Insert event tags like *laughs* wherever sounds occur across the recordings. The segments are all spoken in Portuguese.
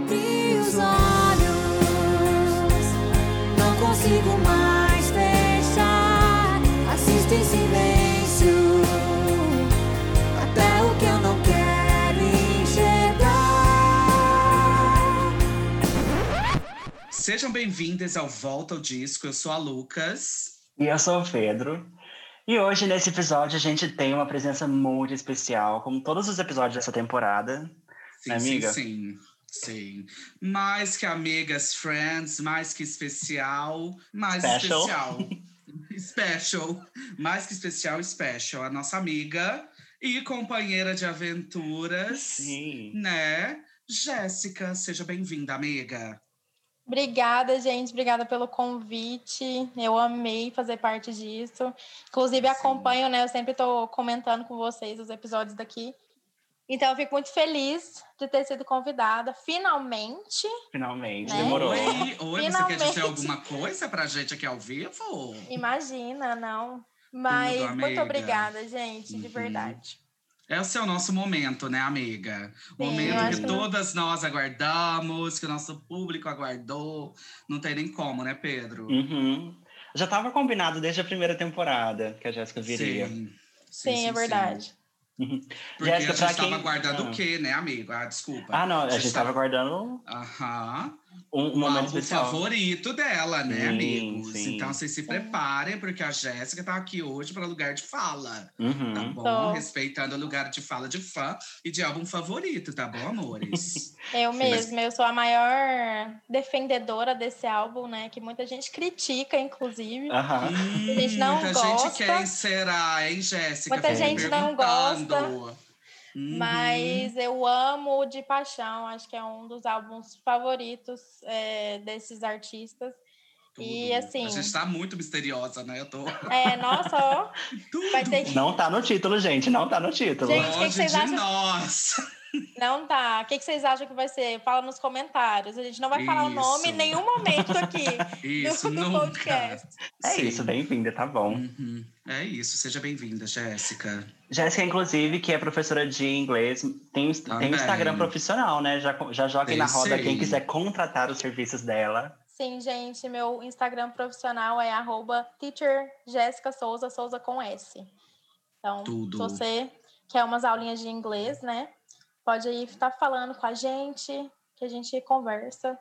Abri os olhos, não consigo mais fechar. Assisto em silêncio, até o que eu não quero enxergar. Sejam bem-vindas ao Volta ao Disco. Eu sou a Lucas. E eu sou o Pedro. E hoje, nesse episódio, a gente tem uma presença muito especial, como todos os episódios dessa temporada. Sim, Né, amiga? sim, sim. Sim. Mais que amigas, friends, mais que especial, mais Special. especial. special. Mais que especial, special. A nossa amiga e companheira de aventuras, Sim. né? Jéssica, seja bem-vinda, amiga. Obrigada, gente. Obrigada pelo convite. Eu amei fazer parte disso. Inclusive, Sim. acompanho, né? Eu sempre estou comentando com vocês os episódios daqui. Então, eu fico muito feliz de ter sido convidada, finalmente. Finalmente, Né? demorou. Oi, oi, você quer dizer Finalmente. alguma coisa pra gente aqui ao vivo? Imagina, não. Mas Tudo, muito obrigada, gente, de Uhum. verdade. Esse é o nosso momento, né, amiga? Sim, momento que que- todas nós aguardamos, que o nosso público aguardou. Não tem nem como, né, Pedro? Uhum. Já estava combinado desde a primeira temporada que a Jéssica viria. Sim, Sim, é verdade. *laughs* Porque Jéssica, a gente estava quem- aguardando Ah. o quê, né, amigo? Ah, desculpa. Ah, não, a gente estava aguardando Aham. Um, um O momento álbum especial. favorito dela, né, Sim, amigos? sim. Então vocês se preparem, porque a Jéssica tá aqui hoje para lugar de fala. Tá Uhum. bom? Tô. Respeitando o lugar de fala de fã e de álbum favorito, tá bom, amores? *laughs* Eu mesma, eu sou a maior defendedora desse álbum, né? Que muita gente critica, inclusive. Aham. Hum, gente não muita gosta. gente quem será, hein, Jéssica? Muita Fico gente não perguntando. Uhum. Mas eu amo de paixão, acho que é um dos álbuns favoritos é, desses artistas. E Tudo. assim- A gente tá muito misteriosa, né? Eu tô. É, nossa, ó, *laughs* vai ter que. Não tá no título, gente, não tá no título. Gente, o que que Longe vocês de acham? nós. Não tá. O que, que vocês acham que vai ser? Fala nos comentários. A gente não vai falar o nome em Isso. nenhum momento aqui *laughs* Isso, do, *laughs* do nunca. podcast. É Sim. isso, bem-vinda, tá bom. Uhum. É isso, seja bem-vinda, Jéssica. Jéssica, inclusive, que é professora de inglês, tem, tem um Instagram profissional, né? Já, já joguem na Tem roda sim. quem quiser contratar os serviços dela. Sim, gente, meu Instagram profissional é arroba teacher Jéssica Souza, Souza com S. Então, Tudo. se você quer umas aulinhas de inglês, né? Pode aí estar falando com a gente, que a gente conversa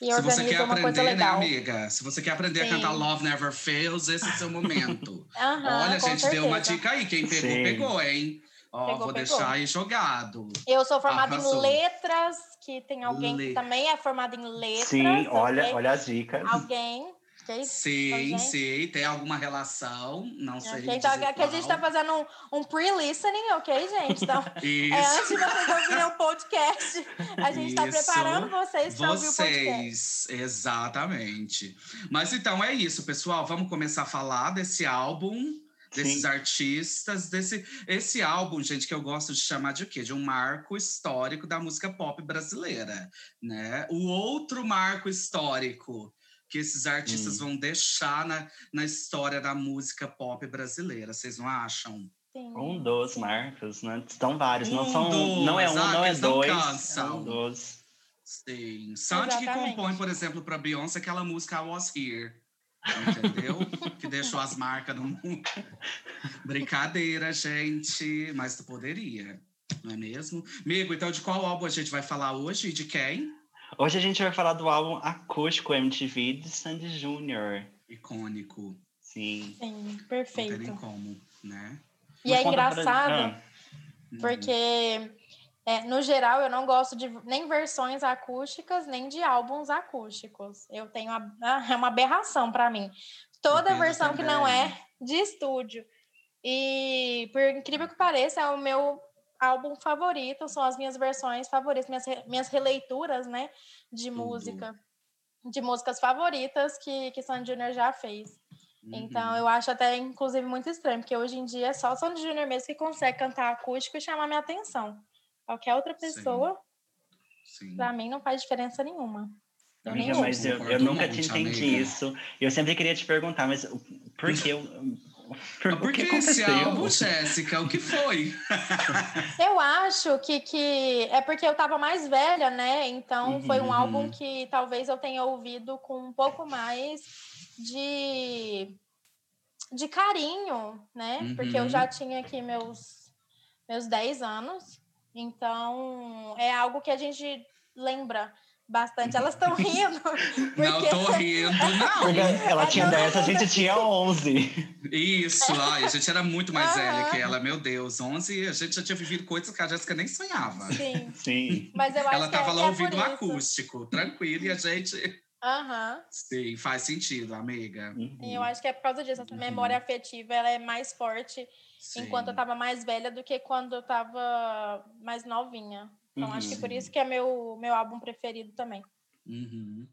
e Se você organiza quer aprender, né, legal. amiga? Se você quer aprender a Sim. cantar Love Never Fails, esse é o seu *laughs* momento. Aham, Olha, a gente deu uma certeza. dica aí. Quem pegou, Sim. pegou, hein? Ó, Pegou, vou pegou. deixar aí jogado. Eu sou formada Arrasou. em letras, que tem alguém Le- que também é formado em letras. Sim, olha, olha as dicas. Alguém. Ok? Sim, sim. Tem alguma relação, não sei Ok, Então, dizer aqui a gente tá qual. fazendo um, um pre-listening, ok, gente? Então, *laughs* Isso. é antes de vocês ouvirem o podcast, a gente tá Isso. preparando vocês para ouvir o podcast. Vocês, exatamente. Mas então é isso, pessoal. Vamos começar a falar desse álbum, desses Sim. artistas, desse esse álbum, gente, que eu gosto de chamar de quê? De um marco histórico da música pop brasileira, né? O outro marco histórico que esses artistas Hum. vão deixar na, na história da música pop brasileira, vocês não acham? Sim. Um dos marcos, né? São vários, não Um são, dos, não é um, ah, não é não dois, é um dos. Sim. Sandy que compõe, por exemplo, para Beyoncé aquela música I Was Here. Entendeu? que deixou as marcas no mundo. Brincadeira, gente. Mas tu poderia, não é mesmo? Amigo, então de qual álbum a gente vai falar hoje e de quem? Hoje a gente vai falar do álbum acústico MTV de Sandy Júnior. Icônico. Sim. Sim, Não tem perfeito. como, né? E é Mas pra- engraçado, Ah, Uhum. porque, é, no geral, eu não gosto de nem versões acústicas, nem de álbuns acústicos. Eu tenho a, ah, é uma aberração para mim. Toda Entendo versão que não também. é de estúdio. E, por incrível que pareça, é o meu álbum favorito, são as minhas versões favoritas, minhas, re- minhas releituras, né, de música, de músicas favoritas que, que Sandy Júnior já fez. Então, Uhum. eu acho até, inclusive, muito estranho, porque hoje em dia é só o Sandy Júnior mesmo que consegue cantar acústico e chamar minha atenção. Qualquer outra pessoa, Sim. pra mim, não faz diferença nenhuma. Eu nem Amiga, mas eu, eu nunca te entendi isso. Eu sempre queria te perguntar, mas por que *laughs* Por que que esse álbum, Jéssica? O que foi? *laughs* Eu acho que, que é porque eu tava mais velha, né? Então foi um Uhum. álbum que talvez eu tenha ouvido com um pouco mais de, de carinho, né? Porque eu Uhum. já tinha aqui meus, meus 10 anos. Então é algo que a gente lembra bastante. Elas estão *laughs* rindo. Porque... Não tô rindo, Porque não. ela É, tinha todo 10, a gente tinha 11. Isso, ai, a gente era muito mais Aham. velha que ela, meu Deus. 11, a gente já tinha vivido coisas que a Jéssica nem sonhava. Sim, Sim. mas eu acho Ela que é- tava lá é ouvindo isso. acústico, tranquilo, e a gente. Aham. Sim, faz sentido, amiga. Uhum. E eu acho que é por causa disso. Essa memória afetiva ela é mais forte Sim. enquanto eu tava mais velha do que quando eu tava mais novinha. Então acho que por Uhum. isso que é meu, meu álbum preferido também. Uhum.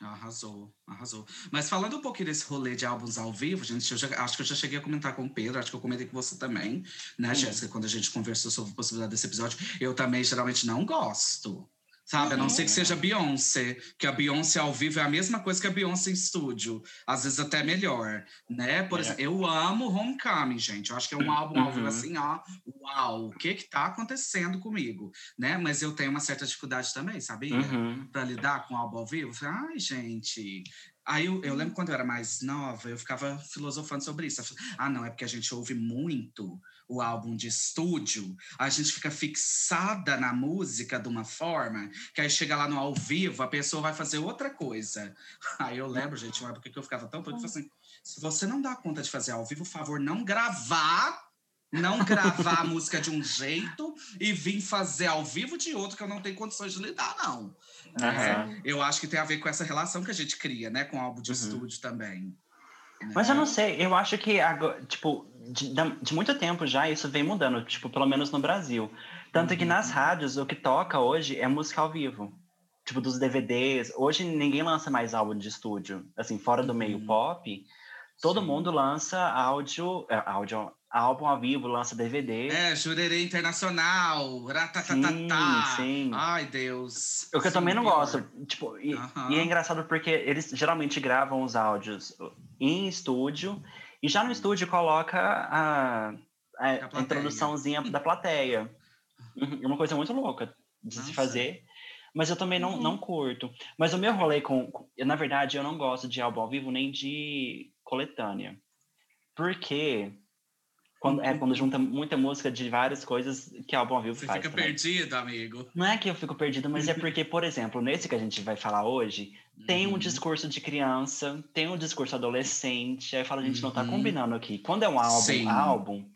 Arrasou, arrasou. Mas falando um pouquinho desse rolê de álbuns ao vivo, gente, eu já- acho que eu já cheguei a comentar com o Pedro, acho que eu comentei com você também, né, Hum. Jéssica, quando a gente conversou sobre a possibilidade desse episódio. Eu também geralmente não gosto. Sabe, a não ser que seja Beyoncé, que a Beyoncé ao vivo é a mesma coisa que a Beyoncé em estúdio, às vezes até melhor, né? Por É. exemplo, eu amo Homecoming, gente. Eu acho que é um álbum ao vivo Uhum. assim, ó, uau, o que que tá acontecendo comigo, né? Mas eu tenho uma certa dificuldade também, sabia? Uhum. para lidar com o álbum ao vivo. Eu falei, ai, gente. Aí eu, eu lembro quando eu era mais nova, eu ficava filosofando sobre isso. Ah, não, é porque a gente ouve muito o álbum de estúdio, a gente fica fixada na música de uma forma que aí chega lá no ao vivo, a pessoa vai fazer outra coisa. *laughs* Aí eu lembro, gente, uma época que eu ficava tão doido, assim, se você não dá conta de fazer ao vivo, por favor, não gravar não gravar a *laughs* música de um jeito e vir fazer ao vivo de outro que eu não tenho condições de lidar, não. Aham. Eu acho que tem a ver com essa relação que a gente cria, né? Com o álbum de Uhum. estúdio também. Né? Mas eu não sei, eu acho que, tipo, de, de muito tempo já isso vem mudando, tipo, pelo menos no Brasil. Tanto que Uhum. nas rádios, o que toca hoje é música ao vivo. Tipo, dos DVDs. Hoje ninguém lança mais álbum de estúdio. Assim, fora do meio Uhum. pop, todo Sim. mundo lança áudio, é, áudio, álbum ao vivo, lança DVD. É, Jurerê Internacional, ratatatá. Sim, sim. Ai, Deus. O que eu Sim, também não pior. gosto. Tipo, e, Aham. e é engraçado porque eles geralmente gravam os áudios em estúdio e já no estúdio coloca a, a, plateia. a introduçãozinha da plateia. Uhum, É uma coisa muito louca de se Nossa. fazer. Mas eu também não, Uhum. não curto. Mas o meu rolê com, Na verdade, eu não gosto de álbum ao vivo nem de coletânea. Porque quando, é quando junta muita música de várias coisas que álbum ao vivo Você faz. fica também. perdido, amigo. Não é que eu fico perdido, mas é porque, por exemplo, nesse que a gente vai falar hoje, tem um Uhum. discurso de criança, tem um discurso adolescente, aí fala, a gente não tá Uhum. combinando aqui. Quando é um álbum, Sim. álbum,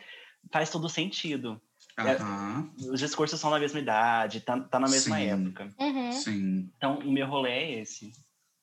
faz todo sentido. é- Aham, Os discursos são da mesma idade, tá, tá na mesma Sim. época. Uhum. sim. Então, o meu rolê é esse.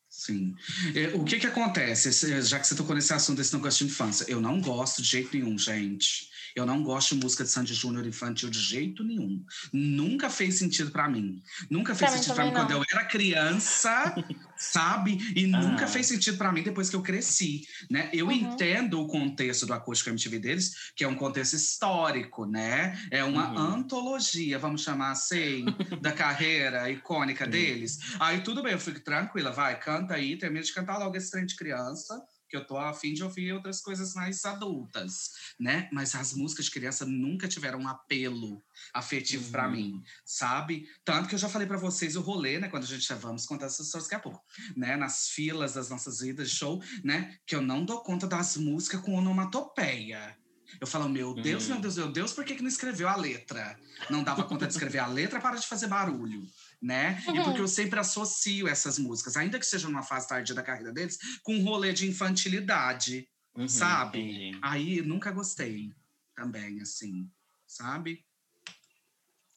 Sim. É, O que que acontece, já que você tocou nesse assunto desse negócio de infância? Eu não gosto de jeito nenhum, gente. Eu não gosto de música de Sandy Júnior infantil de jeito nenhum. Nunca fez sentido pra mim. Nunca fez Pra sentido pra mim quando eu era criança, *laughs* sabe? E nunca Ah. fez sentido pra mim depois que eu cresci, né? Eu Uhum. entendo o contexto do acústico MTV deles, que é um contexto histórico, né? É uma Uhum. antologia, vamos chamar assim, *laughs* da carreira icônica Sim. deles. Aí tudo bem, eu fico tranquila, vai, canta aí, termina de cantar logo esse trem de criança, que eu tô a fim de ouvir outras coisas mais adultas, né? Mas as músicas de criança nunca tiveram um apelo afetivo Uhum. mim, sabe? Tanto que eu já falei pra vocês o rolê, né? Quando a gente já vamos contar essas histórias daqui a pouco, né? Nas filas das nossas idas de show, né? Que eu não dou conta das músicas com onomatopeia. Eu falo, meu Deus, Uhum. meu Deus, meu Deus, por que, que não escreveu a letra? Não dava conta de escrever a letra para de fazer barulho, né? E Uhum. porque eu sempre associo essas músicas, ainda que seja numa fase tardia da carreira deles, com um rolê de infantilidade, Uhum, sabe? entendi. Aí nunca gostei também, assim, sabe?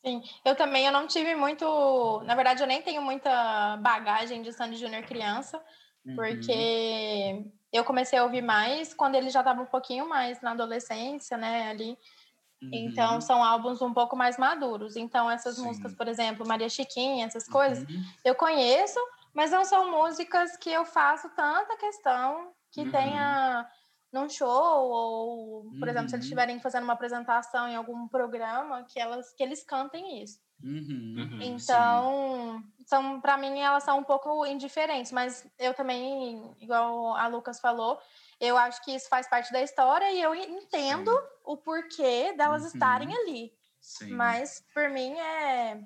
Sim, eu também eu não tive muito. Na verdade, eu nem tenho muita bagagem de Sandy Júnior criança, Uhum. porque eu comecei a ouvir mais quando ele já estava um pouquinho mais na adolescência, né? Ali. Então, Uhum. são álbuns um pouco mais maduros. Então, essas Sim. músicas, por exemplo, Maria Chiquinha, essas coisas, Uhum. eu conheço, mas não são músicas que eu faço tanta questão que Uhum. tenha num show ou, por exemplo, se eles Uhum. estiverem fazendo uma apresentação em algum programa, que elas que eles cantem isso. Uhum, Uhum. sim. Então, são para mim elas são um pouco indiferentes, mas eu também, igual a Lucas falou, eu acho que isso faz parte da história e eu entendo Sim. o porquê delas Uhum. estarem ali. Sim. Mas por mim é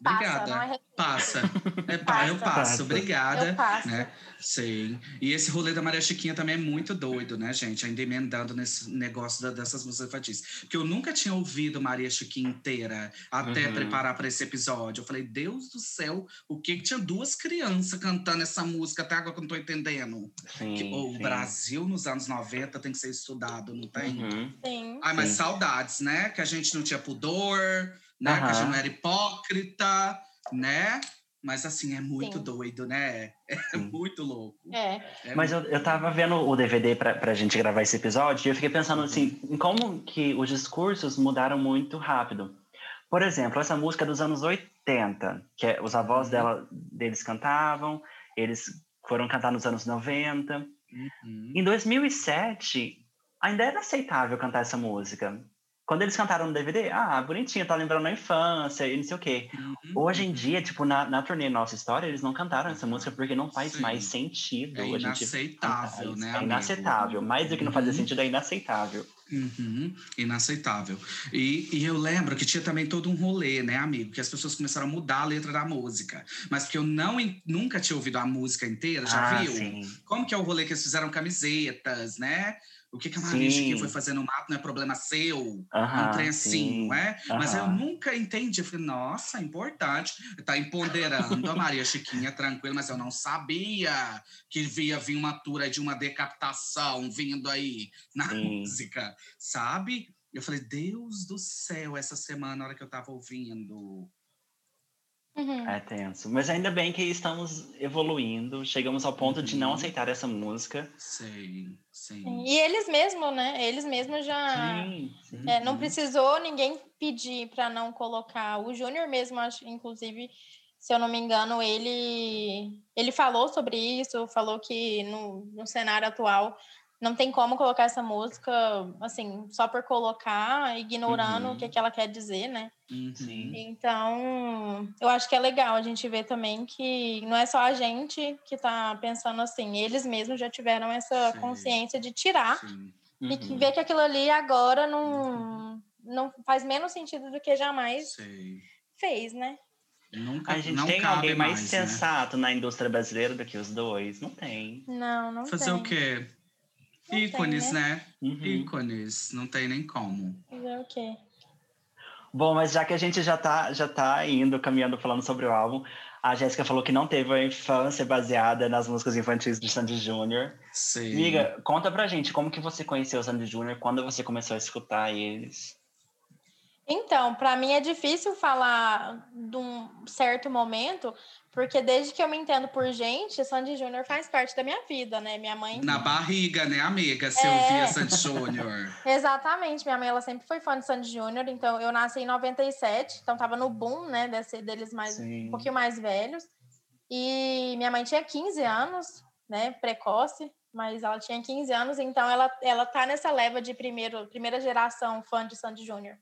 Obrigada. não é Passa. É, pá, eu Passa. passo. Passa. Obrigada. eu passo. né? Sim. E esse rolê da Maria Chiquinha também é muito doido, né, gente? Ainda emendando nesse negócio da- dessas músicas infantis. Porque eu nunca tinha ouvido Maria Chiquinha inteira até Uhum. preparar para esse episódio. Eu falei, Deus do céu, o que que tinha duas crianças cantando essa música até agora que eu não tô entendendo? Sim, Que o sim. Brasil nos anos 90 tem que ser estudado, não tem? Uhum. Sim. Ai, mas Sim. saudades, né? Que a gente não tinha pudor, né? Que a gente não era hipócrita, né? Mas assim, é muito Sim. doido, né? É Sim. muito louco. É. É Mas eu, muito eu tava vendo o DVD pra, pra gente gravar esse episódio e eu fiquei pensando assim, em como que os discursos mudaram muito rápido. Por exemplo, essa música dos anos 80, que é, os avós Uhum. dela, deles cantavam, eles foram cantar nos anos 90. Uhum. Em 2007, ainda era aceitável cantar essa música. Quando eles cantaram no DVD, ah, bonitinho, tá lembrando a infância e não sei o quê. Uhum. Hoje em dia, tipo, na, na turnê Nossa História, eles não cantaram essa música porque não faz Sim. mais sentido. É inaceitável, né. É amigo? inaceitável. Mais do que não fazer Uhum. sentido, é inaceitável. Uhum, inaceitável. E, e eu lembro que tinha também todo um rolê, né, amigo? Que as pessoas começaram a mudar a letra da música. Mas porque eu não, nunca tinha ouvido a música inteira, já ah, viu? sim. Como que é o rolê que eles fizeram camisetas, né? O que, que a Maria Sim. Chiquinha foi fazer no mato não é problema seu. Aham, um trem assim, sim. não é? Mas eu nunca entendi. Eu falei, nossa, importante. Tá empoderando a Maria Chiquinha, tranquilo, mas eu não sabia que via vir uma tour de uma decapitação vindo aí na Sim. música, sabe? Eu falei, Deus do céu, essa semana, na hora que eu tava ouvindo. Uhum. É tenso. Mas ainda bem que estamos evoluindo. Chegamos ao ponto de não Uhum. aceitar essa música. Sei, sim. E eles mesmos, né? Eles mesmos já. Sim, sim. É, não precisou ninguém pedir para não colocar. O Júnior mesmo, acho, inclusive, se eu não me engano, ele ele falou sobre isso, falou que no, no cenário atual não tem como colocar essa música assim, só por colocar, ignorando Uhum. o que, que ela quer dizer, né? Uhum. Então, eu acho que é legal a gente ver também que não é só a gente que tá pensando assim, eles mesmos já tiveram essa Sim. consciência de tirar Sim. e que Uhum. ver que aquilo ali agora não, não faz menos sentido do que jamais Sei. fez, né? Nunca, A gente não tem alguém mais, mais né? sensato na indústria brasileira do que os dois? Não tem. Não, não Fazer tem. o quê? Não tem, Ícones, né? Uhum. Ícones. Não tem nem como. Fazer o quê? Bom, mas já que a gente já tá, já tá indo, caminhando, falando sobre o álbum, a Jéssica falou que não teve a infância baseada nas músicas infantis do Sandy Júnior. Sei. Amiga, conta pra gente como que você conheceu o Sandy Júnior, quando você começou a escutar eles. Então, para mim é difícil falar de um certo momento, porque desde que eu me entendo por gente, Sandy Júnior faz parte da minha vida, né? Minha mãe. Na barriga, né, amiga? Se É. ouvia Sandy Júnior. *laughs* Exatamente, minha mãe ela sempre foi fã de Sandy Júnior, então eu nasci em 97, então tava no boom, né, desse, deles mais Sim. um pouquinho mais velhos. E minha mãe tinha 15 anos, né, precoce, mas ela tinha 15 anos, então ela ela tá nessa leva de primeiro, primeira geração fã de Sandy Júnior.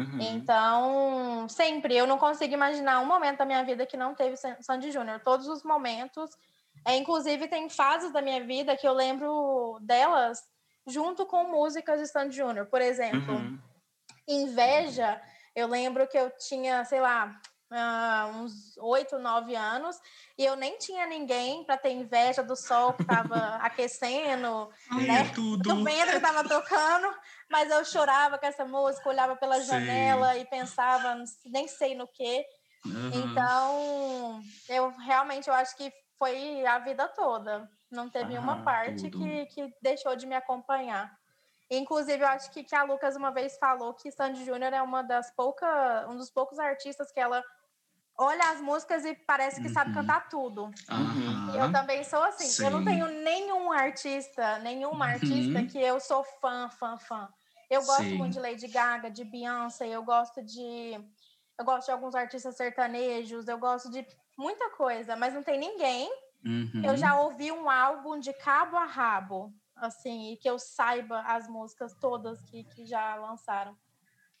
Uhum. Então, sempre, eu não consigo imaginar um momento da minha vida que não teve San- Sandy Júnior. Todos os momentos, é, inclusive tem fases da minha vida que eu lembro delas junto com músicas de Sandy Júnior. Por exemplo, Uhum. Inveja, eu lembro que eu tinha, sei lá, ah, uns oito, nove anos, e eu nem tinha ninguém para ter inveja do sol que estava *laughs* aquecendo, né? tudo. do vento que estava tocando, mas eu chorava com essa música, olhava pela Sim. janela e pensava, nem sei no que. Aham. Então, eu realmente eu acho que foi a vida toda. Não teve uma Aham, parte tudo. que, que deixou de me acompanhar. Inclusive, eu acho que, que a Lucas uma vez falou que Sandy Júnior é uma das poucas, um dos poucos artistas que ela olha as músicas e parece que sabe Uhum. cantar tudo. Aham. Eu também sou assim. Eu não Sim. tenho nenhum artista, nenhuma artista Uhum. que eu sou fã, fã, fã. Eu gosto Sim. muito de Lady Gaga, de Beyoncé, eu gosto de. Eu gosto de alguns artistas sertanejos, eu gosto de muita coisa, mas não tem ninguém. Uhum. Eu já ouvi um álbum de cabo a rabo, assim, e que eu saiba as músicas todas que, que já lançaram.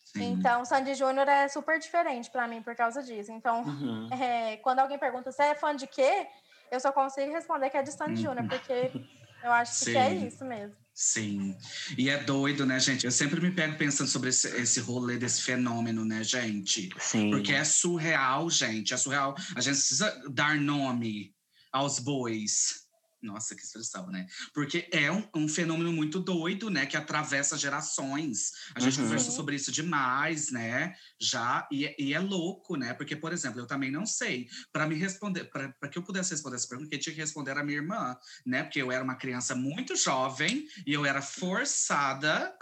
Sim. Então, Sandy Júnior é super diferente pra mim por causa disso. Então, Uhum. *laughs* é, quando alguém pergunta, você é fã de quê? Eu só consigo responder que é de Sandy Júnior, porque *laughs* eu acho que é Sim. isso mesmo. Sim. E é doido, né, gente? Eu sempre me pego pensando sobre esse, esse rolê desse fenômeno, né, gente? Sim. Porque é surreal, gente. É surreal. A gente precisa dar nome aos bois. Nossa, que expressão, né? Porque é um, um fenômeno muito doido, né? Que atravessa gerações. A gente Uhum. conversou Sim. sobre isso demais, né? Já. E, é- e é louco, né? Porque, por exemplo, eu também não sei. Para me responder, para que eu pudesse responder essa pergunta, quem tinha que responder era a minha irmã, né? Porque eu era uma criança muito jovem e eu era forçada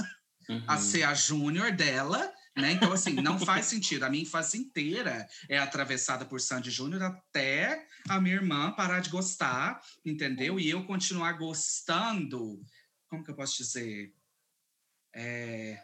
Uhum. a ser a júnior dela, né? Então, assim, não faz sentido. A minha infância inteira é atravessada por Sandy Júnior até a minha irmã parar de gostar, entendeu? E eu continuar gostando. Como que eu posso dizer? É,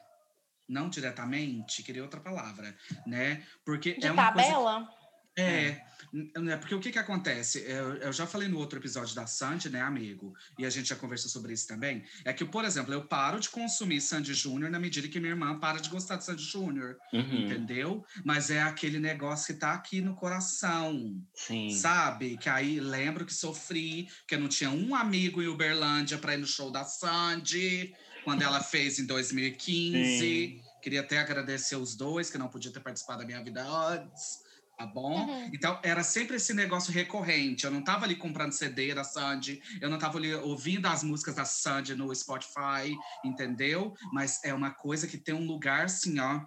não diretamente, queria outra palavra, né? Porque De é uma coisa. É, n- né, porque o que que acontece? Eu, eu já falei no outro episódio da Sandy, né, amigo? E a gente já conversou sobre isso também. É que, por exemplo, eu paro de consumir Sandy Júnior na medida que minha irmã para de gostar de Sandy Júnior, Uhum. entendeu? Mas é aquele negócio que tá aqui no coração, Sim. sabe? Que aí lembro que sofri, que eu não tinha um amigo em Uberlândia para ir no show da Sandy, quando ela *laughs* fez em 2015. Queria até agradecer os dois, que não podiam ter participado da minha vida antes. Tá bom? Uhum. Então, era sempre esse negócio recorrente. Eu não tava ali comprando CD da Sandy, eu não tava ali ouvindo as músicas da Sandy no Spotify, entendeu? Mas é uma coisa que tem um lugar, assim, ó,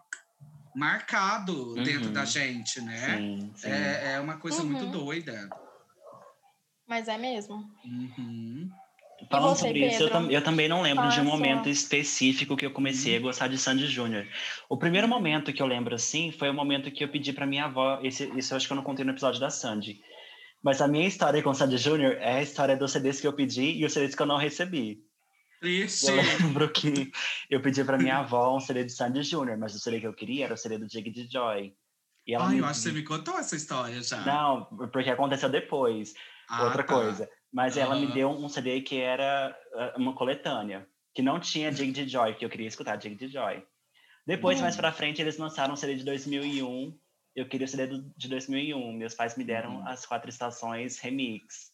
marcado Uhum. dentro da gente, né? Sim, sim. É, é uma coisa muito Uhum. doida. Mas é mesmo. Uhum. Falando você, sobre isso, eu, eu também não lembro de um momento específico que eu comecei Uhum. a gostar de Sandy Júnior. O primeiro momento que eu lembro, assim, foi o momento que eu pedi pra minha avó. Esse, isso eu acho que eu não contei no episódio da Sandy. Mas a minha história com Sandy Júnior é a história dos CDs que eu pedi e os CDs que eu não recebi. Triste. Eu lembro que eu pedi pra minha avó um CD de Sandy Júnior, mas o CD que eu queria era o CD do Jig de Joy. E ela Ai, me... eu acho que você me contou essa história já. Não, porque aconteceu depois. Ah, outra tá. coisa. Mas ela me deu um CD que era ah, uma coletânea, que não tinha Jig de Joy, que eu queria escutar Jig de Joy. Depois, Hum. mais pra frente, eles lançaram um CD de 2001. Eu queria o CD do, de 2001. Meus pais me deram Uhum. as quatro estações remix.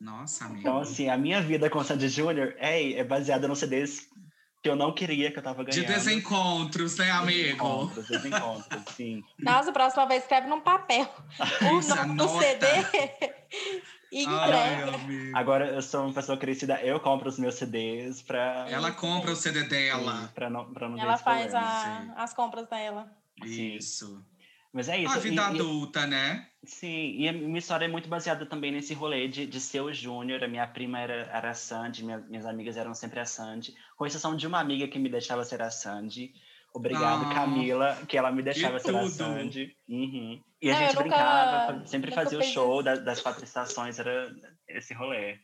Nossa, amiga. Então, assim, a minha vida com Sandy Júnior é, é baseada nos CDs que eu não queria, que eu tava De ganhando. desencontros, né, amigo? Desencontros, desencontros, sim. Nossa, próxima vez escreve num papel *laughs* o do anota. CD e Ai, entrega. amigo. Agora, eu sou uma pessoa crescida, eu compro os meus CDs pra... Ela compra o CD dela. Pra não, pra não Ela faz a- as compras dela. Sim. Isso. Mas é isso. A vida e- e- adulta, né? Sim, e a minha história é muito baseada também nesse rolê de, de ser o Júnior. A minha prima era, era a Sandy, minha- minhas amigas eram sempre a Sandy. Com exceção de uma amiga que me deixava ser a Sandy. Obrigado, Ah, Camila, que ela me deixava ser a tudo. Sandy. Uhum. E a Não, eu gente nunca- brincava, sempre nunca fazia o show isso. da- das quatro estações, era esse rolê.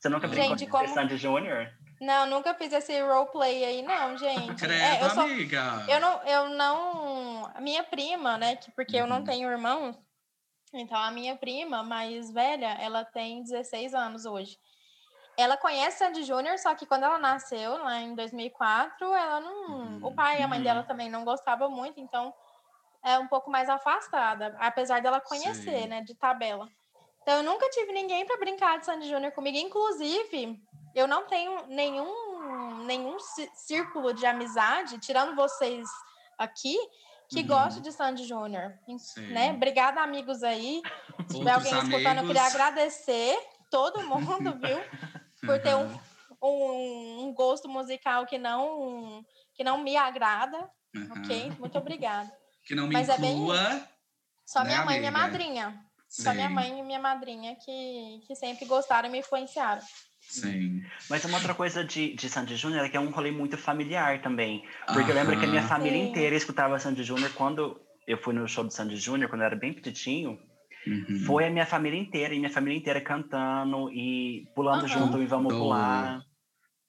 Você nunca Gente, brincou de como- ser Sandy Júnior? Não, nunca fiz esse roleplay aí, não, gente. Credo, É, eu, sou, amiga. eu não, eu não. A minha prima, né? Que, porque eu não Uhum. tenho irmãos. Então, a minha prima mais velha, ela tem 16 anos hoje. Ela conhece Sandy Júnior, só que quando ela nasceu, lá em 2004, ela não. Uhum. O pai e a mãe Uhum. dela também não gostavam muito, então é um pouco mais afastada, apesar dela conhecer, Sim. né, de tabela. Então, eu nunca tive ninguém para brincar de Sandy Júnior comigo. Inclusive, eu não tenho nenhum, nenhum cí- círculo de amizade, tirando vocês aqui, que Uhum. gosta de Sandy Júnior. Né? Obrigada, amigos aí. Se tiver alguém escutando, eu queria amigos. agradecer todo mundo, *laughs* viu? por ter um, um, um gosto musical que não, que não me agrada, aham. ok? Muito obrigada. Que não me Mas é bem inclua. Só Né, minha mãe e minha amiga? madrinha. Só minha mãe e minha madrinha que, que sempre gostaram e me influenciaram. Sim. Mas uma outra coisa de, de Sandy Júnior é que é um rolê muito familiar também. Porque eu lembro que a minha família Sim. inteira escutava Sandy Júnior quando eu fui no show do Sandy Júnior, quando eu era bem petitinho. Uhum. Foi a minha família inteira, e minha família inteira cantando e pulando Aham. junto e vamos Do- pular.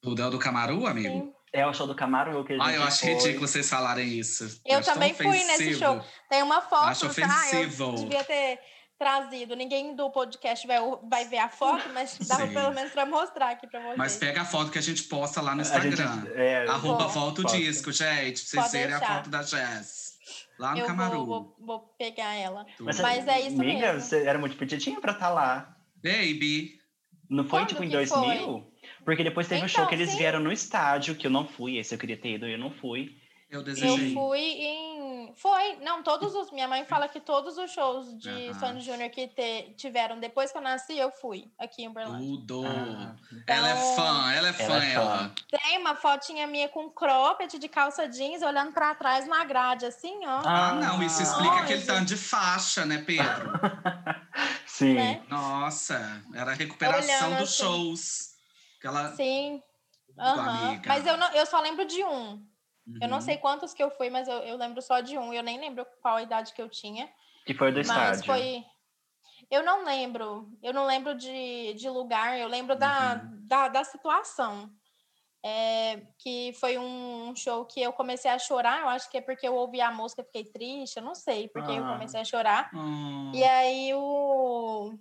O Del do Camaru, amigo? Sim. É o show do Camargo que a gente Ah, eu acho foi. ridículo vocês falarem isso. Eu tão também fui nesse ofensivo. show. Tem uma foto. Acho ah, eu ofensivo. devia ter trazido. Ninguém do podcast vai, vai ver a foto, mas *laughs* dava Sim. pelo menos para mostrar aqui para vocês. Mas pega a foto que a gente posta lá no A gente- Instagram. é, Arroba foto Posta. disco, gente. Pra vocês Pode verem a deixar. foto da Jess. Lá no Eu Camaru. vou, vou, vou pegar ela. Mas, Mas é isso amiga, mesmo. você era muito petitinha pra estar lá. Baby. Não foi Quando tipo em que 2000? Porque depois teve um show Então, que eles sim. vieram no estádio, que eu não fui. Esse eu queria ter ido e eu não fui. Eu Eu desejei. fui em. Foi, não, todos os. Minha mãe fala que todos os shows de Aham. Sandy Júnior que te- tiveram depois que eu nasci, eu fui aqui em Uberlândia. Tudo. Ah, Ela é Então, fã, ela é fã, Ela é fã. ela. Tem uma fotinha minha com cropped de calça jeans, olhando pra trás na grade, assim, ó. Ah, não, isso explica Nossa. aquele tanto de faixa, né, Pedro? *laughs* Sim. Né? Nossa, era a recuperação Olhando dos assim. shows. Aquela... Sim. Amiga. Mas eu, não, eu só lembro de um. Eu não Uhum. sei quantos que eu fui, mas eu, eu lembro só de um. Eu nem lembro qual a idade que eu tinha. Que foi do Mas estádio. foi. Eu não lembro. Eu não lembro de, de lugar, eu lembro da, Uhum. da, da situação. É, que foi um show que eu comecei a chorar. Eu acho que é porque eu ouvi a música e fiquei triste. Eu não sei porque eu Ah. comecei a chorar. Ah, E aí o.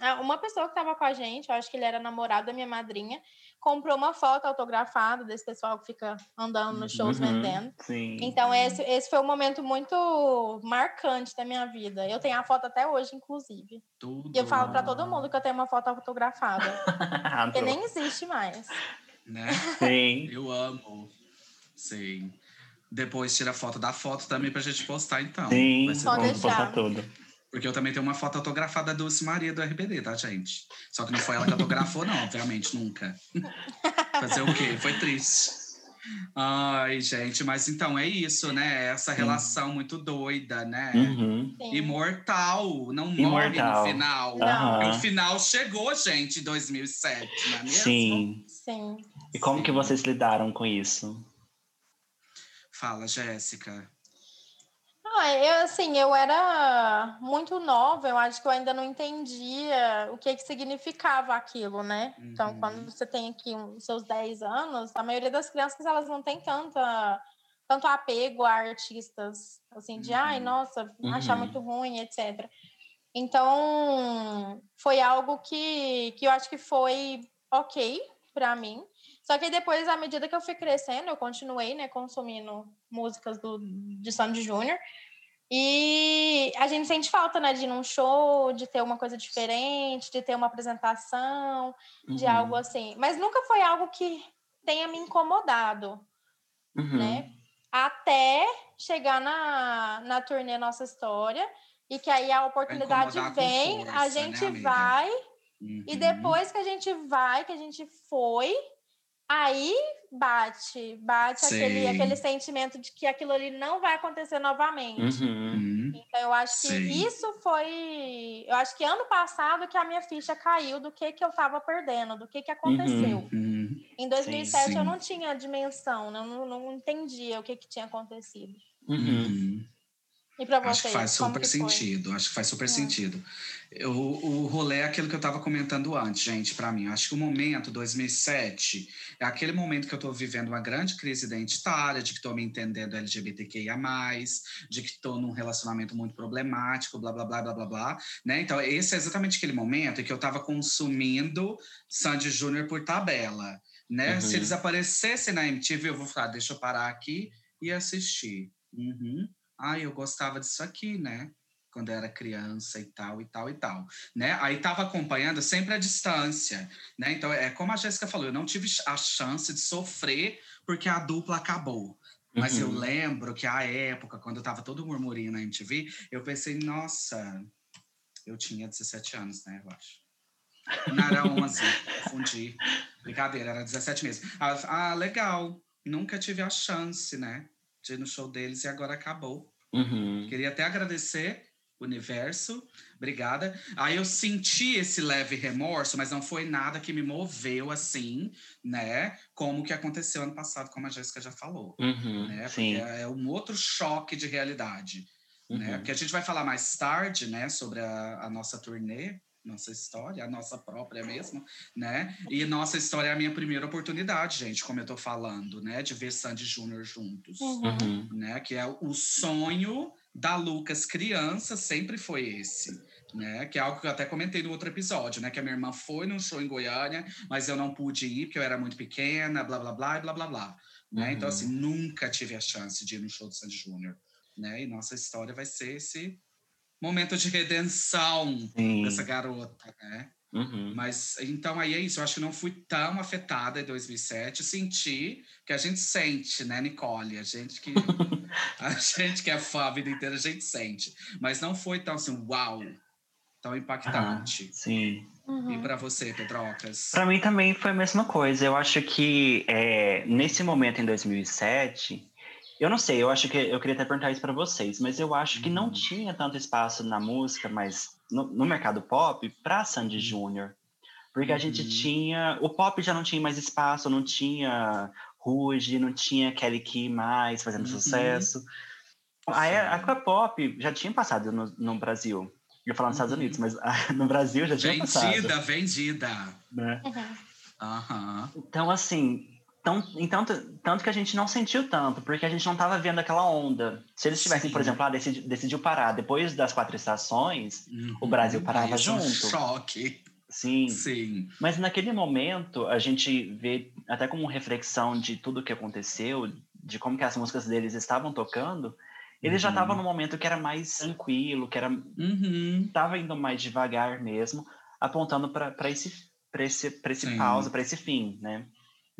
ah, Uma pessoa que estava com a gente, eu acho que ele era namorado da minha madrinha, comprou uma foto autografada desse pessoal que fica andando nos shows Uhum, vendendo. Sim. Então, esse, esse foi um momento muito marcante da minha vida. Eu tenho a foto até hoje, inclusive. tudo. E eu falo para todo mundo que eu tenho uma foto autografada. *laughs* porque nem existe mais. Né? Sim. *laughs* Eu amo. Sim. Depois tira foto da foto também pra gente postar, então. Sim, Vai ser Pode bom. deixar. postar tudo. Porque eu também tenho uma foto autografada da Dulce Maria do RBD, tá, gente? Só que não foi ela que autografou, não, obviamente, nunca. *laughs* Fazer o quê? Foi triste. Ai, gente, mas então é isso, né? Essa relação muito doida, né? Uhum. Sim. Imortal, não morre Imortal. no final. Aham. o final chegou, gente, em 2007, não é mesmo? Sim. Sim. E como Sim. que vocês lidaram com isso? Fala, Jéssica. Ah, eu, assim, eu era muito nova, eu acho que eu ainda não entendia o que, que significava aquilo, né? Então, Uhum. quando você tem aqui os seus 10 anos, a maioria das crianças, elas não tem tanta, tanto apego a artistas, assim, de, ai, Uhum. nossa, achar Uhum. muito ruim, etc. Então, foi algo que, que eu acho que foi ok para mim. Só que depois, à medida que eu fui crescendo, eu continuei, né, consumindo músicas do, de Sandy Júnior. E a gente sente falta, né, de ir num show, de ter uma coisa diferente, de ter uma apresentação, de Uhum. algo assim. Mas nunca foi algo que tenha me incomodado, Uhum. né? Até chegar na, na turnê Nossa História, e que aí a oportunidade vem, a força, né, gente amiga? vai, Uhum. e depois que a gente vai, que a gente foi, aí bate, bate aquele, aquele sentimento de que aquilo ali não vai acontecer novamente. Uhum. Uhum. Então, eu acho que isso foi. Eu acho que ano passado que a minha ficha caiu do que, que eu estava perdendo, do que, que aconteceu. Uhum. Em 2007 sim. eu não tinha dimensão, né? eu não, não entendia o que, que tinha acontecido. Uhum. E para Acho vocês? que faz super que sentido. Acho que faz super É. sentido. Eu, o rolê é aquilo que eu estava comentando antes, gente, para mim. Acho que o momento, 2007, é aquele momento que eu estou vivendo uma grande crise identitária, de que estou me entendendo LGBTQIA, de que estou num relacionamento muito problemático, blá, blá, blá, blá, blá, blá. Né? Então, esse é exatamente aquele momento em que eu estava consumindo Sandy Júnior por tabela. Né? Uhum. Se eles aparecessem na MTV, eu vou falar, deixa eu parar aqui e assistir. Uhum. Ah, eu gostava disso aqui, né? Quando eu era criança e tal, e tal, e tal, né? Aí tava acompanhando sempre a distância, né? Então, é como a Jéssica falou, eu não tive a chance de sofrer porque a dupla acabou. Mas eu Uhum. lembro que a época, quando tava todo murmurinho na MTV, eu pensei, nossa, eu tinha 17 anos, né? Eu acho. Não era 11, *laughs* confundi. Brincadeira, era 17 mesmo. Ah, ah, legal. Nunca tive a chance, né? De ir no show deles e agora acabou. Uhum. Queria até agradecer universo. Obrigada. Aí eu senti esse leve remorso, mas não foi nada que me moveu assim, né? Como que aconteceu ano passado, como a Jéssica já falou. Uhum. Né? Porque é um outro choque de realidade. Né? Uhum. Porque a gente vai falar mais tarde, né, sobre a, a nossa turnê, nossa história, a nossa própria mesmo, né? E nossa história é a minha primeira oportunidade, gente, como eu tô falando, né, de ver Sandy Júnior juntos, Uhum. Uhum. né? Que é o sonho da Lucas criança sempre foi esse, né? Que é algo que eu até comentei no outro episódio, né? Que a minha irmã foi num show em Goiânia, mas eu não pude ir porque eu era muito pequena, blá blá blá e blá blá blá. Né? Então, Uhum. assim, nunca tive a chance de ir no show do Sandy Júnior. Né? E nossa história vai ser esse momento de redenção Sim. dessa garota, né? Uhum. Mas então aí é isso, eu acho que não fui tão afetada em 2007. Senti que a gente sente, né, Nicole? A gente que *laughs* a gente que é fã a vida inteira, a gente sente. Mas não foi tão assim, uau, tão impactante. Sim. E Uhum. para você, Pedrocas? Para mim também foi a mesma coisa. Eu acho que é, nesse momento em 2007, eu não sei, eu acho que eu queria até perguntar isso para vocês, mas eu acho que não Uhum. tinha tanto espaço na música, mas no, no mercado pop para Sandy Júnior. Porque a gente Uhum. tinha, o pop já não tinha mais espaço, não tinha Ruge, não tinha Kelly Key mais fazendo Uhum. sucesso. A. Aqua Pop já tinha passado no, no Brasil. Eu ia falar nos Estados Uhum. Unidos, mas *laughs* no Brasil já tinha passado. Vendida, vendida. Né? Uhum. Então, assim, tão, então, tanto que a gente não sentiu tanto, porque a gente não estava vendo aquela onda. Se eles tivessem, por Sim. exemplo, ah, decidi, decidiu parar depois das quatro estações, O Brasil parava isso é um junto. choque. sim. Sim. Mas naquele momento, a gente vê, até como reflexão de tudo que aconteceu, de como que as músicas deles estavam tocando, eles já Uhum. estavam num momento que era mais tranquilo, que era Uhum. estava indo mais devagar mesmo, apontando para esse, pra esse, pra esse Sim. pausa, para esse fim, né?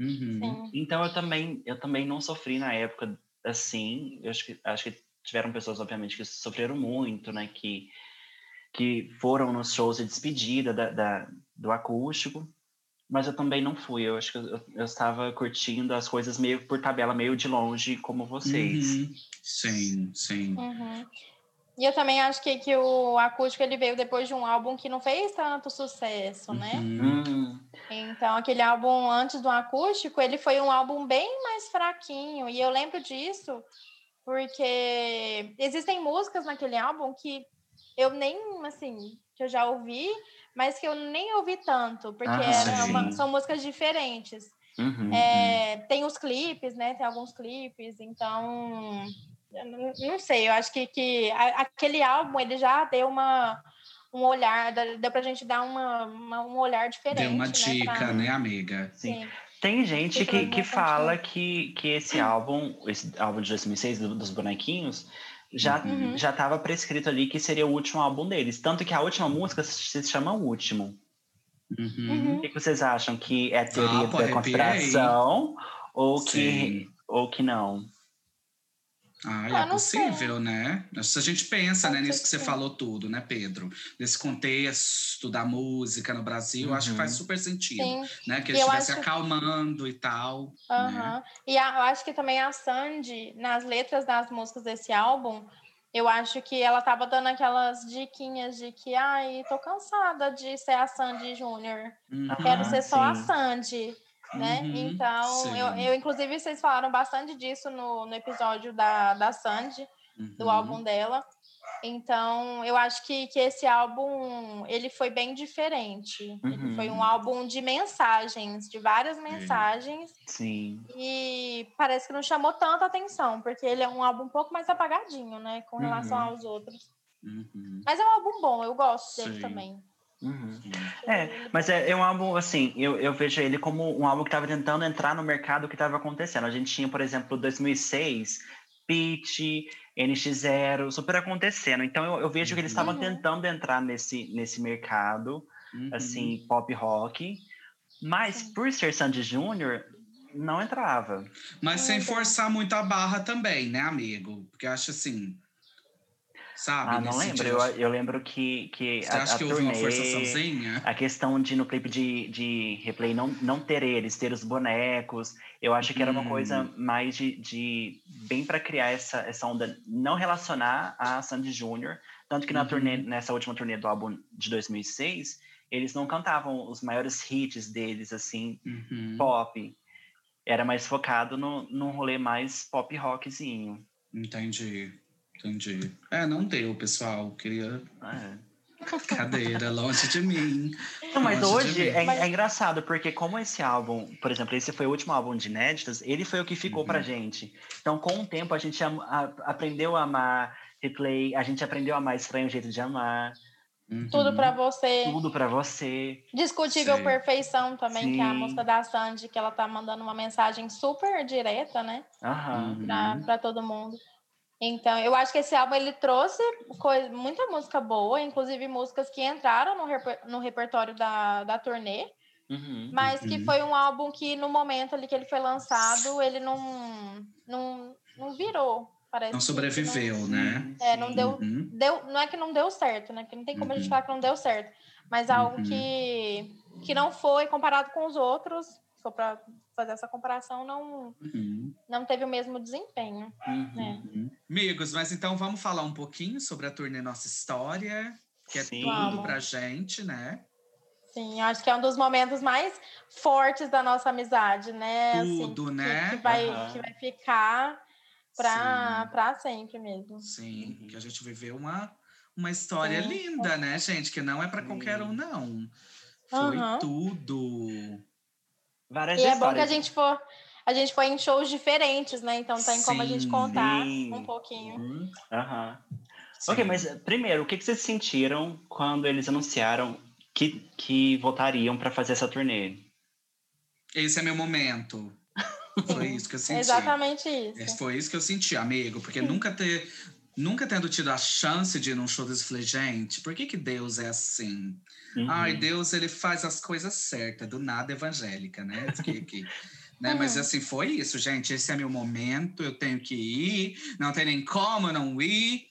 Uhum. Então eu também, eu também não sofri na época assim. Eu acho que, acho que tiveram pessoas, obviamente, que sofreram muito, né? Que, que foram nos shows de despedida da, da- do acústico. Mas eu também não fui. Eu acho que eu, eu estava curtindo as coisas meio por tabela, meio de longe, como vocês. Uhum. Sim, sim. Uhum. E eu também acho que, que o acústico ele veio depois de um álbum que não fez tanto sucesso, né? Uhum. Hum, Então, aquele álbum antes do acústico, ele foi um álbum bem mais fraquinho. E eu lembro disso porque existem músicas naquele álbum que eu nem, assim, que eu já ouvi, mas que eu nem ouvi tanto, porque Ah, uma- são músicas diferentes. uhum. É, tem os clipes, né? Tem alguns clipes, então. Não, sei, eu acho que, que a- aquele álbum ele já deu uma, um olhar, dá- deu pra gente dar uma, uma- um olhar diferente. Deu uma né, dica, pra- né, amiga? Sim. Sim. Tem gente que, que fala que, que esse álbum, esse álbum de 2006 do- dos bonequinhos, já Uhum. já estava prescrito ali que seria o último álbum deles. Tanto que a última música se chama O Último. Uhum. Uhum. O que vocês acham? Que é teoria Ah, da conspiração ou que, ou que não? Ah, Ah, é não possível, né? Se a gente pensa né, nisso que você sim. falou tudo, né, Pedro? Nesse contexto da música no Brasil, acho que faz Uhum. super sentido, Sim. né? Que E eles eu estivessem acho- acalmando e tal, né? Aham. E a- eu acho que também a Sandy, nas letras das músicas desse álbum, eu acho que ela tava dando aquelas diquinhas de que, ai, tô cansada de ser a Sandy Júnior. Uhum. Quero Ah, ser só a sim. Sandy, né? Uhum, Então, eu, eu, inclusive, vocês falaram bastante disso no, no episódio da, da Sandy, do Uhum. álbum dela. Então, eu acho que, que esse álbum, ele foi bem diferente. Ele foi um Uhum. álbum de mensagens, de várias mensagens, Sim. e parece que não chamou tanta atenção, porque ele é um álbum um pouco mais apagadinho, né, com relação Uhum. aos outros. Uhum. Mas é um álbum bom, eu gosto dele Sim. também. Uhum. É, mas é, é um álbum, assim, eu, eu vejo ele como um álbum que estava tentando entrar no mercado que estava acontecendo. A gente tinha, por exemplo, 2006, Pitch, NX0, super acontecendo. Então eu, eu vejo que eles estavam Uhum. tentando entrar nesse, nesse mercado, Uhum. assim, pop rock. Mas por ser Sandy Júnior, não entrava. Mas sem forçar muito a barra também, né, amigo? Porque eu acho assim. Sabe? Ah, não lembro. Eu, eu lembro que, que Você a, acha a que houve uma turnê, forçaçãozinha? a questão de no clipe de, de replay não, não ter eles, ter os bonecos, eu acho que era uma Hum. coisa mais de, de bem para criar essa, essa onda, não relacionar a Sandy Júnior, tanto que na Uhum. turnê, nessa última turnê do álbum de 2006, eles não cantavam os maiores hits deles, assim, Uhum. pop. Era mais focado no, num rolê mais pop rockzinho. Entendi. Entendi. É, não deu, pessoal. Queria É. cadeira longe de mim. Não, mas hoje mim. é, é engraçado, porque como esse álbum, por exemplo, esse foi o último álbum de inéditas, ele foi o que ficou pra Uhum. gente. Então, com o tempo, a gente am- a- aprendeu a amar replay, a gente aprendeu a amar Estranho Jeito de Amar, Tudo Uhum. pra você. Tudo pra você. Discutível Sim. Perfeição também, que é a Sim. música da Sandy, que ela tá mandando uma mensagem super direta, né? Aham. Uhum. Pra, pra todo mundo. Então, eu acho que esse álbum ele trouxe coisa, muita música boa, inclusive músicas que entraram no, reper- no repertório da, da turnê, Uhum. mas que Uhum. foi um álbum que no momento ali que ele foi lançado, ele não, não, não virou. Parece Não que sobreviveu, né? É, não deu, Uhum. deu, não é que não deu certo, né? Que não tem como a gente Uhum. falar que não deu certo. Mas algo Uhum. que, que não foi comparado com os outros, se for para fazer essa comparação, não, Uhum. não teve o mesmo desempenho. Uhum. né? Uhum. Amigos, mas então vamos falar um pouquinho sobre a turnê Nossa História, que é Sim. tudo pra gente, né? Sim, acho que é um dos momentos mais fortes da nossa amizade, né? Assim, Tudo, que- né? Que, vai, Aham. que vai ficar para sempre mesmo. Sim, Uhum. que a gente viveu uma, uma história Sim. linda, né, gente? Que não é pra Sim. qualquer um, não. Foi tudo. Várias E é bom que a gente for. A gente foi em shows diferentes, né? Então tem como a gente Sim. contar Sim. um pouquinho. Uhum. Aham. Sim. Ok, mas primeiro, o que que vocês sentiram quando eles anunciaram que, que voltariam pra fazer essa turnê? Esse é meu momento. *laughs* Foi isso que eu senti. Exatamente É, isso. Foi isso que eu senti, amigo. Porque nunca ter. Nunca tendo tido a chance de ir num show desse, eu falei, gente, por que, que Deus é assim? Uhum. Ai, Deus, ele faz as coisas certas, do nada evangélica, né? Que, que, *laughs* né? Mas Uhum. assim, foi isso, gente. Esse é meu momento, eu tenho que ir, não tem nem como eu não ir,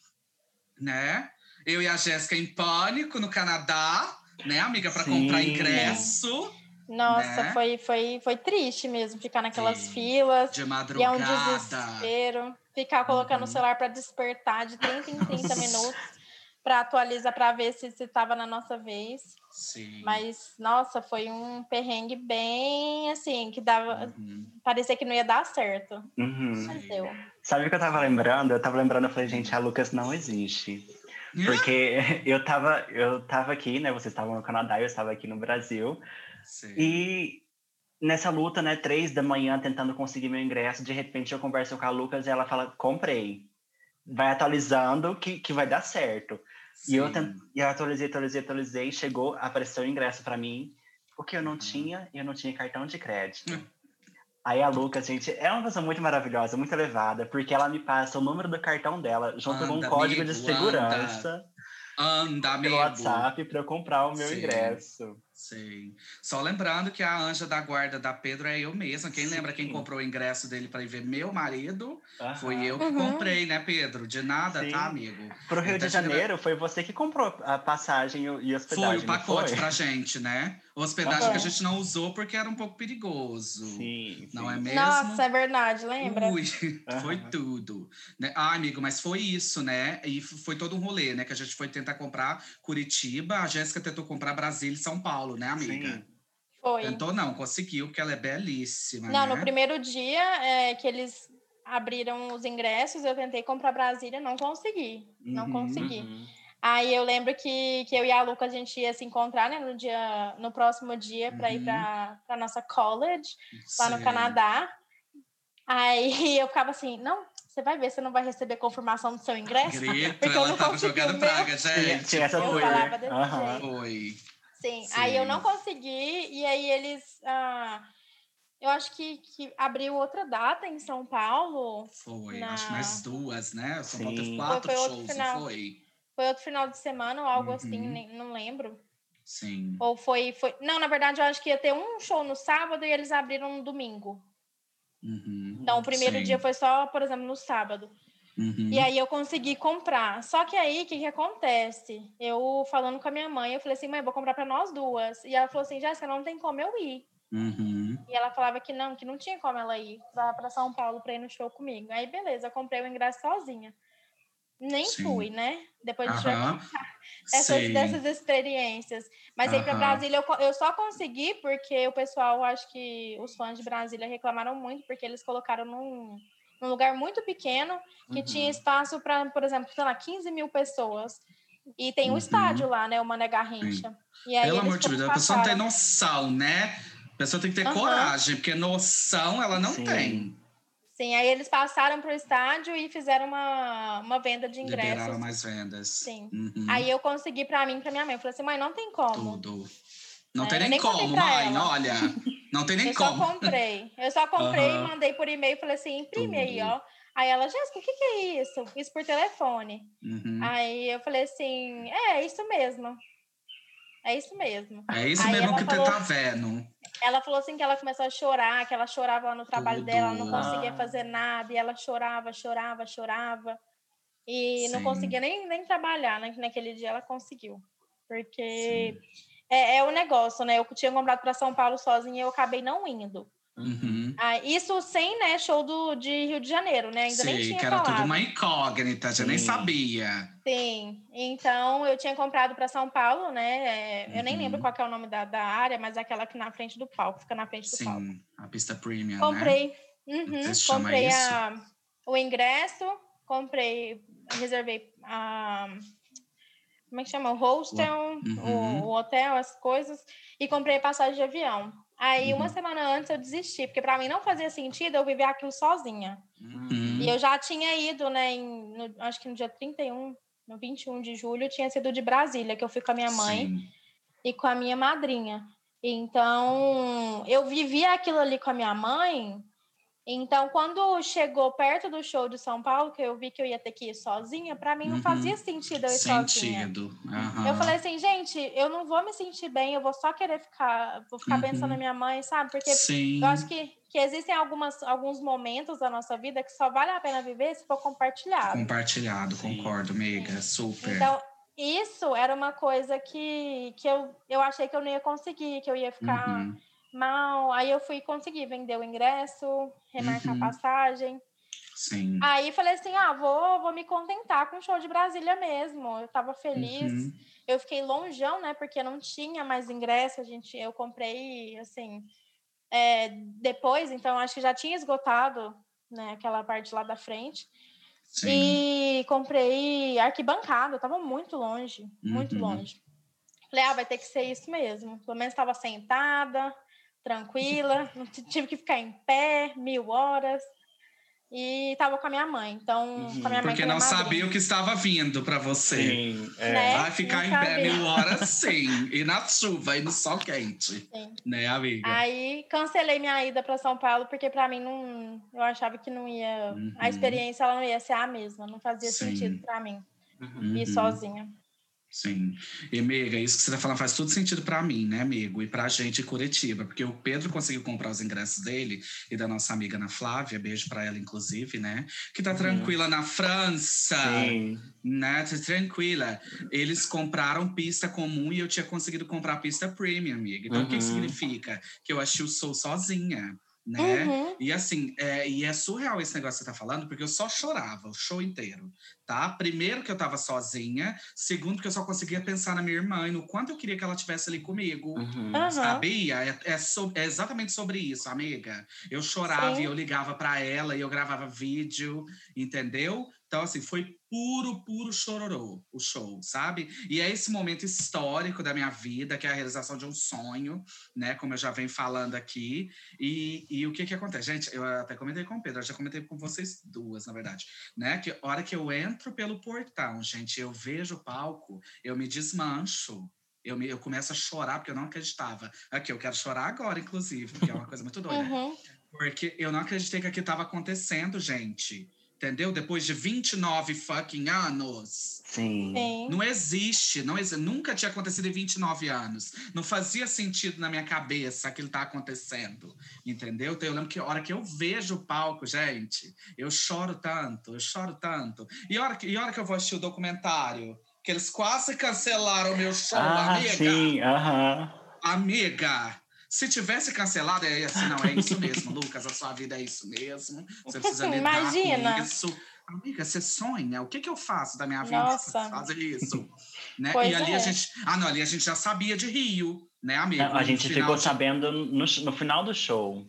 né? Eu e a Jéssica em pânico no Canadá, né, amiga, para comprar ingresso Nossa, né? foi, foi, foi triste mesmo ficar naquelas Sim. filas. de E é um madrugada. desespero. Ficar colocando Uhum. o celular para despertar de 30 em 30 *laughs* minutos para atualizar para ver se estava na nossa vez. Sim. Mas, nossa, foi um perrengue bem assim, que dava. Uhum. Parecia que não ia dar certo. Uhum. Mas deu. Sabe o que eu tava lembrando? Eu tava lembrando, eu falei, gente, a Lucas não existe. Porque *laughs* eu tava, eu tava aqui, né? Vocês estavam no Canadá, eu estava aqui no Brasil. Sim. E nessa luta, né, três da manhã, tentando conseguir meu ingresso, de repente eu converso com a Lucas e ela fala, comprei. Vai atualizando que, que vai dar certo. E eu, Sim. e eu atualizei, atualizei, atualizei, chegou, apareceu o ingresso para mim. O que eu não Uhum. tinha, eu não tinha cartão de crédito. Hum. Aí a Lucas, gente, é uma pessoa muito maravilhosa, muito elevada, porque ela me passa o número do cartão dela junto com um Anda, código amigo, de segurança Anda, amigo. pelo WhatsApp para eu comprar o meu Sim. ingresso. Sim. Só lembrando que a anja da guarda da Pedro é eu mesma. Quem lembra quem Sim. comprou o ingresso dele para ir ver meu marido? Foi Aham. eu que Uhum. comprei, né, Pedro? De nada, Sim. tá, amigo? Pro Rio Eu de Janeiro, foi você que comprou a passagem e hospedagem. Foi o pacote foi? pra gente, né? Hospedagem que a gente não usou porque era um pouco perigoso. Sim, Não sim. é mesmo? Nossa, é verdade, lembra? Ui, foi Aham. tudo. Né? Ah, amigo, mas foi isso, né? E foi todo um rolê, né? Que a gente foi tentar comprar Curitiba, a Jéssica tentou comprar Brasília e São Paulo, né, amiga? Sim. Foi. Tentou não, conseguiu, porque ela é belíssima, Não, né? no primeiro dia é, que eles abriram os ingressos, eu tentei comprar Brasília, não consegui. Não Uhum, consegui. Uhum. Aí eu lembro que, que eu e a Luca a gente ia se encontrar né, no, dia, no próximo dia para ir Uhum. para a nossa college lá no Sei. Canadá. Aí *laughs* eu ficava assim, não, você vai ver, você não vai receber confirmação do seu ingresso? Grito, *laughs* Porque eu ela não tava jogando meu. praga, *laughs* gente. tinha essa Eu foi. falava desse Aham. jeito. Foi. Sim, Sim. aí eu não consegui, e aí eles. ah, eu acho que, que abriu outra data em São Paulo. Foi. Na- Acho que mais duas, né? São Paulo teve Sim. quatro Foi- foi shows, final. não foi? Foi outro final de semana ou algo assim, Uhum. nem- não lembro. Sim. Ou foi, foi. Não, na verdade, eu acho que ia ter um show no sábado e eles abriram no domingo. Uhum. Então, o primeiro Sim. dia foi só, por exemplo, no sábado. Uhum. E aí eu consegui comprar. Só que aí, o que, que acontece? Eu falando com a minha mãe, eu falei assim, mãe, vou comprar para nós duas. E ela falou assim, Jéssica, não tem como eu ir. Uhum. E ela falava que não, que não tinha como ela ir para São Paulo para ir no show comigo. Aí, beleza, eu comprei o ingresso sozinha. Nem Sim. fui, né? Depois a gente vai Aham. *laughs* essas, Sim. dessas experiências. Mas aí para. Brasília eu, eu só consegui porque o pessoal, acho que os fãs de Brasília reclamaram muito, porque eles colocaram num, num lugar muito pequeno que Uhum. tinha espaço para, por exemplo, sei lá, 15 mil pessoas. E tem um Uhum. estádio lá, né? O Mané Garrincha. E aí Pelo amor de Deus, a pessoa não tem noção, né? A pessoa tem que ter coragem, porque noção ela não Sim. tem. Sim, aí eles passaram pro estádio e fizeram uma, uma venda de ingressos. Liberaram mais vendas. Sim. Uhum. Aí eu consegui pra mim pra minha mãe. Eu falei assim, mãe, não tem como. Tudo. Não É, tem eu nem nem como, mãe. ela. Olha, não tem *laughs* nem eu só como. comprei. Eu só comprei e mandei por e-mail. Falei assim, imprime aí, ó. Aí ela, Jéssica, o que, que é isso? Isso por telefone. Uhum. Aí eu falei assim, é, é isso mesmo. É isso mesmo. É isso Aí mesmo que falou- você tá vendo. Ela falou assim que ela começou a chorar, que ela chorava no trabalho dela, ela não Tudo. conseguia Ah. fazer nada, e ela chorava, chorava, chorava. E não Sim. conseguia nem, nem trabalhar, né? que Naquele dia ela conseguiu. Porque Sim. é, é o negócio, né? Eu tinha comprado para São Paulo sozinha e eu acabei não indo. Uhum. Ah, isso sem, né, show do, de Rio de Janeiro, né? Ainda nem Sei, tinha que era falado. tudo uma incógnita, já nem Sim. sabia. Sim, então eu tinha comprado para São Paulo, né? é, Eu nem Uhum. lembro qual que é o nome da, da área, mas é aquela que na frente do palco, fica na frente do palco. Sim, a pista premium, né? Comprei, uhum, Você chama comprei isso? a, o ingresso, comprei, reservei a. Como é que chama? O hostel, Uhum. o, o hotel, as coisas, e comprei passagem de avião. Aí, uma Uhum. semana antes, eu desisti, porque para mim não fazia sentido eu viver aquilo sozinha. Uhum. E eu já tinha ido, né, em, no- acho que no dia 31, no 21 de julho, tinha sido de Brasília, que eu fui com a minha mãe Sim. e com a minha madrinha. Então, eu vivia aquilo ali com a minha mãe. Então, quando chegou perto do show de São Paulo, que eu vi que eu ia ter que ir sozinha, para mim não Uhum. fazia sentido eu ir sozinha. Sentido. Aham. Eu falei assim, gente, eu não vou me sentir bem, eu vou só querer ficar, vou ficar Uhum. pensando na minha mãe, sabe? Porque Sim. eu acho que, que existem algumas, alguns momentos da nossa vida que só vale a pena viver se for compartilhado. Compartilhado, Sim. concordo, amiga. Super. Então, isso era uma coisa que, que eu, eu achei que eu não ia conseguir, que eu ia ficar Uhum. Mal. Aí eu fui conseguir vender o ingresso, remarcar Uhum. a passagem. Sim. Aí falei assim: ah, vou, vou me contentar com o show de Brasília mesmo. Eu tava feliz. Uhum. Eu fiquei longeão, né? Porque não tinha mais ingresso. A gente, eu comprei, assim, é, depois, então acho que já tinha esgotado né, aquela parte lá da frente. Sim. E comprei arquibancada, eu tava muito longe, muito Uhum. longe. Falei, ah, vai ter que ser isso mesmo. Pelo menos estava sentada, tranquila, não tive que ficar em pé mil horas. E tava com a minha mãe, então, com a minha mãe Porque não sabia o que estava vindo para você. Sim, é. Né? Vai ficar em pé mil horas, *laughs* sim. E na chuva, e no sol quente. Sim. Né, amiga? Aí cancelei minha ida para São Paulo, porque para mim não. Eu achava que não ia. Uhum. A experiência ela não ia ser a mesma, não fazia Sim. sentido para mim Uhum. ir Uhum. sozinha. Sim. E, amiga, isso que você tá falando faz tudo sentido pra mim, né, amigo? E pra gente em Curitiba, porque o Pedro conseguiu comprar os ingressos dele e da nossa amiga Ana Flávia, beijo pra ela, inclusive, né? Que tá Uhum. tranquila na França, Sim. né? Tá tranquila. Eles compraram pista comum e eu tinha conseguido comprar pista premium, amiga. Então, o que, que Uhum. significa? Que eu achei o show sozinha, né? Uhum. E assim, é, e é surreal esse negócio que você tá falando, porque eu só chorava o show inteiro, tá? Primeiro que eu tava sozinha, segundo que eu só conseguia pensar na minha irmã e no quanto eu queria que ela estivesse ali comigo. Uhum. Aham. Sabia? É, é so- é exatamente sobre isso, amiga. Eu chorava Sim. e eu ligava pra ela e eu gravava vídeo, entendeu? Então, assim, foi puro, puro chororô o show, sabe? E é esse momento histórico da minha vida, que é a realização de um sonho, né? Como eu já venho falando aqui. E, e o que que acontece? Gente, eu até comentei com o Pedro, eu já comentei com vocês duas, na verdade, né? Que hora que eu entro pelo portão, gente, eu vejo o palco, eu me desmancho. Eu, me, eu começo a chorar, porque eu não acreditava. Aqui, eu quero chorar agora, inclusive, porque é uma coisa muito doida. Uhum. Porque eu não acreditei que aquilo estava acontecendo, gente. Entendeu? Depois de 29 fucking anos. Sim. Sim. Não existe, não exi- nunca tinha acontecido em 29 anos. Não fazia sentido na minha cabeça aquilo tá acontecendo, entendeu? Então eu lembro que a hora que eu vejo o palco, gente, eu choro tanto, eu choro tanto. E a hora que, e a hora que eu vou assistir o documentário, que eles quase cancelaram o meu show, Ah, amiga. sim, aham. Amiga, se tivesse cancelado, é assim, não, é isso mesmo, Lucas, a sua vida é isso mesmo. Você *laughs* precisa lidar Imagina. com isso. Amiga, você sonha? O que, que eu faço da minha vida Nossa. fazer isso? *laughs* né? Pois e ali a é. gente. Ah, não, ali a gente já sabia de Rio, né, amigo? Não, a gente ficou de- sabendo no, no final do show.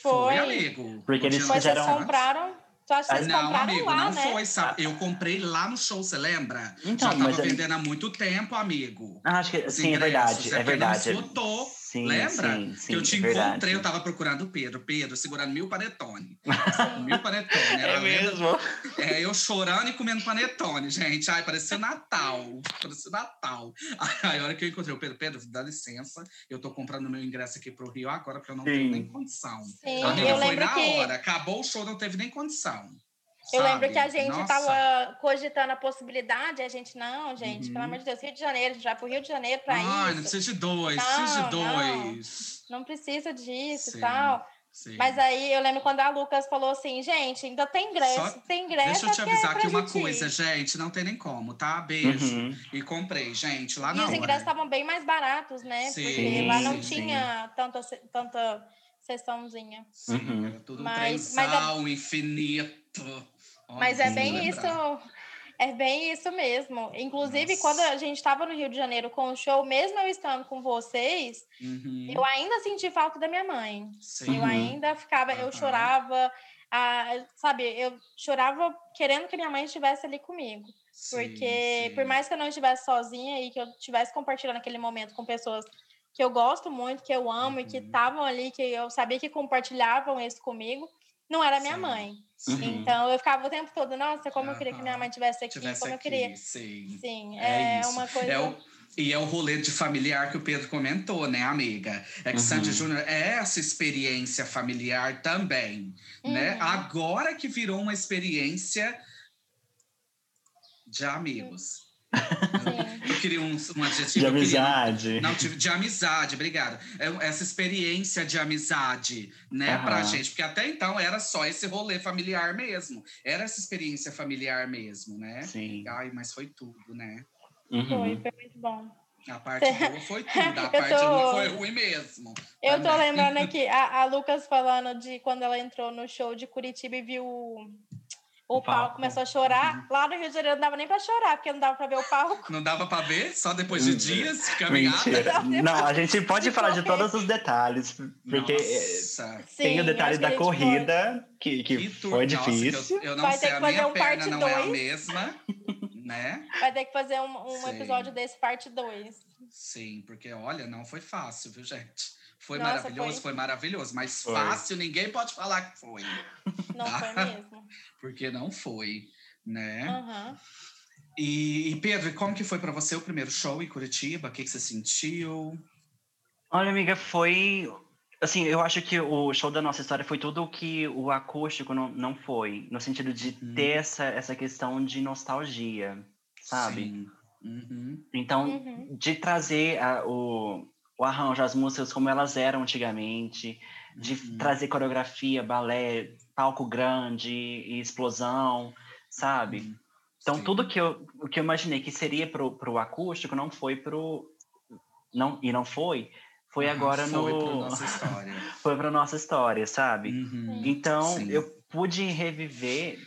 Foi, Foi. amigo. Porque eles Foi, vocês fizeram- antes. compraram. Tu acha que vocês Não, compraram amigo, lá, não né? foi, sabe? Eu comprei lá no show, você lembra? Então, já tava mas é- vendendo há muito tempo, amigo. Ah, acho que Os sim, é verdade, é porque verdade. Esgotou. Sim, Lembra? sim, sim, que eu te é verdade. encontrei, eu tava procurando o Pedro. Pedro, segurando mil panetone. Mil panetone. Era *laughs* É a lenda- mesmo? É, eu chorando e comendo panetone, gente. Ai, parecia Natal. Parecia Natal. *laughs* Aí, a hora que eu encontrei o Pedro, Pedro, dá licença. Eu tô comprando meu ingresso aqui pro Rio agora, porque eu não Sim. tenho nem condição. Sim, Amiga, eu foi lembro na que hora. Acabou o show, não teve nem condição. Eu lembro que a gente Nossa. tava cogitando a possibilidade, a gente não, gente, Uhum. pelo amor de Deus, Rio de Janeiro, a gente vai pro Rio de Janeiro pra Ai, não isso. precisa de dois, Não, precisa de não. dois. Não precisa disso e tal. Sim. Mas aí eu lembro quando a Lucas falou assim, gente, ainda tem ingresso, Só- tem ingresso. Deixa eu te avisar aqui uma coisa, gente. Não tem nem como, tá? Beijo. Uhum. E comprei, gente, lá E na os ingressos estavam bem mais baratos, né? Sim, Porque lá não sim, sim. tinha tanta, tanta sessãozinha. Sim, Uhum. era tudo um Mas- mas é- infinito. Olha, Mas é bem lembrar. isso. É bem isso mesmo. Inclusive, Nossa. quando a gente estava no Rio de Janeiro com o show, mesmo eu estando com vocês, Uhum. eu ainda senti falta da minha mãe. Sim. Eu ainda ficava, eu chorava, ah, sabe, eu chorava querendo que minha mãe estivesse ali comigo. Sim, Porque sim. por mais que eu não estivesse sozinha e que eu estivesse compartilhando aquele momento com pessoas que eu gosto muito, que eu amo e que Uhum. estavam ali, que eu sabia que compartilhavam isso comigo, não era minha mãe. Sim. Então eu ficava o tempo todo, nossa, como eu queria que minha mãe estivesse aqui, Tivesse como eu aqui, queria. sim. Sim, É é, isso. uma coisa. É o, e é o rolê de familiar que o Pedro comentou, né, amiga? É que Sandy Uhum. Júnior é essa experiência familiar também, né? Uhum. Agora que virou uma experiência de amigos. Eu queria um, um adjetivo. De amizade. Não, tive de amizade, obrigado. É essa experiência de amizade, né, Aham. pra gente. Porque até então era só esse rolê familiar mesmo. Era essa experiência familiar mesmo, né? Sim. Ai, mas foi tudo, né? Uhum. Foi, foi muito bom. A parte *laughs* boa foi tudo, a parte tô- ruim foi ruim mesmo. Eu tô Também. lembrando *laughs* aqui, a, a Lucas falando de quando ela entrou no show de Curitiba e viu o, o palco, palco. começou a chorar. Lá no Rio de Janeiro não dava nem pra chorar, porque não dava pra ver o palco. Não dava pra ver? Só depois de dias de *laughs* caminhada? Não, a gente pode falar de todos os detalhes, porque eh, Nossa, tem o Sim, detalhe que a da corrida, que, que, que foi Nossa, que eu- difícil. eu, não Vai sei, ter a que fazer um parte não é a mesma, né? Vai ter que fazer um, um episódio desse, parte 2. Sim, porque olha, não foi fácil, viu, gente? Foi Nossa, maravilhoso, foi. foi maravilhoso, mas Foi. fácil ninguém pode falar que foi, *laughs* Não Tá. foi mesmo. porque não foi, né? Aham. E, e, Pedro, como que foi para você o primeiro show em Curitiba? O que, que você sentiu? Olha, amiga, foi. Assim, eu acho que o show da nossa história foi tudo o que o acústico não, não foi, no sentido de Uhum. ter essa, essa questão de nostalgia, sabe? Sim. Uhum. Então, Uhum. de trazer a- o, o arranjo, as músicas como elas eram antigamente, de Uhum. trazer coreografia, balé, palco grande e explosão, sabe? Uhum. Então, Sim. tudo que eu, o que eu imaginei que seria pro, pro acústico não foi pro. Não, e não foi, foi agora foi no. pra *laughs* nossa história. foi pra nossa história, sabe? Uhum. Então, Sim. eu pude reviver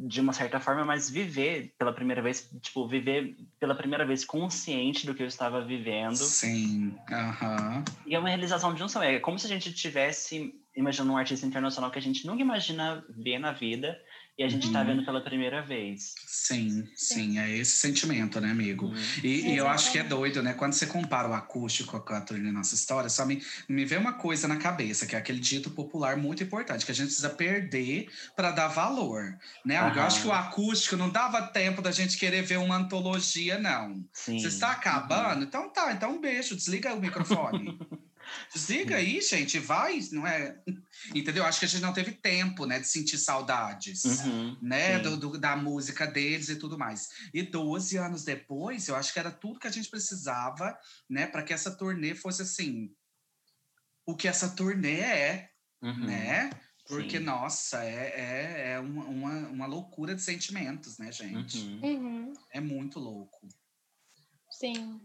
de uma certa forma, mas viver pela primeira vez, tipo, viver pela primeira vez consciente do que eu estava vivendo. Sim, aham. E é uma realização de um sonho. É como se a gente tivesse imaginando um artista internacional que a gente nunca imagina ver na vida e a gente está Uhum. vendo pela primeira vez. Sim, sim, é esse sentimento, né, amigo? Uhum. E, e eu acho que é doido, né? Quando você compara o acústico com a turnê Nossa História, só me, me vê uma coisa na cabeça, que é aquele dito popular muito importante, que a gente precisa perder para dar valor, né? Eu acho que o acústico não dava tempo da gente querer ver uma antologia, não. Sim. Você está acabando? Então tá, então um beijo, desliga o microfone. *laughs* Desliga aí, gente, vai, não é? Entendeu? Acho que a gente não teve tempo, né, de sentir saudades Uhum, né, do, do- da música deles e tudo mais. E 12 anos depois, eu acho que era tudo que a gente precisava, né, para que essa turnê fosse assim, o que essa turnê é, Uhum. né? Porque, Sim. nossa, é, é, é uma, uma, uma loucura de sentimentos, né, gente? Uhum. Uhum. É muito louco. Sim.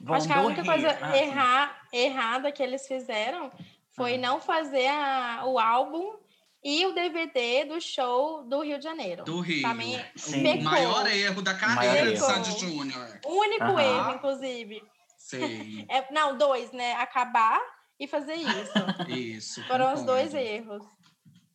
Bom, Acho que a única Rio- coisa Ah, sim. errar, errada que eles fizeram foi Ah. não fazer a- o álbum e o DVD do show do Rio de Janeiro. Do Rio. Pra mim, Sim. O maior erro da carreira de erro. Sandy Júnior. O único Aham. erro, inclusive. Sei. *laughs* É, não, dois, né? Acabar e fazer isso. Isso. Foram os dois erros.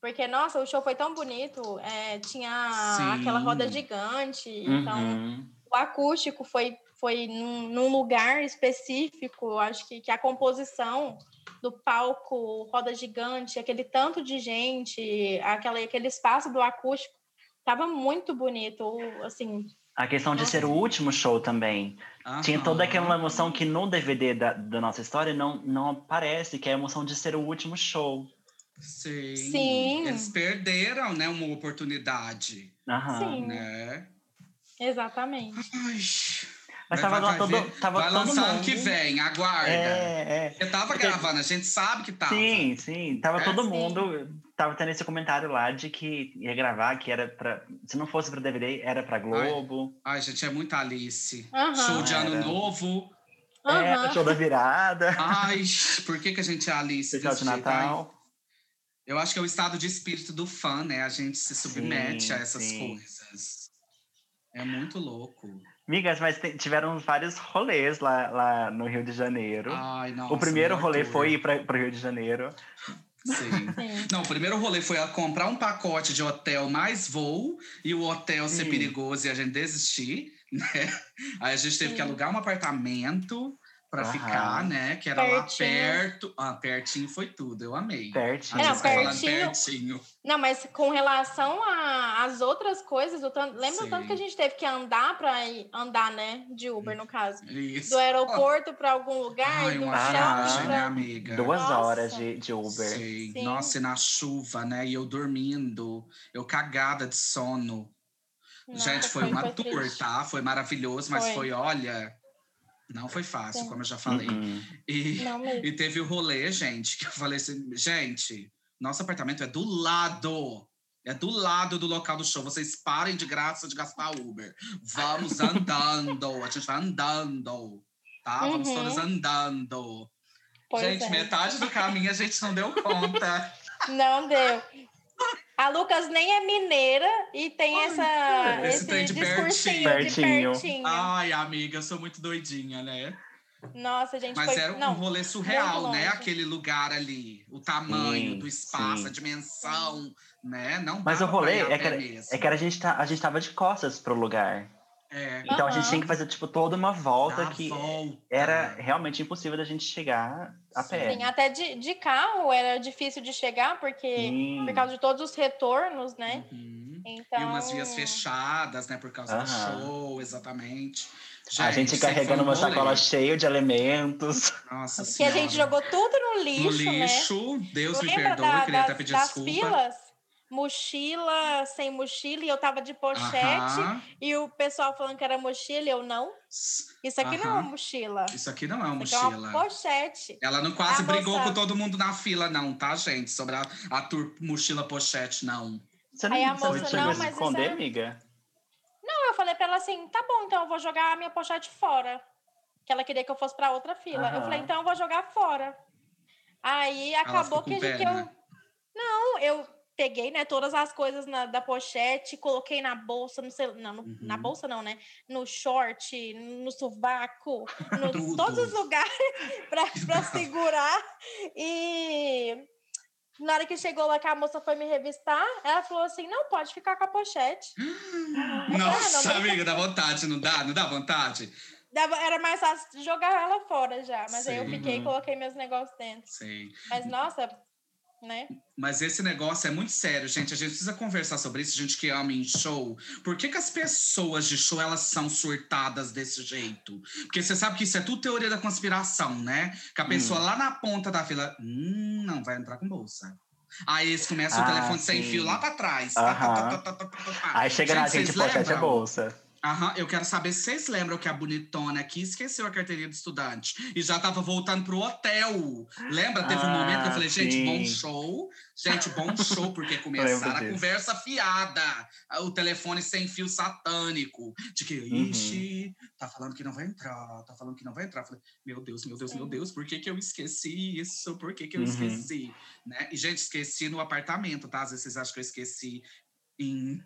Porque, nossa, o show foi tão bonito. é, tinha Sim. aquela roda gigante. Então, Uhum. o acústico foi, foi num, num lugar específico. Acho que, que a composição do palco Roda Gigante, aquele tanto de gente, aquela, aquele espaço do acústico, estava muito bonito. Assim, A questão de ser o último show também. Tinha toda aquela emoção que no DVD da, da nossa história não, não aparece, que é a emoção de ser o último show. Sim. Sim. Eles perderam, né, uma oportunidade, Aham. Sim. né? Exatamente. Ai. Mas Vai- tava vai lá todo, ver- tava Vai todo lançar ano que vem, aguarda. É, é. Eu tava Porque- gravando, a gente sabe que tava. Sim, sim. Tava É? todo Sim. mundo. Tava tendo esse comentário lá de que ia gravar, que era pra. Se não fosse pra DVD, era pra Globo. Ai, gente, é muito Alice. Aham. Show de ano Era. novo. É, Aham. o show da virada. Ai, por que, que a gente é Alice? Especial de desse jeito? Ai, Natal. eu acho que é o estado de espírito do fã, né? A gente se submete Sim, a essas sim. coisas. É muito louco. Migas, mas te- tiveram vários rolês lá, lá no Rio de Janeiro. Ai, nossa. o primeiro rolê foi ir pra, pro Rio de Janeiro. Sim. *laughs* Sim. Não, o primeiro rolê foi a comprar um pacote de hotel mais voo e o hotel ser Sim. perigoso e a gente desistir, né? Aí a gente teve que Sim. alugar um apartamento para ficar, né? Que era Pertinho. lá perto. Ah, pertinho foi tudo, eu amei. Pertinho. A Jéssica falando pertinho. pertinho. Não, mas com relação a- às outras coisas, o tanto, lembra o tanto que a gente teve que andar para andar, né? De Uber, no caso. Isso. Do aeroporto para algum lugar, Ai, do uma viagem, pra- né, amiga? Duas Nossa. horas de, de Uber. Sim. Sim. Nossa, e na chuva, né? E eu dormindo, eu cagada de sono. Nossa, Gente, foi, uma tour, triste. tá? Foi maravilhoso, mas Foi. foi, olha, não foi fácil, Sim. como eu já falei. Uhum. E, *laughs* e teve o rolê, gente, que eu falei assim, gente, nosso apartamento é do lado. É do lado do local do show. Vocês parem de graça de gastar Uber. Vamos *laughs* andando. A gente vai andando. Tá? Vamos Uhum. todas andando. Pois gente, é. metade do caminho a gente não deu conta. Não deu. A Lucas nem é mineira e tem Ai, essa, esse esse, trem de discursinho pertinho. de pertinho. Ai, amiga, eu sou muito doidinha, né? Nossa, gente, Mas foi... era um não, rolê surreal, né? Aquele lugar ali, o tamanho Sim, do espaço, sim. a dimensão, né? Não Mas o rolê é que, era, mesmo. é que a gente, tá, a gente tava de costas pro lugar. É, Então a gente tinha que fazer, tipo, toda uma volta dá que volta. era realmente impossível da gente chegar a pé. Sim, até de, de carro era difícil de chegar, porque Sim. por causa de todos os retornos, né? Uhum. Então, E umas vias fechadas, né? Por causa do Aham. show, exatamente. a gente sempre carregando um uma rolê. sacola cheia de alimentos. Nossa que a gente jogou tudo no lixo, no né? lixo. Deus me perdoe, da- queria até das, pedir das desculpa. filas? Mochila, sem mochila, e eu tava de pochete, Aham. e o pessoal falando que era mochila, e eu não. Isso aqui não é uma mochila. Isso aqui não é uma Isso aqui é mochila. uma pochete. Ela não quase A brigou moça- com todo mundo na fila, não, tá, gente? Sobre a, a tour mochila pochete, não. Você não, Aí a você não moça, chegou não, a se mas isso esconder, é- amiga? Não, eu falei pra ela assim, tá bom, então eu vou jogar a minha pochete fora. Que ela queria que eu fosse pra outra fila. Eu falei, então eu vou jogar fora. Aí acabou ficou que, com que pena. eu. Não, eu peguei, né, todas as coisas na- da pochete, coloquei na bolsa, no cel... não, no- na Uhum. bolsa não, né? No short, no sovaco, *laughs* no todos os lugares *laughs* pra segurar. E na hora que chegou lá que a moça foi me revistar, ela falou assim: não, pode ficar com a pochete. *gasps* Nossa, não, amiga, dá vontade, não dá? Não dá vontade? Era mais fácil jogar ela fora já. Mas aí eu Sim. fiquei e coloquei meus negócios dentro. Sei. Mas, nossa, né? Mas esse negócio é muito sério, gente. A gente precisa conversar sobre isso, gente que ama em show. Por que, que as pessoas de show elas são surtadas desse jeito? Porque você sabe que isso é tudo teoria da conspiração, né? Que a pessoa lá na ponta da fila, hum, não vai entrar com bolsa. Aí eles começam o Ah, telefone sem sim. fio lá pra trás. Tá, tá, tá, tá, tá, tá, tá. Aí chega na gente, pochete é bolsa. Aham, eu quero saber se vocês lembram que a bonitona aqui esqueceu a carteirinha de estudante e já tava voltando pro hotel. Lembra? Teve um Ah, momento que eu falei, gente, sim. bom show. Gente, bom show, porque *laughs* começaram a conversa fiada. O telefone sem fio satânico. De que, Uhum. ixi, tá falando que não vai entrar, tá falando que não vai entrar. Eu falei, meu Deus, meu Deus, meu Deus, por que, que eu esqueci isso? Por que, que eu Uhum. esqueci? Né? E, gente, esqueci no apartamento, tá? Às vezes vocês acham que eu esqueci em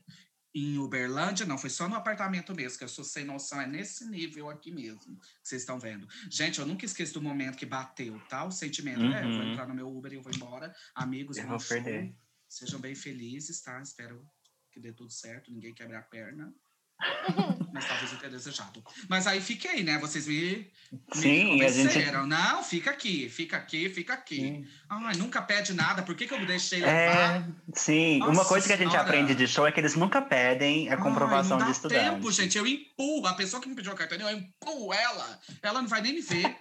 em Uberlândia, não, foi só no apartamento mesmo, que eu sou sem noção, é nesse nível aqui mesmo, que vocês estão vendo. Gente, eu nunca esqueço do momento que bateu, tá? O sentimento, né? Eu vou Uhum. entrar no meu Uber e eu vou embora. Amigos, Eu vou show. perder. Sejam bem felizes, tá? Espero que dê tudo certo, ninguém quebre a perna. *laughs* Mas talvez eu tenha desejado. Mas aí fiquei, né? Vocês me, me Sim, a gente. convenceram. Não, fica aqui, fica aqui, fica aqui. Sim. Ai, nunca pede nada. Por que, que eu me deixei É, levar? sim. Nossa Uma coisa que a gente Senhora. aprende de show é que eles nunca pedem a comprovação Ai, não de dá estudante. tempo, gente. Eu empurro. A pessoa que me pediu a carteira, eu empurro ela. Ela não vai nem me ver.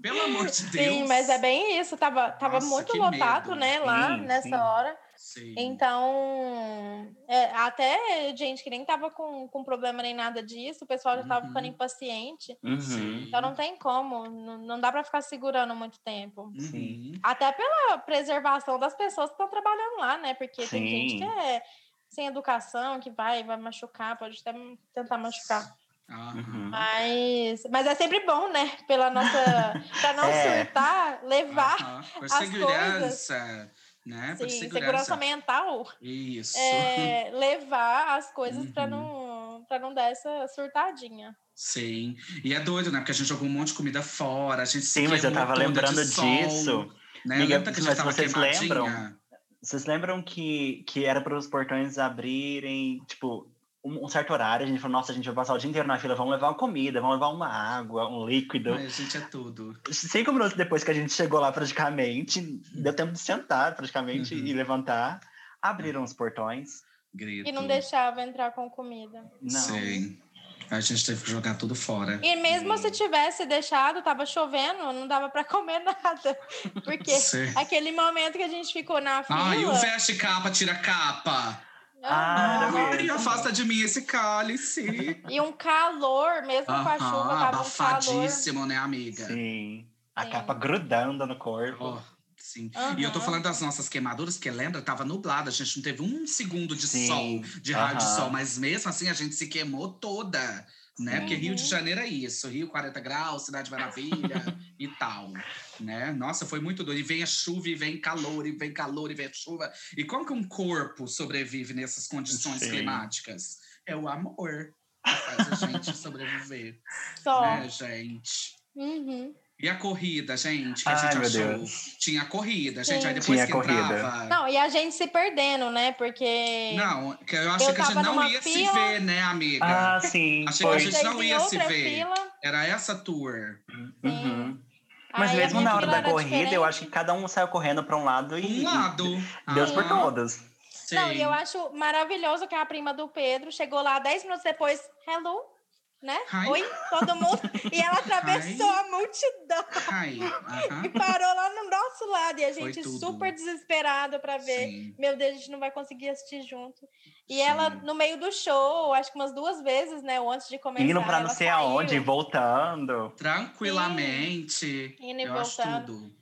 Pelo amor de Deus. Sim, mas é bem isso. Tava, tava Nossa, muito lotado, medo. né, lá Sim, nessa sim. hora. Sim. Então, é, até gente que nem tava com, com problema nem nada disso, o pessoal já tava Uhum. ficando impaciente. Uhum. Sim. Então não tem como, não, não dá para ficar segurando muito tempo. Uhum. Até pela preservação das pessoas que estão trabalhando lá, né? Porque tem gente Sim. que é sem educação, que vai, vai machucar, pode até tentar machucar. Uhum. Mas, mas é sempre bom, né? Pela nossa. para não *laughs* É. surtar, levar. Aham. Por as segurança, né? Sim, segurança. segurança mental. Isso. é, levar as coisas para Uhum. não para não dar essa surtadinha. Sim. E é doido, né? Porque a gente jogou um monte de comida fora, a gente se Sim, mas eu tava lembrando de sol, disso. Né? Amiga, Lembra que mas tava vocês queimadinha? lembram? Vocês lembram que, que era para os portões abrirem, tipo, um, um certo horário? A gente falou, nossa, a gente vai passar o dia inteiro na fila, vamos levar uma comida, vamos levar uma água, um líquido. Ai, a gente é tudo. Cinco minutos depois que a gente chegou lá, praticamente, deu tempo de sentar, praticamente, Uhum. e levantar. Abriram os portões. Grito. E não deixava entrar com comida. Não. Sim. A gente teve que jogar tudo fora. E mesmo se tivesse deixado, tava chovendo, não dava para comer *laughs* nada. Porque Sim. aquele momento que a gente ficou na fila. Ai, o veste capa, tira capa. Ah, mesmo. afasta de mim esse cálice. E um calor, mesmo com a chuva, Aham, tava um calor. abafadíssimo, né, amiga? Sim. A Sim. capa grudando no corpo. Ó, sim. E eu tô falando das nossas queimaduras, porque lembra, tava nublado, a gente não teve um segundo de Sim. sol, de raio de sol, mas mesmo assim a gente se queimou toda, né? Porque Rio de Uhum. Janeiro é isso, Rio 40 graus, Cidade Maravilha *laughs* e tal, né? Nossa, foi muito doido. E vem a chuva, e vem calor, e vem calor, e vem chuva. E como que um corpo sobrevive nessas condições Sim. climáticas? É o amor que faz a gente sobreviver, Só. né, gente? Uhum. E a corrida, gente, que a Ai, gente meu achou? Deus. Tinha corrida, gente. Sim. Aí depois Tinha que corrida. entrava. Não, e a gente se perdendo, né? Porque. Não, que eu achei Eu que a gente não ia se fila. ver, né, amiga? Ah, sim. Achei que foi. a gente não ia se ver. fila. Era essa tour. Uhum. Mas aí a mesmo na hora da corrida, eu diferente. acho que cada um saiu correndo para um lado e. Um lado. e Deus por Aham, todos. Não, sim. e eu acho maravilhoso que a prima do Pedro chegou lá 10 minutos depois, hello, né? Hi. Oi, todo mundo. E ela atravessou a multidão Ai, aham. e parou lá no nosso lado. E a gente super desesperada para ver. Sim. Meu Deus, a gente não vai conseguir assistir junto. E Sim. ela, no meio do show, acho que umas duas vezes, né? Ou antes de começar. Indo pra não sei saiu. aonde, e voltando. Tranquilamente. Indo e eu voltando.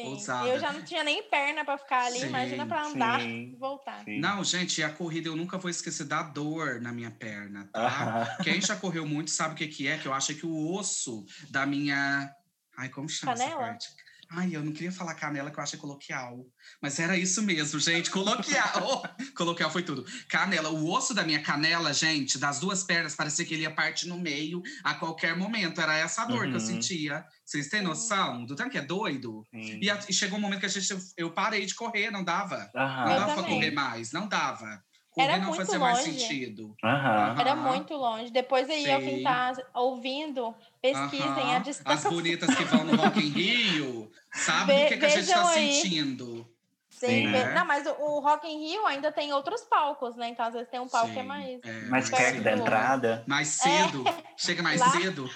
Sim. ousada. Eu já não tinha nem perna para ficar ali. Sim, imagina para andar sim, e voltar. Sim. Não, gente, a corrida eu nunca vou esquecer da dor na minha perna, tá? Aham. Quem já correu muito sabe o que, que é, que eu acho que o osso da minha. Ai, como chama essa Canela? parte? Ai, eu não queria falar canela, que eu achei coloquial. Mas era isso mesmo, gente. Coloquial. *laughs* coloquial foi tudo. Canela. O osso da minha canela, gente, das duas pernas, parecia que ele ia partir no meio a qualquer momento. Era essa dor que eu Uhum. sentia. Vocês têm noção do tanto que é doido? Sim. E, a- e chegou um momento que a gente, eu parei de correr, não dava. Não Aham. Eu dava pra correr mais, não dava. Era não muito fazia mais longe. sentido. Aham. Era muito longe. Depois aí eu Sim. vim estar ouvindo, pesquisem Aham. a As distância. bonitas que vão no Rock in Rio, sabem o que, que a gente está sentindo. Sim, Sim. ve- Não, mas o, Rock in Rio ainda tem outros palcos, né? Então às vezes tem um palco que é Sim, mais. é, Mais perto perto da entrada. Mais cedo. Chega mais Lá. cedo.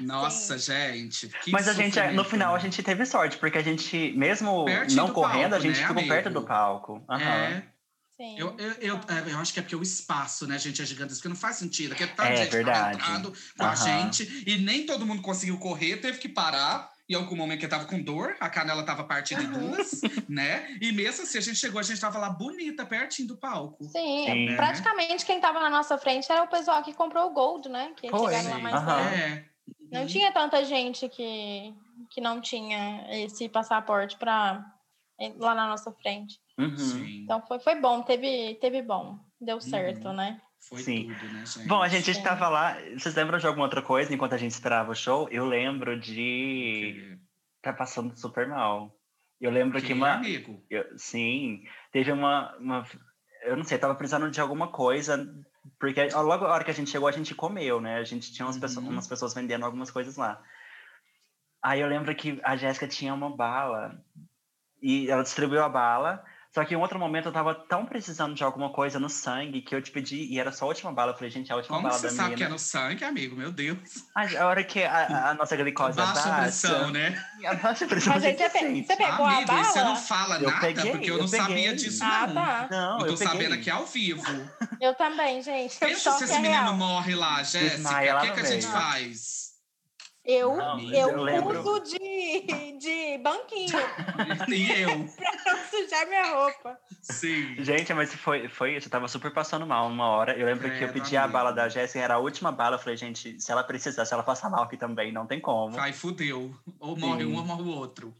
Nossa, gente. que Mas a gente, no sofrimento, final, a né? gente teve sorte, porque a gente, mesmo Pertinho não do correndo, a palco, gente né, ficou perto amigo? do palco. Aham. É, Sim. eu, eu, eu, é, eu acho que é porque o espaço, né, gente, é gigantesco, que não faz sentido. Aqui é tanta É gente verdade. entrando com a Aham. gente e nem todo mundo conseguiu correr, teve que parar. Em algum momento que tava com dor, a canela tava partida em Uhum. duas, né? E mesmo assim, a gente chegou, a gente tava lá bonita, pertinho do palco. Sim, Sim. praticamente quem tava na nossa frente era o pessoal que comprou o Gold, né? Que Foi. chegaram lá mais Aham. cedo. É. Não tinha tanta gente que, que não tinha esse passaporte para lá na nossa frente. Uhum. Então foi, foi bom, teve, teve bom. Deu Uhum. certo, né? foi Sim. tudo, né, gente? Bom, a gente Sim. estava lá. Vocês lembram de alguma outra coisa enquanto a gente esperava o show? Eu lembro de tá passando super mal. Eu lembro que Que uma. amigo. eu- sim, teve uma, uma. Eu não sei, tava precisando de alguma coisa Porque logo a hora que a gente chegou, a gente comeu, né? A gente tinha umas, Uhum. pessoas, umas pessoas vendendo algumas coisas lá. Aí eu lembro que a Jéssica tinha uma bala e ela distribuiu a bala. Só que em outro momento eu tava tão precisando de alguma coisa no sangue que eu te pedi e era só a última bala. Eu falei, gente, é a última Como bala você da sabe que é no sangue, amigo? Meu Deus. A hora que a, a nossa glicose Baixa baixa... pressão, né? *laughs* A nossa pressão Mas aí você, pe- sente. você pegou a Amigo, e você não bala? fala Eu nada, peguei, porque eu eu não sabia peguei. disso, Ah, não. tá. Não, eu tô eu sabendo aqui ao vivo. Eu também, gente. Pensa se que esse é menino real. morre lá, Jéssica. O que, que a gente faz? Eu, Não, eu, eu lembro. uso de, de banquinho *laughs* E eu. *laughs* pra não sujar minha roupa. Sim. Gente, mas foi, foi isso. Eu tava super passando mal uma hora. Eu lembro que eu Credo, pedi a amigo. bala da Jéssica, era a última bala. Eu falei, gente, se ela precisar, se ela passar mal aqui também, não tem como. Ai, fudeu. Ou morre Sim. um ou morre o outro.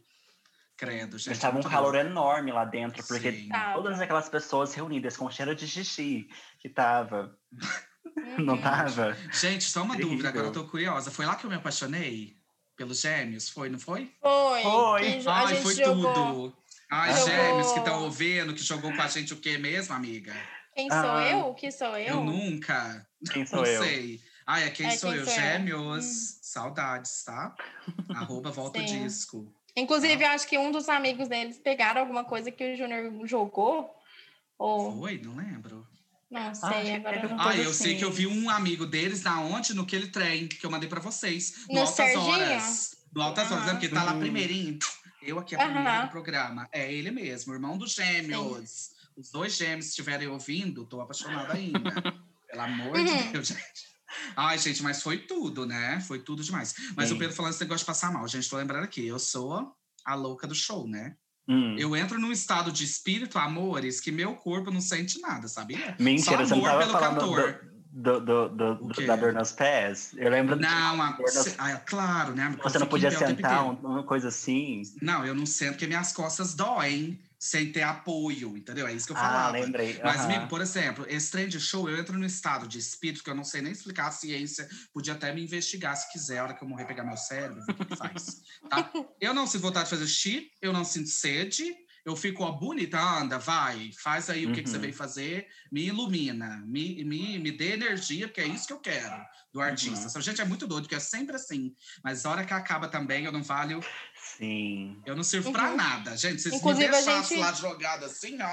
Credo, gente. Estava um muito calor louco. enorme lá dentro, porque Sim. Todas aquelas pessoas reunidas com cheiro de xixi que tava. *laughs* *laughs* Não Uhum. tava? Gente, só uma Terrível. dúvida, agora eu tô curiosa. Foi lá que eu me apaixonei? Pelos gêmeos? Foi, não foi? Foi. Foi. a Ai, gente foi jogou. tudo. Ai, Jogou. gêmeos que estão ouvindo, que jogou com a gente o quê mesmo, amiga? Quem sou Ah. eu? Que sou eu? Eu, nunca. Quem sou não eu? sei. Ai, é quem É, sou quem eu? sou eu? Gêmeos. Saudades, tá? Arroba volta o disco. Inclusive, eu acho que um dos amigos deles pegaram alguma coisa que o Júnior jogou. Ou. Foi? Não lembro. Não Ah, sei, achei agora que eu não Ah, eu sei que eu vi um amigo deles na onde? No aquele trem que eu mandei pra vocês. No, No Altas Serginho? Horas. No Altas Horas, Aham. lembra que tá lá Uhum. primeirinho? Eu aqui, a primeira do programa. É ele mesmo, irmão dos gêmeos. Os dois gêmeos se estiverem ouvindo, tô apaixonada ainda. *laughs* Pelo amor de Uhum. Deus, *laughs* gente. Ai, gente, mas foi tudo, né? Foi tudo demais. Mas Sim. o Pedro falando esse negócio de passar mal. Gente, tô lembrando aqui, eu sou a louca do show, né? Hum. Eu entro num estado de espírito, amores, que meu corpo não sente nada, sabia? Mentira, Só você não amor pelo cantor. do, do, do, do- da dor nos pés? Eu lembro Não, a, dor nos- ah, claro, né? você não podia sentar, um- uma coisa assim. Não, eu não sento porque minhas costas doem sem ter apoio, entendeu? É isso que eu Ah, falava. lembrei. Mas, aham. amigo, por exemplo, esse trem de show, eu entro no estado de espírito que eu não sei nem explicar a ciência, podia até me investigar se quiser, a hora que eu morrer, pegar meu cérebro, ver o que que faz. Tá? *laughs* Eu não sinto vontade de fazer xixi, eu não sinto sede, eu fico, ó, bonita, anda, vai, faz aí o que, que você Uhum. veio fazer, me ilumina, me, me, me dê energia, porque é isso que eu quero do artista. Uhum. Essa gente é muito doido, porque é sempre assim. Mas a hora que acaba também, eu não valho, Sim. eu não sirvo pra Uhum. nada. Gente, vocês Inclusive, me a deixassem gente- lá jogado assim, ó.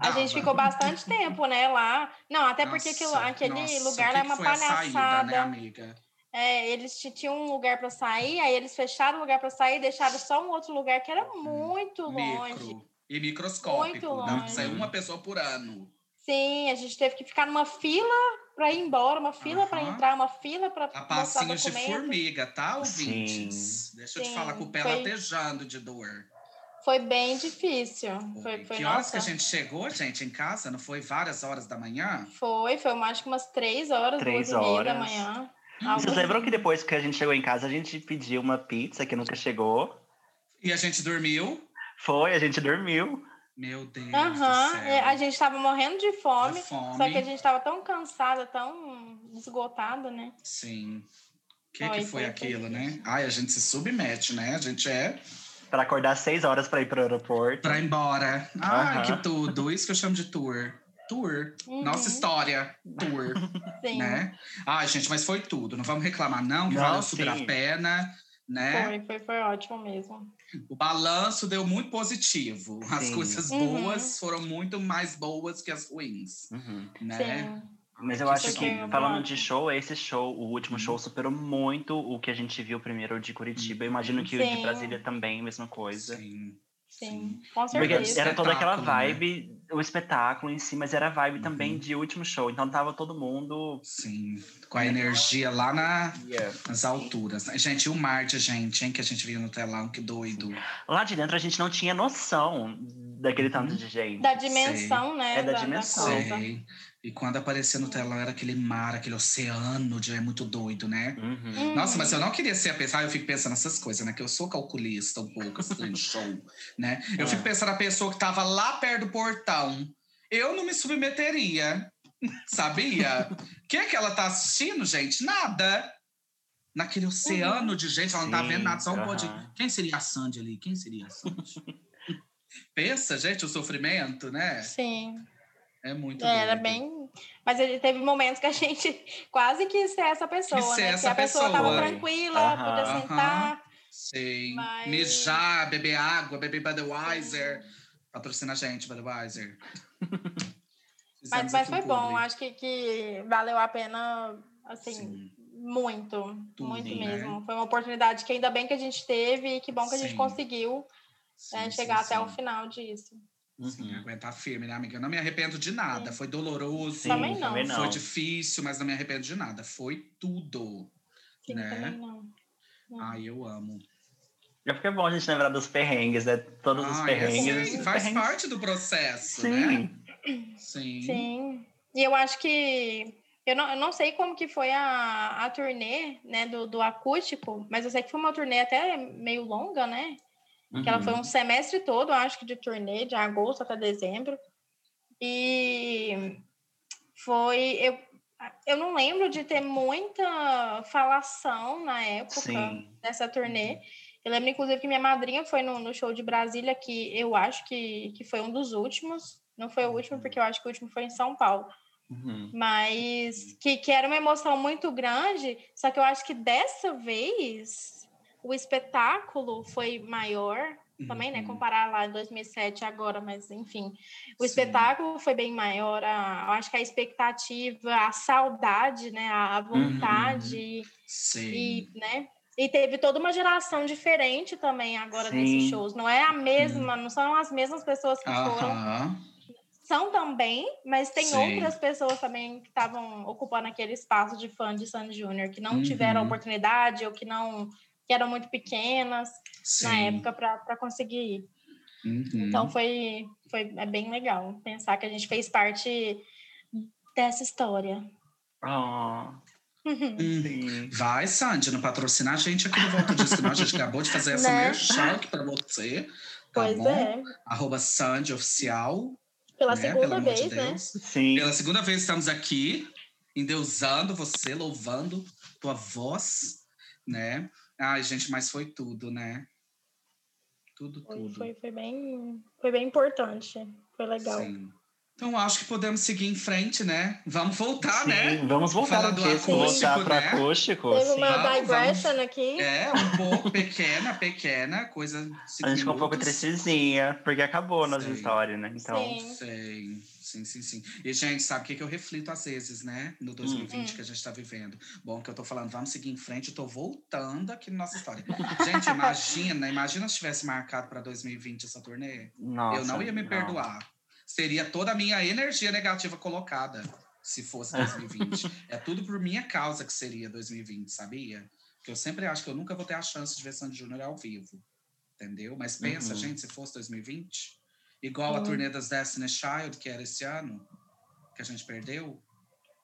A dava. gente ficou bastante tempo, né, lá. Não, até porque aquilo, aquele nossa, lugar é uma a palhaçada. saída, né, amiga? É, eles ti- tinham um lugar para sair, aí eles fecharam o lugar para sair e deixaram só um outro lugar que era muito longe. Micro e microscópico. Muito pra longe. sair uma pessoa por ano. Sim, a gente teve que ficar numa fila para ir embora, uma fila para Aham. entrar, uma fila para A mostrar passinhos de formiga, tá, ouvintes? Deixa eu te Sim, falar com o pé foi- latejando de dor. Foi bem difícil. Foi, foi que horas nossa. que a gente chegou, gente, em casa? Não foi várias horas da manhã? Foi, foi mais que umas três horas, Três duas e meia da horas. Vocês lembram que depois que a gente chegou em casa, a gente pediu uma pizza que nunca chegou? E a gente dormiu? Foi, a gente dormiu. Meu Deus Aham, do céu. é, a gente tava morrendo de fome, De fome. só que a gente tava tão cansada, tão esgotada, né? Sim. O que, Foi, que foi aquilo, né? Ai, a gente se submete, né? A gente é Pra acordar seis horas pra ir pro aeroporto. pra ir embora. Ai, Aham. que tudo. Isso que eu chamo de tour. Tour. Uhum. Nossa história. Tour. *laughs* Sim, né? Ai, gente, mas foi tudo. Não vamos reclamar, não, que Não, valeu super sim. a pena, né? foi, foi, foi ótimo mesmo. O balanço deu muito positivo. As Sim. coisas Uhum. boas foram muito mais boas que as ruins, Uhum. né? Sim. Mas eu acho que, sonho. falando de show, esse show, o último Uhum. show, superou muito o que a gente viu primeiro de Curitiba. Eu imagino que o de Sim. Brasília também, mesma coisa. Sim. Sim, com Porque certeza. era toda aquela né? vibe, o espetáculo em si, mas era vibe também Uhum. de último show. Então tava todo mundo. Sim. Com a energia lá na, Yeah. nas alturas. né? Gente, e o mar de gente, hein, que a gente via no telão, que doido. Lá de dentro a gente não tinha noção daquele tanto Uhum. de gente. Da dimensão, né? É da dimensão. coisa. E quando aparecia no telão, era aquele mar, aquele oceano, de, é muito doido, né? Uhum. Uhum. Nossa, mas eu não queria ser a pessoa, eu fico pensando nessas coisas, né? Que eu sou calculista um pouco, *laughs* de show, né? Eu É. fico pensando na pessoa que tava lá perto do portão. Eu não me submeteria, *laughs* sabia? O que é que ela tá assistindo, gente? Nada. Naquele oceano de gente, ela não tá Sim, vendo nada, só um monte de... Quem seria a Sandy ali? Quem seria a Sandy? *laughs* Pensa, gente, o sofrimento, né? Sim. É muito É, Era bem. Mas ele teve momentos que a gente *laughs* quase quis ser essa pessoa, Quis ser né? essa que a pessoa tava pessoa. tranquila, Aham. podia Aham. sentar. Sim. Mas- Mijar, beber água, beber Budweiser. Patrocina a gente, Budweiser. *laughs* Mas, mas foi bom, acho que, que valeu a pena, assim, Sim. muito, Tudo, muito né? mesmo. Foi uma oportunidade que ainda bem que a gente teve e que bom que a gente Sim. conseguiu né, Sim, chegar sim, até o sim. final disso. Sim, Uhum. aguentar firme, né, amiga? Eu não me arrependo de nada. Foi doloroso. Sim, Também não. também não. Foi difícil, mas não me arrependo de nada. Foi tudo. Sim, Né? também não. Ai, eu amo. É porque é bom a gente lembrar dos perrengues, né? Todos os Ai, é perrengues. sim, faz perrengues- parte do processo, né? Sim. Sim. Sim. E eu acho que. Eu não, eu não sei como que foi a, a turnê né, do, do acústico, mas eu sei que foi uma turnê até meio longa, né? Que ela foi Uhum. um semestre todo, acho que de turnê, de agosto até dezembro. E foi. Eu, eu não lembro de ter muita falação na época Sim. dessa turnê. Eu lembro, inclusive, que minha madrinha foi no, no show de Brasília, que eu acho que, que foi um dos últimos. Não foi o último, porque eu acho que o último foi em São Paulo. Uhum. Mas que, que era uma emoção muito grande. Só que eu acho que dessa vez o espetáculo foi maior também, né? Uhum. Comparar lá em 2007 agora, mas enfim. O Sim. espetáculo foi bem maior. A, eu acho que a expectativa, a saudade, né? A, vontade Sim. e, né? E teve toda uma geração diferente também agora Sim. nesses shows. Não é a mesma, não são as mesmas pessoas que foram são também, mas tem Sim. outras pessoas também que estavam ocupando aquele espaço de fã de Sandy Júnior, que não tiveram Uhum. oportunidade ou que não que eram muito pequenas Sim. na época para conseguir ir. Uhum. Então foi, foi é bem legal pensar que a gente fez parte dessa história. Oh, Hum. sim. Vai, Sandy, não patrocina a gente aqui no Volta Disco, não. A gente acabou de fazer essa Né? merchan aqui pra você. Tá *laughs* pois bom? é, Arroba Sandy Oficial. pela né? segunda Pelo vez, de né? Sim. Pela segunda vez estamos aqui, endeusando você, louvando tua voz, né? Ai, gente, mas foi tudo, né? Tudo, Foi, tudo. foi, foi bem, foi bem importante, foi legal. Sim. Então, acho que podemos seguir em frente, né? Vamos voltar, Sim, né? Vamos voltar do acústico, voltar para né? acústico. Teve sim. uma Vamos, digression aqui. É, um pouco pequena, pequena, coisa. A gente ficou um pouco tristezinha, porque acabou a nossa história, né? Então, Sim. Sei, sim, sim, sim. E, gente, sabe o que, que eu reflito às vezes, né? No 2020 Hum. que a gente tá vivendo. Bom, que eu tô falando, vamos seguir em frente, eu tô voltando aqui na nossa história. gente, *laughs* imagina, imagina se tivesse marcado para 2020 essa turnê. nossa. eu não ia me perdoar. Seria toda a minha energia negativa colocada se fosse 2020. é tudo por minha causa que seria 2020, sabia? Porque eu sempre acho que eu nunca vou ter a chance de ver Sandy Júnior ao vivo. Entendeu? Mas pensa, Uhum. gente, se fosse 2020, igual a Uhum. turnê das Destiny Child, que era esse ano, que a gente perdeu.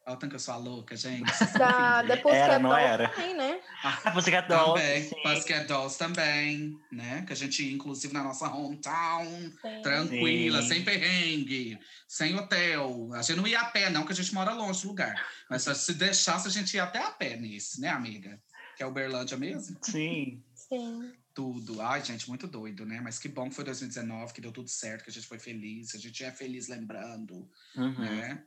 Olha o tanto que eu sou a louca, gente. Da, da Pussycat Era, não Dolls era? também, né? Ah, *laughs* você quer dar Também, sim. Basket Dolls também, né? Que a gente, ia, inclusive, na nossa hometown, Sim. tranquila, Sim. sem perrengue, sem hotel. A gente não ia a pé, não, que a gente mora longe do lugar. Mas se deixasse, a gente ia até a pé nesse, né, amiga? Que é Uberlândia mesmo. Sim. Sim. Tudo. Ai, gente, muito doido, né? Mas que bom que foi 2019, que deu tudo certo, que a gente foi feliz, a gente é feliz lembrando, Uhum. né?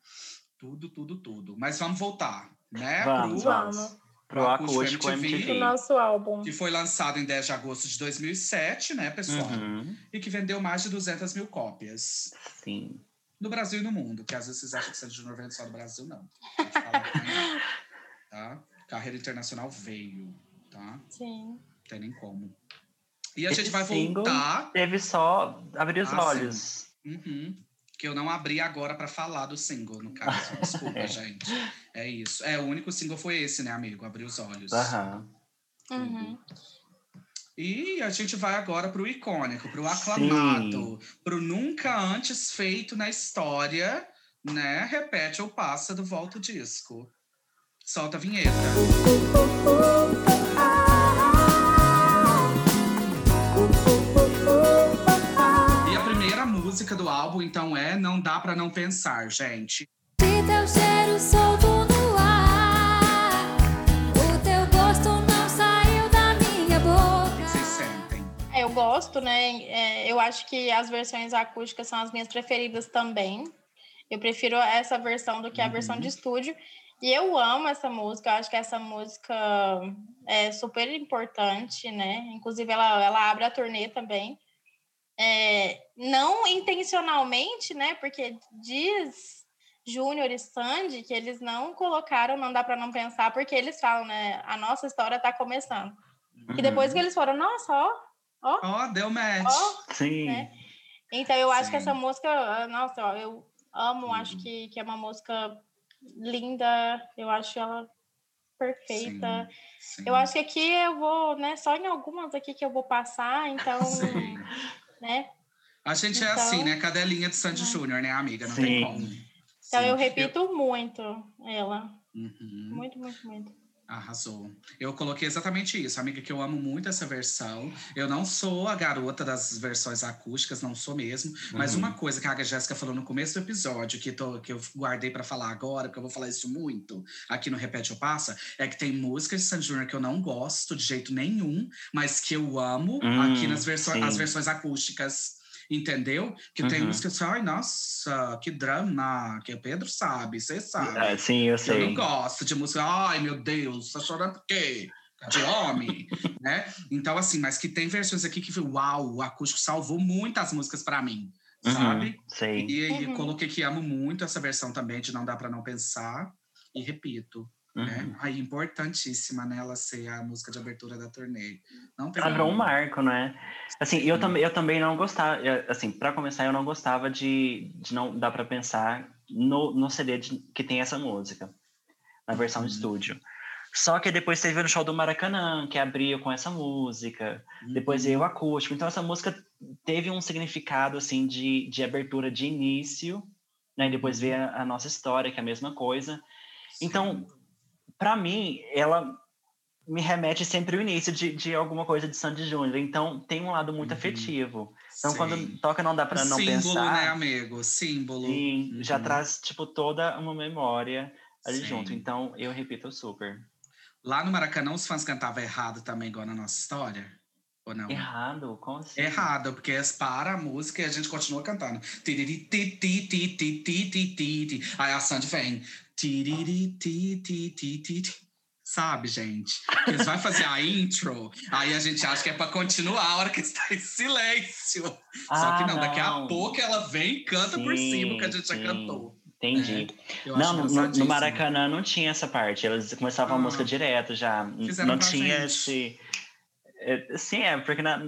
Tudo, tudo, tudo. Mas vamos voltar, né? Vamos, Pro- vamos. Vamos. Pro Acústico acústico MTV. MTV. O nosso álbum. Que foi lançado em 10 de agosto de 2007, né, pessoal? Uhum. E que vendeu mais de 200 mil cópias. Sim. No Brasil e no mundo, que às vezes vocês acham que Sandy Júnior vende só no Brasil, não. Tá? Carreira internacional veio, tá? Sim. Não tem nem como. E a Esse gente vai voltar. Teve só abrir os Ah, sim. olhos. Uhum. Que eu não abri agora para falar do single, no caso. *laughs* Desculpa, É. gente. É isso. É, o único single foi esse, né, amigo? Abrir os olhos. Aham. Uhum. E a gente vai agora pro icônico, pro aclamado, pro nunca antes feito na história, né? Repete ou passa do Volta o Disco. Solta a vinheta. *laughs* música do álbum, então, é Não Dá Pra Não Pensar, gente. Se teu cheiro solto no ar, o teu gosto não saiu da minha boca. vocês sentem? É, eu gosto, né? É, eu acho que as versões acústicas são as minhas preferidas também. Eu prefiro essa versão do que a versão de Uhum. estúdio. E eu amo essa música, eu acho que essa música é super importante, né? Inclusive, ela, ela abre a turnê também. É, não intencionalmente, né? Porque diz Júnior e Sandy que eles não colocaram Não Dá Pra Não Pensar, porque eles falam, né? A nossa história tá começando. E depois Uhum. que eles foram, nossa, ó, Ó, deu match. ó. Sim. né? Então eu acho que Sim. essa música, ah, nossa, ó, eu amo, acho Uhum. que, que é uma música linda, eu acho ela perfeita. Sim, Eu acho que aqui eu vou, né, só em algumas aqui que eu vou passar, então, Sim. Né? A gente é Então- assim, né? Cadelinha de Sandy É. Júnior, né, amiga? Não Sim. tem como. Então Sim. eu repito muito ela, Uhum. muito, muito, muito. Arrasou. Eu coloquei exatamente isso, amiga, que eu amo muito essa versão. Eu não sou a garota das versões acústicas, não sou mesmo. Mas Uhum. uma coisa que a Jéssica falou no começo do episódio, que, tô, que eu guardei pra falar agora, porque eu vou falar isso muito aqui no Repete ou Passa, é que tem músicas de Sandy Júnior que eu não gosto de jeito nenhum, mas que eu amo Hum, aqui nas versões, sim. as versões acústicas. Entendeu? Que tem Uhum. músicas assim, ai, nossa, que drama, que o Pedro sabe, você sabe. Ah, sim, eu Eu sei. não gosto de música. Ai, meu Deus, tá chorando por quê? De homem, *laughs* né? Então, assim, mas que tem versões aqui que, uau, o acústico salvou muitas músicas pra mim, Uhum, sabe? Sei. E aí Uhum. coloquei que amo muito essa versão também, de Não Dá Pra Não Pensar. E repito, Uhum. né? Aí, importantíssima, né? Ela ser a música de abertura da turnê. Não tem Ela virou um marco, né? Assim, eu, também eu também não gostava, assim, para começar, eu não gostava de, de não dar para pensar no, no CD de- que tem essa música, na versão de Uhum. estúdio. Só que depois teve no show do Maracanã, que abriu com essa música, depois Uhum. veio o acústico. Então essa música teve um significado, assim, de, de abertura de início, né? E depois Uhum. veio a, a nossa história, que é a mesma coisa. Sim. Então, para mim, ela me remete sempre ao início de, de alguma coisa de Sandy Júnior. Então, tem um lado muito uhum. afetivo. Então, Sim. quando toca Não Dá Pra Não Símbolo, né, Pensar... Símbolo, né, amigo? Símbolo. Sim, uhum. já traz, tipo, toda uma memória ali Sim. junto. Então, eu repito super. Lá no Maracanã, os fãs cantavam errado também, igual na nossa história? Ou não? Errado? Como assim? Errado, porque eles para a música e a gente continua cantando. Aí a Sandy vem. Tiriri, ti, ti, ti, ti, ti. Sabe, gente? Eles vão fazer a intro, aí a gente acha que é pra continuar a hora que está em silêncio. Só que Ah, não, daqui a não. pouco ela vem e canta por cima que a gente já Sim, cantou. Entendi. Eu Não, no, no-. Maracanã não tinha essa parte. Eles começavam a Ah. música direto já. Não tinha esse. é, Sim, é, porque na-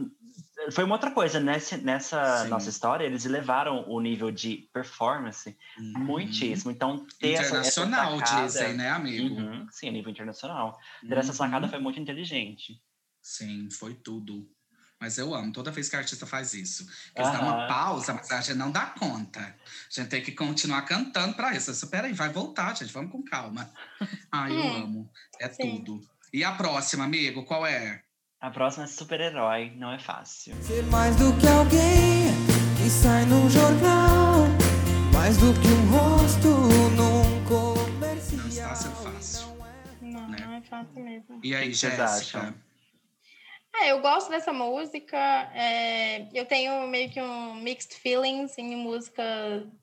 foi uma outra coisa. Nessa, nessa Sim. nossa história, eles elevaram o nível de performance Uhum. muitíssimo. Então, ter essa, essa Internacional, sacada- dizem, né, amigo? Uhum, sim, a nível internacional. Ter essa Uhum. sacada foi muito inteligente. Sim, foi tudo. Mas eu amo toda vez que a artista faz isso. Eles dão uma pausa, mas a gente não dá conta. A gente tem que continuar cantando pra isso. Eu, Peraí, vai voltar, gente. Vamos com calma. Ai, *laughs* eu Hum, amo. É sim. tudo. E a próxima, amigo, qual é? A próxima é super-herói, não é fácil. Ser mais do que alguém que sai num jornal, mais do que um rosto num comercial. Não está sendo fácil. Não, Né? não é fácil mesmo. E aí, que vocês Jéssica? acham? Ah, eu gosto dessa música. é, eu tenho meio que um mixed feelings em música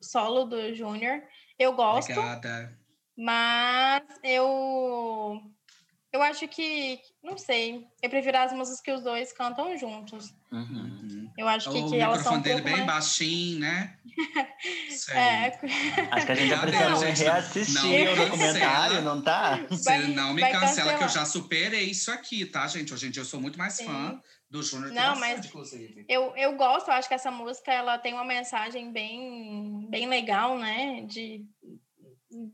solo do Júnior. Eu gosto, Obrigada. mas eu eu acho que não sei. Eu prefiro as músicas que os dois cantam juntos. Uhum. Eu acho que, o que elas são microfone um dele pouco bem mais... baixinho, né? *laughs* É, Acho que a gente já Não, precisa gente, reassistir não o documentário, não tá? Você Vai- não me cancela que eu cancelar. já superei isso aqui, tá, gente? Hoje em dia eu sou muito mais Sim. fã do Júnior que Não, mas- inclusive. eu, eu gosto, eu acho que essa música ela tem uma mensagem bem, bem legal, né? De,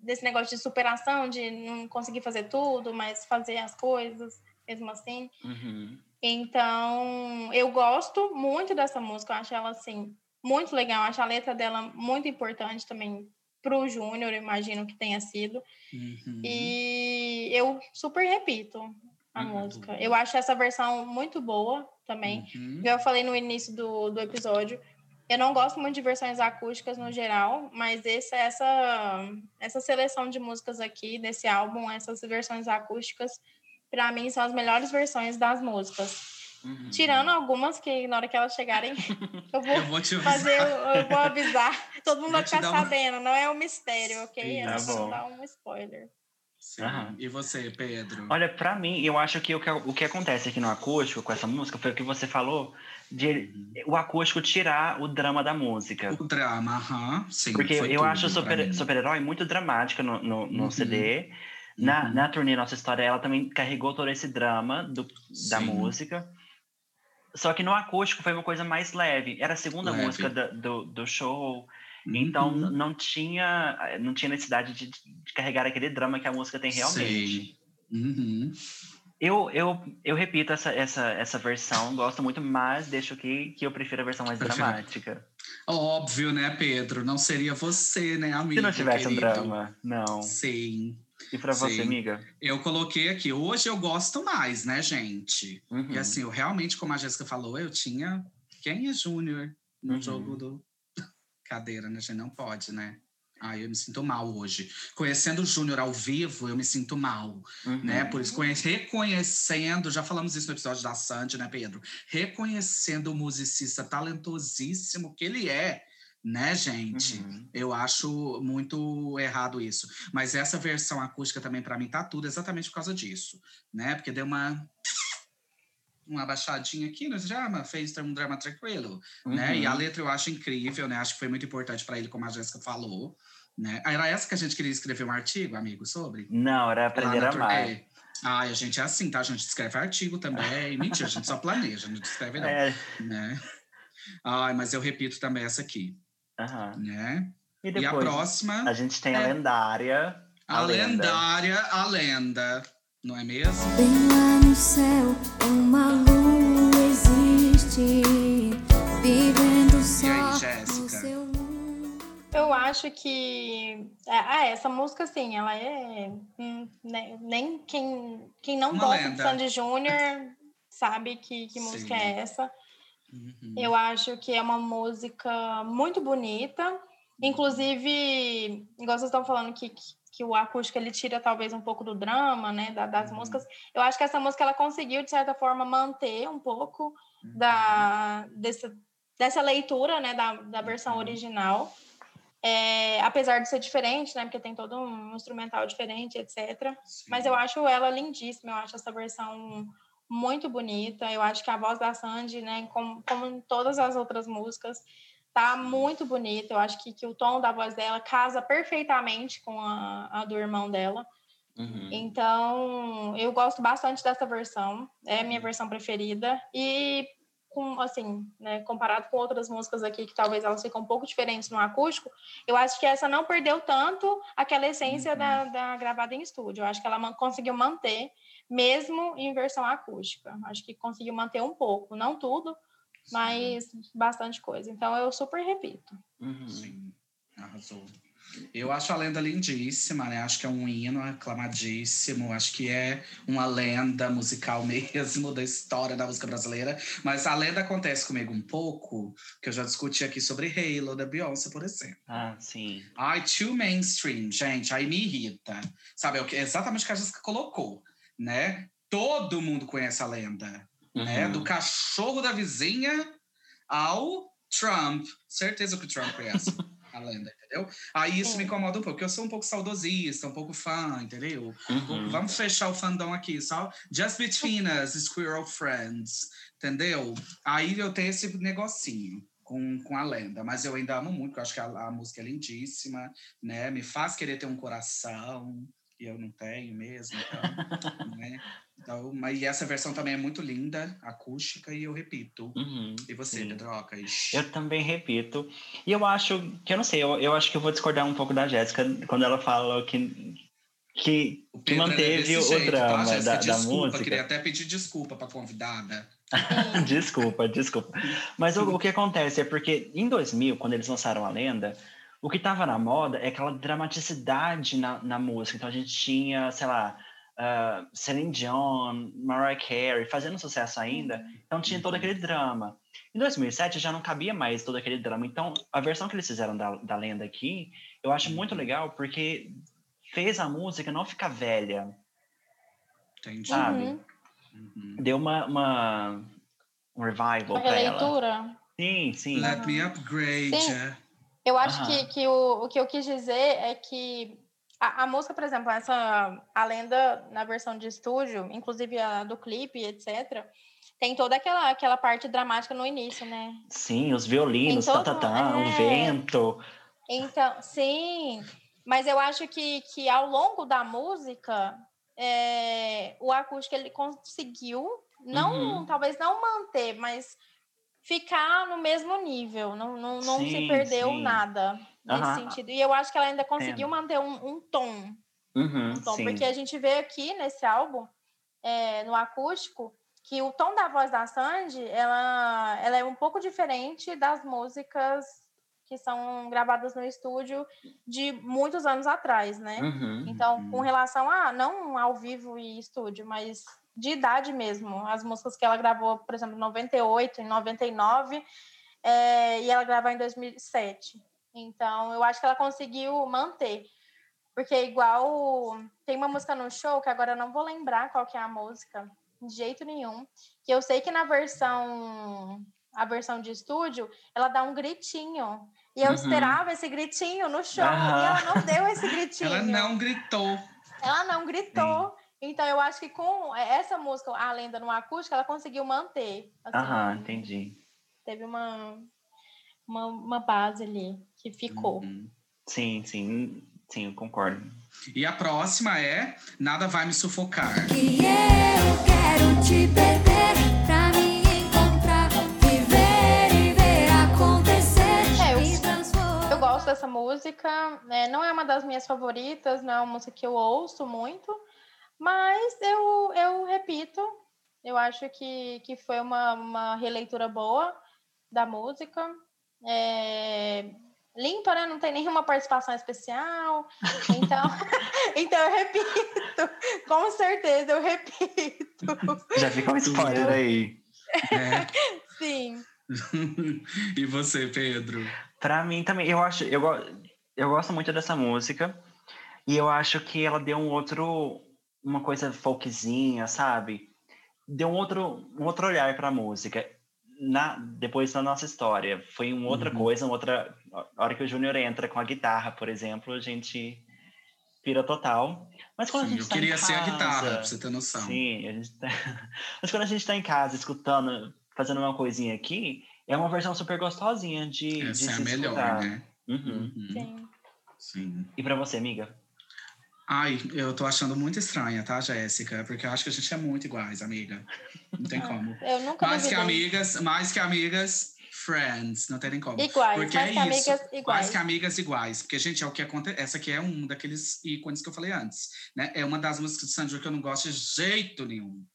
desse negócio de superação, de não conseguir fazer tudo, mas fazer as coisas mesmo assim. Uhum. Então, eu gosto muito dessa música, eu acho ela assim muito legal, eu acho a letra dela muito importante também pro Júnior, eu imagino que tenha sido. Uhum. E eu super repito a Uhum. música. Eu acho essa versão muito boa também. Uhum. Eu falei no início do, do episódio, eu não gosto muito de versões acústicas no geral, mas esse, essa, essa seleção de músicas aqui desse álbum, essas versões acústicas, para mim são as melhores versões das músicas. Uhum. Tirando algumas que na hora que elas chegarem, *laughs* eu vou Eu vou fazer, eu vou avisar. Todo mundo vai ficar sabendo, não é um mistério, ok? Sim, é tá só pra bom. dar um spoiler. Sim. Aham. E você, Pedro? Olha, pra mim, eu acho que o, que o que acontece aqui no acústico com essa música foi o que você falou, de o acústico tirar o drama da música. O drama, aham. Sim, Porque eu acho pra super- super-herói muito dramática no, no, no Uhum. CD. Na, Uhum. na turnê Nossa História, ela também carregou todo esse drama do, da Sim. música. Só que no acústico foi uma coisa mais leve. Era a segunda Leve. música da- do, do show. Então Uhum. não tinha não tinha necessidade de, de carregar aquele drama que a música tem realmente. Sei. Uhum. Eu, eu, eu repito essa, essa, essa versão, gosto muito, mas deixo que, que eu prefiro a versão mais dramática. Óbvio, né, Pedro? Não seria você, né, amigo? Se não tivesse um querido? drama, não. Sim. E pra você, amiga? Eu coloquei aqui. Hoje eu gosto mais, né, gente? Uhum. E assim, eu realmente, como a Jéssica falou, eu tinha quem é Júnior no Uhum. jogo do *laughs* cadeira, né? A gente não pode, né? Ai, eu me sinto mal hoje. Conhecendo o Júnior ao vivo, eu me sinto mal, Uhum. né? Por isso, conhe- reconhecendo, já falamos isso no episódio da Sandy, né, Pedro? Reconhecendo o musicista talentosíssimo que ele é, né, gente? Uhum. Eu acho muito errado isso. Mas essa versão acústica também, para mim, tá tudo exatamente por causa disso, né? Porque deu uma uma baixadinha aqui no drama, fez um drama tranquilo, né? E a Uhum. letra eu acho incrível, né? Acho que foi muito importante para ele, como a Jéssica falou, né? Era essa que a gente queria escrever um artigo, amigo, sobre? Não, era aprender a amar. turnê. Ai, a gente é assim, tá? A gente escreve artigo também. *laughs* Mentira, a gente só planeja, não escreve não, É, né? Ai, mas eu repito também essa aqui, aham. né? E E a depois, próxima... a gente tem a É. lendária. A, lenda. lendária, a lenda, não é mesmo? Bem lá no céu, uma lua existe, vivendo só no Jéssica? Eu acho que. é, Ah, essa música, assim, ela é. hum, né, Nem quem, quem não Uma gosta lenda. de Sandy Júnior *laughs* sabe que, que música Sim. é essa. Uhum. Eu acho que é uma música muito bonita. Inclusive, igual vocês estão falando que, que, que o acústico ele tira talvez um pouco do drama, né, da- das Uhum. músicas. Eu acho que essa música ela conseguiu de certa forma manter um pouco Uhum. da dessa, dessa leitura, né, da, da versão Uhum. original. É, apesar de ser diferente, né, porque tem todo um instrumental diferente, etc. Sim. Mas eu acho ela lindíssima, eu acho essa versão muito bonita. Eu acho que a voz da Sandy, né, como, como em todas as outras músicas, tá muito bonita. Eu acho que, que o tom da voz dela casa perfeitamente com a, a do irmão dela. Uhum. Então, eu gosto bastante dessa versão, é a minha versão preferida. E, com, assim, né, comparado com outras músicas aqui, que talvez elas ficam um pouco diferentes no acústico, eu acho que essa não perdeu tanto aquela essência Uhum. da, da gravada em estúdio. Eu acho que ela man- conseguiu manter, mesmo em versão acústica. Acho que conseguiu manter um pouco, não tudo, mas bastante coisa. Então, eu super repito. Uhum. Sim, arrasou. Eu acho a lenda lindíssima, né? Acho que é um hino aclamadíssimo. Acho que é uma lenda musical *laughs* mesmo da história da música brasileira. Mas a lenda acontece comigo um pouco, que eu já discuti aqui sobre Halo da Beyoncé, por exemplo. Ah, sim. Ai, too mainstream, gente, aí me irrita. Sabe, é exatamente o que a Jéssica colocou, né? Todo mundo conhece a lenda, né? Uhum. Do cachorro da vizinha ao Trump. Certeza que o Trump conhece *laughs* a lenda, entendeu? Aí isso me incomoda um pouco, porque eu sou um pouco saudosista, um pouco fã, entendeu? Uhum. Vamos fechar o fandom aqui, só just between us, squirrel friends, entendeu? Aí eu tenho esse negocinho com, com a lenda, mas eu ainda amo muito, porque eu acho que a, a música é lindíssima, né? Me faz querer ter um coração, e eu não tenho mesmo, então, *laughs* né? Então, mas e essa versão também é muito linda, acústica, e eu repito. Uhum. E você, Sim. Pedrocas? Eu também repito. E eu acho que eu não sei, eu, eu acho que eu vou discordar um pouco da Jéssica quando ela falou que, que, que é manteve o jeito, drama Jéssica? da, da desculpa, música. queria até pedir desculpa para convidada. *laughs* Desculpa, desculpa. Mas o, o que acontece é porque em 2000, quando eles lançaram a lenda, o que estava na moda é aquela dramaticidade na, na música. Então a gente tinha, sei lá, uh, Celine Dion, Mariah Carey fazendo sucesso ainda. Então tinha todo aquele drama. Em 2007 já não cabia mais todo aquele drama. Então a versão que eles fizeram da, da lenda aqui, eu acho muito legal porque fez a música não ficar velha. Entendi. Sabe? Uhum. Uhum. deu uma, uma, um revival Uma pra ela. releitura. Sim, sim. Let me upgrade. Sim. Eu acho Aham. que, que o, o que eu quis dizer é que a, a música, por exemplo, essa a lenda na versão de estúdio, inclusive a do clipe, etc., tem toda aquela, aquela parte dramática no início, né? Sim, os violinos, todo- tatatã, o é. vento. Então, sim, mas eu acho que, que ao longo da música, é, o acústico ele conseguiu, não, Uhum. talvez não manter, mas ficar no mesmo nível, não, não, não se Sim, perdeu sim. nada nesse Aham. sentido. E eu acho que ela ainda conseguiu Entendo. manter um, um tom, Uhum, um tom, porque a gente vê aqui nesse álbum, é, no acústico, que o tom da voz da Sandy, ela, ela é um pouco diferente das músicas que são gravadas no estúdio de muitos anos atrás, né? Uhum. Então, com relação a não ao vivo e estúdio, mas de idade mesmo, as músicas que ela gravou, por exemplo, em 98, em 99, é, e ela gravou em 2007. Então, eu acho que ela conseguiu manter. Porque igual tem uma música no show que agora eu não vou lembrar qual que é a música, de jeito nenhum, que eu sei que na versão a versão de estúdio, ela dá um gritinho. E eu Uhum. esperava esse gritinho no show, e Aham. ela não deu esse *laughs* gritinho. Ela não gritou. Ela não gritou. Então, eu acho que com essa música, A Lenda no Acústico, ela conseguiu manter. assim, Aham, entendi. Teve uma, uma, uma base ali que ficou. Uhum. Sim, sim, sim, eu concordo. E a próxima é Nada Vai Me Sufocar. Que eu quero te perder pra me encontrar, viver e ver acontecer. É, eu-. Eu gosto dessa música. né? Não é uma das minhas favoritas, não é uma música que eu ouço muito. Mas eu, eu repito, eu acho que, que foi uma, uma releitura boa da música. É, limpa, né? Não tem nenhuma participação especial. Então, *laughs* então eu repito, com certeza eu repito. Já fica um spoiler aí. né? *laughs* Sim. *laughs* e você, Pedro? Pra mim também, eu acho, eu, eu gosto muito dessa música e eu acho que ela deu um outro, uma coisa folkzinha, sabe? Deu um outro, um outro olhar pra música. Na, depois da nossa história, foi uma outra Uhum. coisa, uma outra. A hora que o Júnior entra com a guitarra, por exemplo, a gente pira total. Mas quando a Sim, gente eu tá em queria ser a guitarra, casa- pra você ter noção. Sim, a gente tá... *laughs* mas quando a gente tá em casa escutando, fazendo uma coisinha aqui, é uma versão super gostosinha de, de Essa é a melhor, escutar. né? Uhum. Uhum. Sim. Sim. E pra você, amiga? Ai, eu tô achando muito estranha, tá, Jéssica? Porque eu acho que a gente é muito iguais, amiga. Não tem *laughs* como. Eu nunca Mais que amigas, mais que amigas, friends. Não tem nem como. Iguais, Porque mais é que isso. amigas iguais. Mais que amigas iguais. Porque, gente, é o que acontece. Essa aqui é um daqueles ícones que eu falei antes. Né? É uma das músicas de Sandro que eu não gosto de jeito nenhum.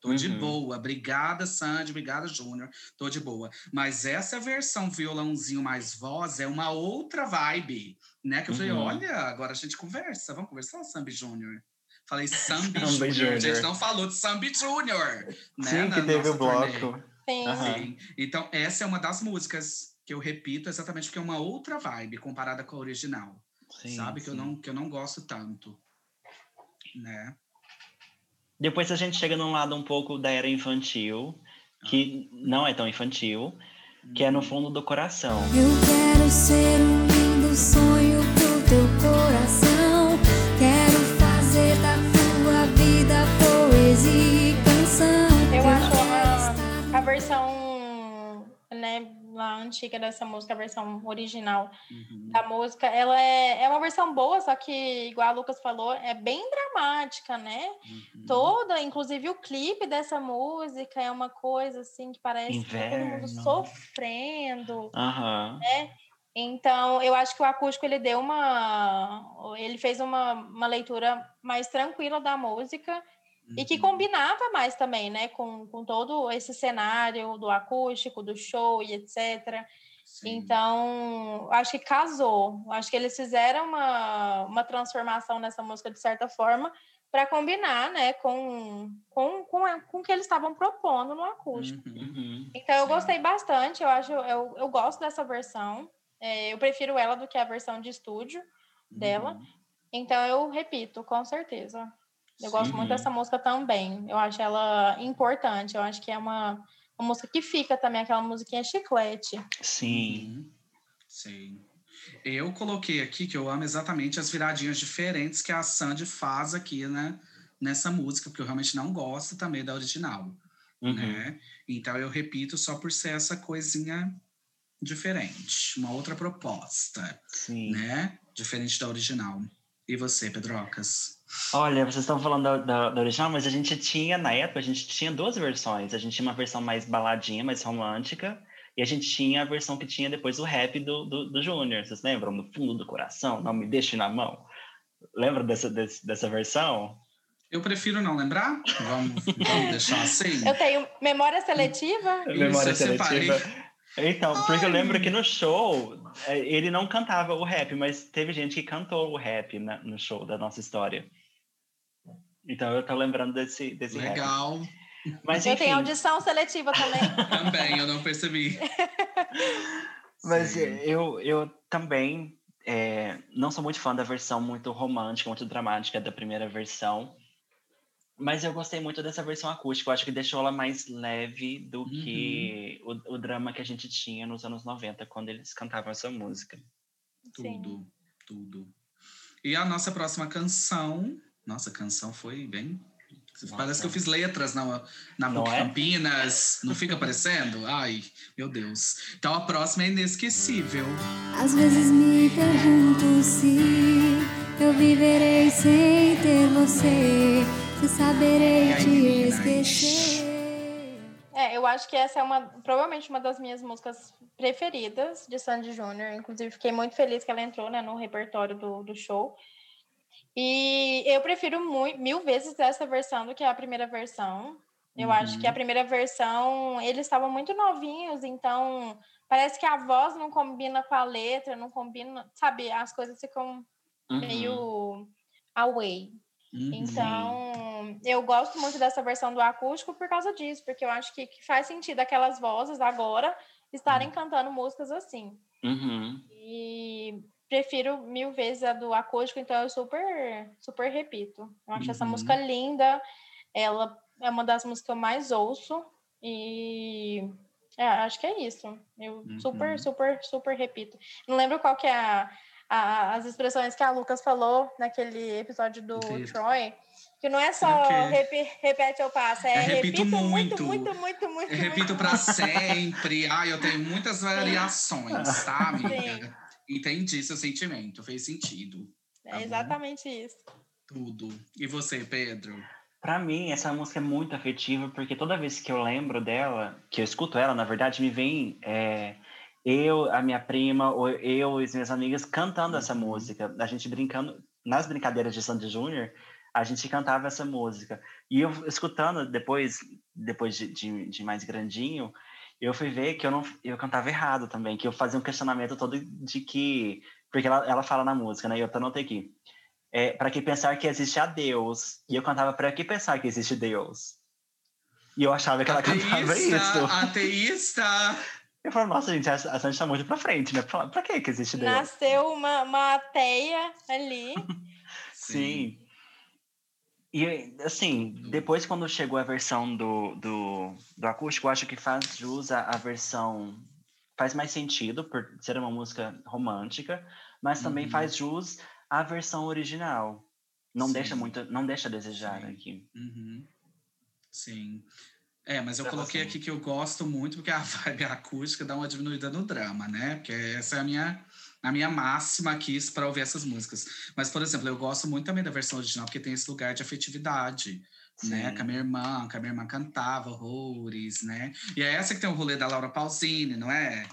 Tô de Uhum. boa. Obrigada, Sandy. Obrigada, Júnior. Tô de boa. Mas essa versão violãozinho mais voz é uma outra vibe. Né? Que eu falei, Uhum. olha, agora a gente conversa. Vamos conversar, Sambi Júnior? Falei Sambi *laughs* Júnior. A gente não falou de Sambi Júnior. Né? Sim, na que teve o turnê. bloco. Sim. Sim. Então, essa é uma das músicas que eu repito exatamente porque é uma outra vibe comparada com a original. Sim, sabe? Que eu, sim. não, que eu não gosto tanto. Né? Depois a gente chega num lado um pouco da era infantil, que não é tão infantil, que é no fundo do coração. Eu quero ser um lindo sonho teu coração. Quero fazer da tua vida poesia e canção. Eu acho a, a versão, né, lá antiga dessa música, a versão original Uhum. da música, ela é, é uma versão boa, só que, igual a Lucas falou, é bem dramática, né? Uhum. Toda, inclusive o clipe dessa música é uma coisa assim que parece que tá todo mundo Inverno. sofrendo. Aham. Então, eu acho que o acústico ele deu uma. Ele fez uma, uma leitura mais tranquila da música e que Uhum. combinava mais também, né? Com, com todo esse cenário do acústico, do show e etc. Sim. Então, acho que casou. Acho que eles fizeram uma, uma transformação nessa música de certa forma para combinar, né, com, com, com, com o que eles estavam propondo no acústico. Uhum. Uhum. Então, eu Sim. gostei bastante. Eu acho, eu, eu gosto dessa versão. É, eu prefiro ela do que a versão de estúdio dela. Uhum. Então, eu repito, com certeza. Eu gosto Sim. muito dessa música também. Eu acho ela importante. Eu acho que é uma, uma música que fica também, aquela musiquinha chiclete. Sim. Uhum. Sim. Eu coloquei aqui que eu amo exatamente as viradinhas diferentes que a Sandy faz aqui, né? Nessa música, porque eu realmente não gosto também da original, Uhum. né? Então eu repito só por ser essa coisinha diferente, uma outra proposta, Sim. né? Diferente da original. E você, Pedrocas? Olha, vocês estão falando da, da, da original, mas a gente tinha, na época, a gente tinha duas versões. A gente tinha uma versão mais baladinha, mais romântica, e a gente tinha a versão que tinha depois o rap do, do, do Júnior. Vocês lembram? No fundo do coração, não me deixe na mão. Lembra dessa, desse, dessa versão? Eu prefiro não lembrar. Vamos, vamos deixar assim. Eu tenho memória seletiva. Isso, Memória eu separei. Então, porque eu lembro que no show eh, ele não cantava o rap, mas teve gente que cantou o rap na- no show da nossa história. Então eu tô lembrando desse, desse rap. Legal. Mas Eu enfim, tenho audição seletiva também. *laughs* Também, eu não percebi. mas Sim. eu, eu também eh, não sou muito fã da versão muito romântica, muito dramática da primeira versão. Mas eu gostei muito dessa versão acústica. Eu acho que deixou ela mais leve do Uhum. que o, o drama que a gente tinha nos anos 90, quando eles cantavam essa música. Sim. Tudo, tudo. E a nossa próxima canção. Nossa, a canção foi bem. Parece Nossa. que eu fiz letras na, na Não é? Campinas. Não fica aparecendo? Ai, meu Deus. Então a próxima é inesquecível. Às vezes me pergunto se eu viverei sem ter você, se saberei te esquecer. É, eu acho que essa é uma, provavelmente uma das minhas músicas preferidas de Sandy Júnior. Inclusive, fiquei muito feliz que ela entrou né, no repertório do, do show. E eu prefiro muito, mil vezes essa versão do que a primeira versão. Eu acho que a primeira versão, eles estavam muito novinhos, então parece que a voz não combina com a letra, não combina, sabe? As coisas ficam Uhum. meio away. Uhum. Então, eu gosto muito dessa versão do acústico por causa disso, porque eu acho que, que faz sentido aquelas vozes agora estarem cantando músicas assim. Uhum. E prefiro mil vezes a do acústico, então eu super, super repito. Eu acho essa Uhum. música linda, ela é uma das músicas que eu mais ouço e é, acho que é isso. Eu Uhum. super, super, super repito. Não lembro qual que é a, a- as expressões que a Lucas falou naquele episódio do Entendi. Troy, que não é só Ok. repi- repete ou passa, é, É repito repito muito. muito, muito, muito. Eu repito para sempre. Ai, eu tenho muitas variações, tá, amiga? Sim. Entendi seu sentimento, fez sentido. É Tá bom. exatamente isso. Tudo. E você, Pedro? Pra mim, essa música é muito afetiva, porque toda vez que eu lembro dela, que eu escuto ela, na verdade, me vem é, eu, a minha prima, ou eu e as minhas amigas cantando essa Uhum. música. A gente brincando, nas brincadeiras de Sandy Júnior, a gente cantava essa música. E eu escutando depois, depois de, de, de mais grandinho, eu fui ver que eu não eu cantava errado também, que eu fazia um questionamento todo de que. Porque ela, ela fala na música, né? E eu anotei aqui é, para que pensar que existe a Deus. E eu cantava para que pensar que existe Deus. E eu achava que ela cantava isso. Ateísta! Eu falava, nossa, gente, a a Sandy tá muito pra frente, né? Pra, pra que que existe Deus? Nasceu uma, uma ateia ali. *laughs* Sim. E, assim, depois quando chegou a versão do, do, do acústico, eu acho que faz jus à, à versão... Faz mais sentido por ser uma música romântica, mas também Uhum. faz jus à versão original. Não Sim. deixa muito... Não deixa a desejar Sim. aqui. Uhum. Sim. É, mas eu Pra coloquei você. aqui que eu gosto muito, porque a *laughs* vibe acústica dá uma diminuída no drama, né? Porque essa é a minha, a minha máxima aqui para ouvir essas músicas. Mas, por exemplo, eu gosto muito também da versão original, porque tem esse lugar de afetividade, né? Sim. Com a minha irmã, que a minha irmã cantava horrores, né? E é essa que tem o rolê da Laura Pausini, não é?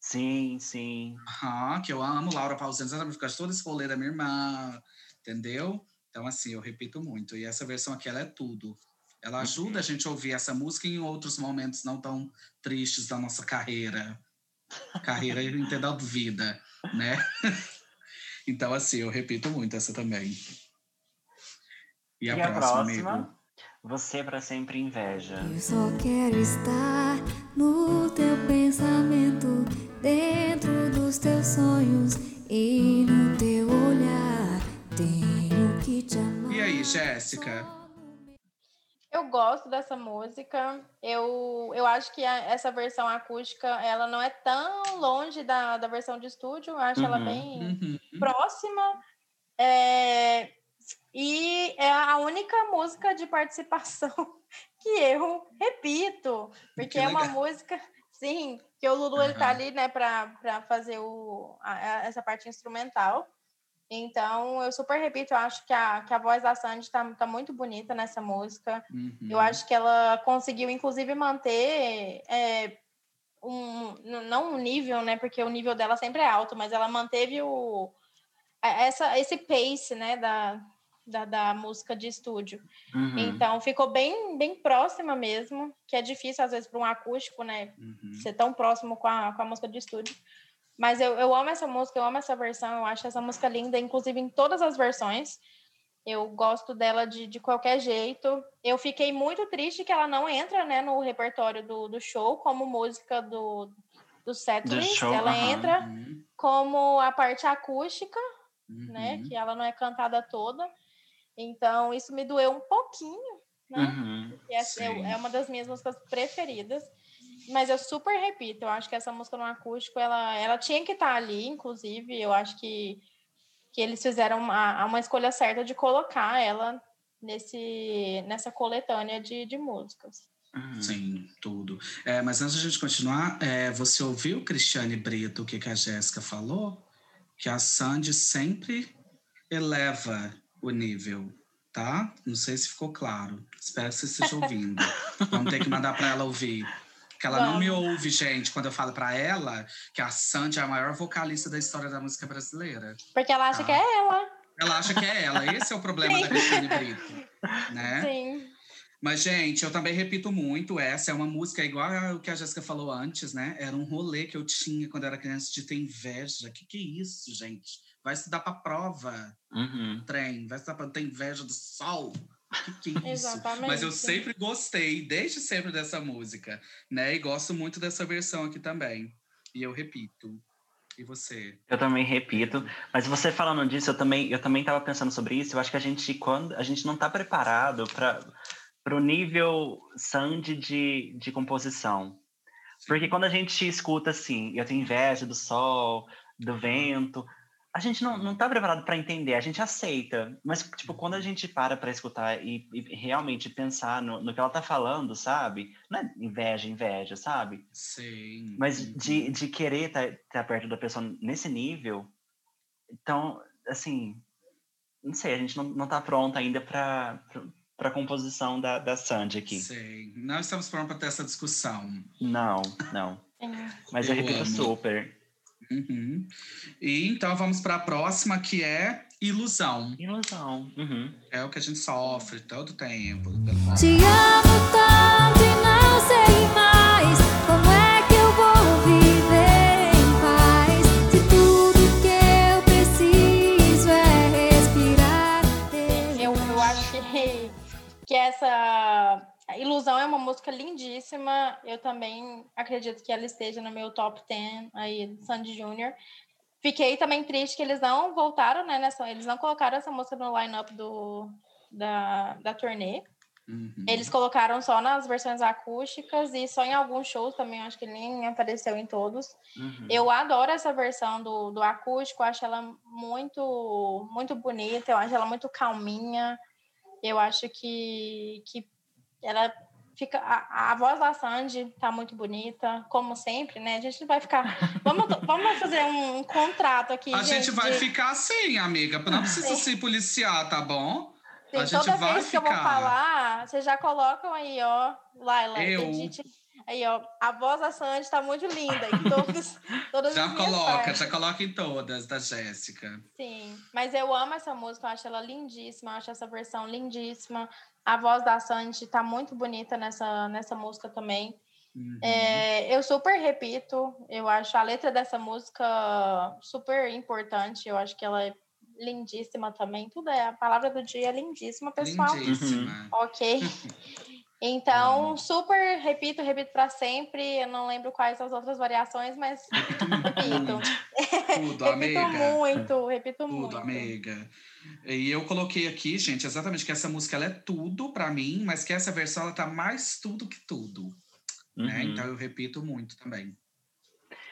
Sim, sim. Aham, que eu amo Laura Pausini, exatamente por causa de todo esse rolê da minha irmã, entendeu? Então, assim, eu repito muito. E essa versão aqui, ela é tudo. Ela ajuda a gente a ouvir essa música em outros momentos não tão tristes da nossa carreira. Carreira e entenda vida, né? *laughs* Então, assim, eu repito muito essa também. E a, e a próxima, próxima, amigo? Você para sempre inveja. Eu só quero estar no teu pensamento, dentro dos teus sonhos e no teu olhar. Tenho que te amar. E aí, Jéssica? Eu gosto dessa música. Eu, eu acho que a- essa versão acústica, ela não é tão longe da, da versão de estúdio. Eu acho ela Uhum. bem Uhum. próxima. É, e é a única música de participação *laughs* que eu repito. Porque Que é uma música, sim, que o Lulu ele tá ali, né, para fazer o, a- a- essa parte instrumental. Então, eu super repito, eu acho que a, que a voz da Sandy tá, tá muito bonita nessa música. Uhum. Eu acho que ela conseguiu, inclusive, manter é, um, não um nível, né? Porque o nível dela sempre é alto, mas ela manteve o, a- essa, esse pace, né? Da, da, da música de estúdio. Uhum. Então, ficou bem, bem próxima mesmo, que é difícil, às vezes, para um acústico, né? Uhum. Ser tão próximo com a, com a música de estúdio. Mas eu, eu amo essa música, eu amo essa versão, eu acho essa música linda, inclusive em todas as versões. Eu gosto dela de, de qualquer jeito. Eu fiquei muito triste que ela não entra né, no repertório do, do show como música do, do setlist. ela aham. entra Uhum. como a parte acústica, né? Uhum. Que ela não é cantada toda. Então, isso me doeu um pouquinho, né? Uhum. É, é uma das minhas músicas preferidas. Mas eu super repito, eu acho que essa música no acústico, ela, ela tinha que estar ali, inclusive. Eu acho que, que eles fizeram uma, uma escolha certa de colocar ela nesse, nessa coletânea de, de músicas. Uhum. Sim, tudo. É, mas antes de a gente continuar, é, você ouviu, Cristiane Brito, o que, que a Jéssica falou? Que a Sandy sempre eleva o nível, tá? Não sei se ficou claro. Espero que você esteja ouvindo. *laughs* Vamos ter que mandar para ela ouvir. Porque ela não me ouve, gente, quando eu falo para ela que a Sandy é a maior vocalista da história da música brasileira. Porque ela acha Ah. que é ela. Ela acha que é ela. Esse é o problema da Cristiane Brito, né? *laughs* Sim. Mas, gente, eu também repito muito, essa é uma música igual ao que a Jéssica falou antes, né? Era um rolê que eu tinha quando era criança de ter inveja. Que que é isso, gente? Vai estudar pra prova, Uhum. trem. Vai estudar pra ter inveja do sol. Que que é isso? Exatamente. Mas eu sempre gostei, desde sempre, dessa música, né? E gosto muito dessa versão aqui também. E eu repito. E você? Eu também repito, mas você falando disso, eu também eu também estava pensando sobre isso. Eu acho que a gente quando a gente não está preparado para para o nível Sandy de, de composição, porque quando a gente escuta assim, eu tenho inveja do sol, do vento, a gente não, não tá preparado para entender, a gente aceita, mas tipo quando a gente para para escutar e, e realmente pensar no, no que ela tá falando, sabe? Não é inveja, inveja, sabe? Sim. Mas Uhum. de, de querer estar perto da pessoa nesse nível, então, assim, não sei, a gente não, não tá pronto ainda para para composição da, da Sandy aqui. Sim. Não estamos prontos para ter essa discussão. Não, não. Sim. Mas eu, Eu repito amo. super. Uhum. E então vamos para a próxima, que é ilusão. Ilusão. Uhum. É o que a gente sofre todo tempo. Te amo tanto e não sei mais como é que eu vou viver em paz. Se tudo que eu preciso é respirar. Eu, eu acho que, que essa Ilusão é uma música lindíssima. Eu também acredito que ela esteja no meu top 10 aí do Sandy Júnior. Fiquei também triste que eles não voltaram, né? Nessa, eles não colocaram essa música no line-up do, da, da turnê. Uhum. Eles colocaram só nas versões acústicas e só em alguns shows também, acho que nem apareceu em todos. Uhum. Eu adoro essa versão do, do acústico, acho ela muito, muito bonita, eu acho ela muito calminha. Eu acho que, que ela fica. A, a voz da Sandy tá muito bonita, como sempre, né? A gente vai ficar. *laughs* Vamos, vamos fazer um, contrato aqui. A gente vai de- ficar assim, amiga. Não precisa se policiar, tá bom? Sim, a gente toda vai vez que eu vou ficar. falar, vocês já colocam aí, ó, Laila, Eu. Aí, ó, a voz da Sandy tá muito linda. Em todos, *laughs* todas Já coloca, partes. já coloca em todas da Jéssica. Sim, mas eu amo essa música, eu acho ela lindíssima, eu acho essa versão lindíssima. A voz da Sandy tá muito bonita nessa, nessa música também. Uhum. É, eu super repito, eu acho a letra dessa música super importante, eu acho que ela é lindíssima também. Tudo é, a palavra do dia é lindíssima, pessoal. Lindíssima. Ok. *laughs* Então, super, repito, repito para sempre. Eu não lembro quais as outras variações, mas repito. *laughs* Tudo, *laughs* repito amiga. muito, repito Tudo, muito. amiga. E eu coloquei aqui, gente, exatamente que essa música ela é tudo pra mim, mas que essa versão ela tá mais tudo que tudo. Né? Uhum. Então eu repito muito também.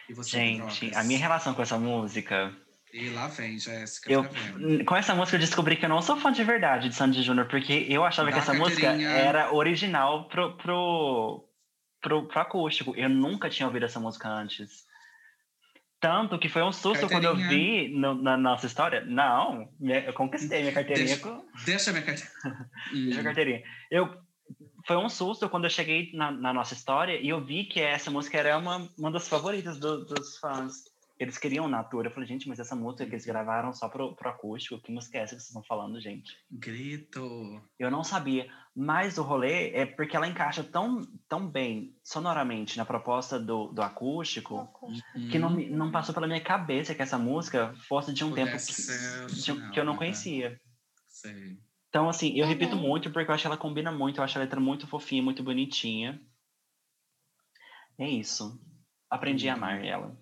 E você, Gente, a minha relação com essa música. E lá vem, Jéssica. Eu, vendo? com essa música eu descobri que eu não sou fã de verdade de Sandy Júnior, porque eu achava Dá que essa música era original pro, pro, pro, pro acústico. Eu nunca tinha ouvido essa música antes. Tanto que foi um susto quando eu vi no- na nossa história. Não, eu conquistei minha carteirinha. Deixa- com- Deixa minha carteira. *laughs* Deixa a Hum, carteirinha. Eu, foi um susto quando eu cheguei na, na nossa história e eu vi que essa música era uma, uma das favoritas do- dos fãs. Eles queriam na tour. Eu falei, gente, mas essa música que eles gravaram só pro, pro acústico, que música é essa que vocês estão falando, gente? grito. Eu não sabia. Mas o rolê é porque ela encaixa tão, tão bem sonoramente na proposta do, do acústico que não, Hum, me- não passou pela minha cabeça que essa música fosse de um tempo Pudesse que, ser de- que eu não né? conhecia. Sei. Então, assim, eu Uhum. repito muito porque eu acho que ela combina muito, eu acho a letra muito fofinha, muito bonitinha. É isso. Aprendi a Uhum. amar ela.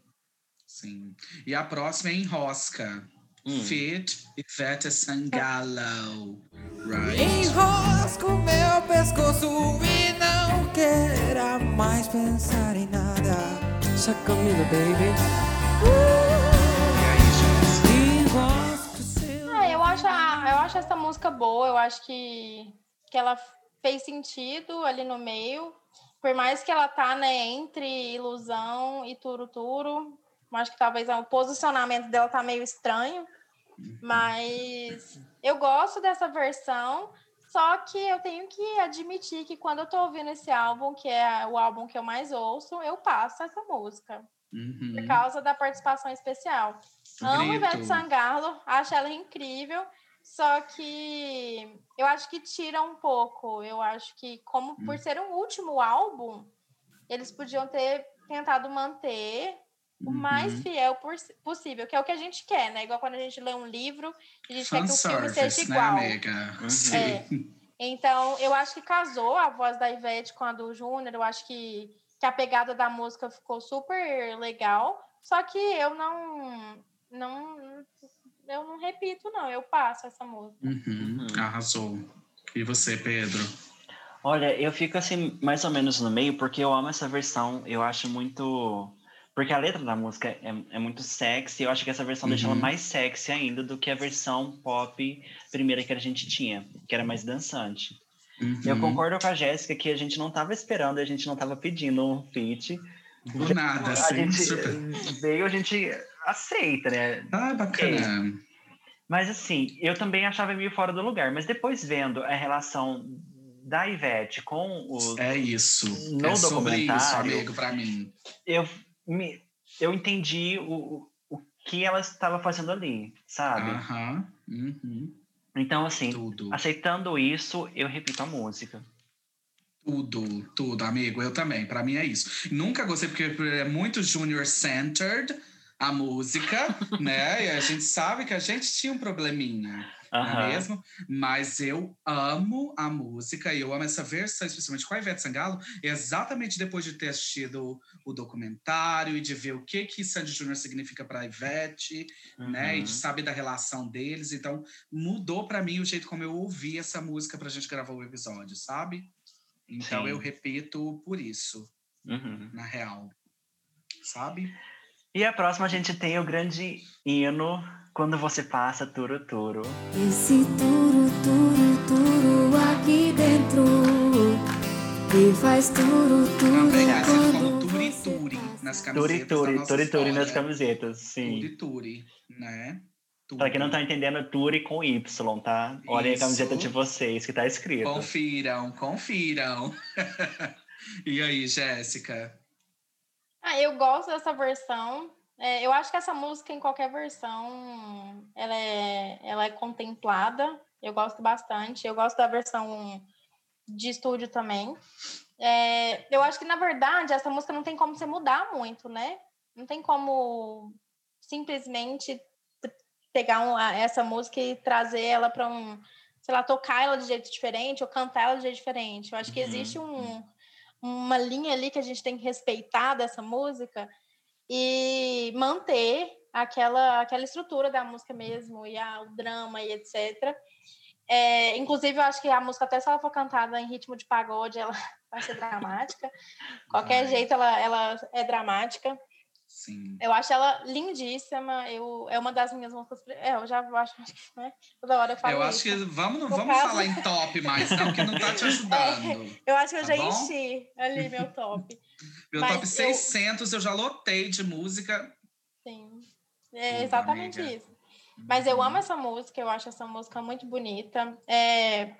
Sim. E a próxima é Enrosca. Hum. Fit Ivete Sangalo. Right? Enrosco meu pescoço e não queira mais pensar em nada. Só Camila, baby. E aí, Jéssica? Enrosco seu. Ah, eu acho, a- eu acho essa música boa, eu acho que, que ela fez sentido ali no meio. Por mais que ela tá, né, entre ilusão e turo-turo, acho que talvez o posicionamento dela tá meio estranho. Mas eu gosto dessa versão, só que eu tenho que admitir que quando eu tô ouvindo esse álbum, que é o álbum que eu mais ouço, eu passo essa música Uhum. por causa da participação especial. Amo Grito. Ivete Sangalo, acho ela incrível, só que eu acho que tira um pouco. Eu acho que, como Hum. por ser um último álbum, eles podiam ter tentado manter o mais Uhum. fiel possível, que é o que a gente quer, né? Igual quando a gente lê um livro, a gente quer que o filme seja né, igual. amiga? Uhum. É. Então, eu acho que casou a voz da Ivete com a do Júnior. Eu acho que, que a pegada da música ficou super legal. Só que eu não, não, eu não repito, não. Eu passo essa música. Uhum. Arrasou. E você, Pedro? Olha, eu fico assim, mais ou menos no meio, porque eu amo essa versão. Eu acho muito. Porque a letra da música é, é muito sexy. Eu acho que essa versão deixa ela Uhum. mais sexy ainda do que a versão pop primeira que a gente tinha, que era mais dançante. Eu Uhum. concordo com a Jéssica que a gente não estava esperando, a gente não estava pedindo um feat. Do nada, A assim. gente super- veio, a gente aceita, né? Ah, bacana. Mas assim, eu também achava meio fora do lugar. Mas depois vendo a relação da Ivete com o. É isso. No é sobre isso, documentário- amigo, pra mim. Eu, me, eu entendi o, o o que ela estava fazendo ali, sabe? Aham. Uhum. Então, assim, Tudo. aceitando isso, eu repito a música. Tudo, tudo, amigo. Eu também. Pra mim é isso. Nunca gostei porque é muito junior-centered a música, né? E a gente sabe que a gente tinha um probleminha, não é mesmo? Mas eu amo a música e eu amo essa versão, especialmente com a Ivete Sangalo, exatamente depois de ter assistido o documentário e de ver o que que Sandy Júnior significa para Ivete, né? E Uhum. de saber da relação deles. Então, mudou para mim o jeito como eu ouvi essa música pra gente gravar o episódio, sabe? Então, Sim. eu repito por isso, Uhum. na real. Sabe? E a próxima a gente tem o grande hino Quando Você Passa Turo Turo. Esse turo, turo, turo aqui dentro que faz turo, turo como quando Turi você Turi nas Turi camisetas Turi, nossa Turi Turi nas camisetas, sim. Turi Turi, né? Pra quem não tá Turi. entendendo, Turi com Y, tá? Olhem a camiseta de vocês que tá escrito. Confiram, confiram. *laughs* e aí, Jéssica? Ah, eu gosto dessa versão. É, eu acho que essa música, em qualquer versão, ela é, ela é contemplada. Eu gosto bastante. Eu gosto da versão de estúdio também. É, eu acho que, na verdade, essa música não tem como você mudar muito, né? Não tem como simplesmente pegar um- essa música e trazer ela para um sei lá, tocar ela de jeito diferente ou cantar ela de jeito diferente. Eu acho que Uhum. existe um, uma linha ali que a gente tem que respeitar dessa música e manter aquela, aquela estrutura da música mesmo, e a, o drama e etc. É, inclusive, eu acho que a música, até se ela for cantada em ritmo de pagode, ela *laughs* vai ser dramática. Qualquer Vai. jeito, ela, ela é dramática. Sim. Eu acho ela lindíssima. Eu, é uma das minhas músicas. É, eu já acho, né? toda hora eu falo Eu acho isso. que vamos, No vamos caso- falar em top mais, não, que não tá te *laughs* ajudando. Eu acho que eu Tá já bom? enchi ali meu top. *laughs* Meu Mas top eu- 600 eu já lotei de música. Sim. É exatamente amiga. isso. Mas eu amo essa música, eu acho essa música muito bonita. É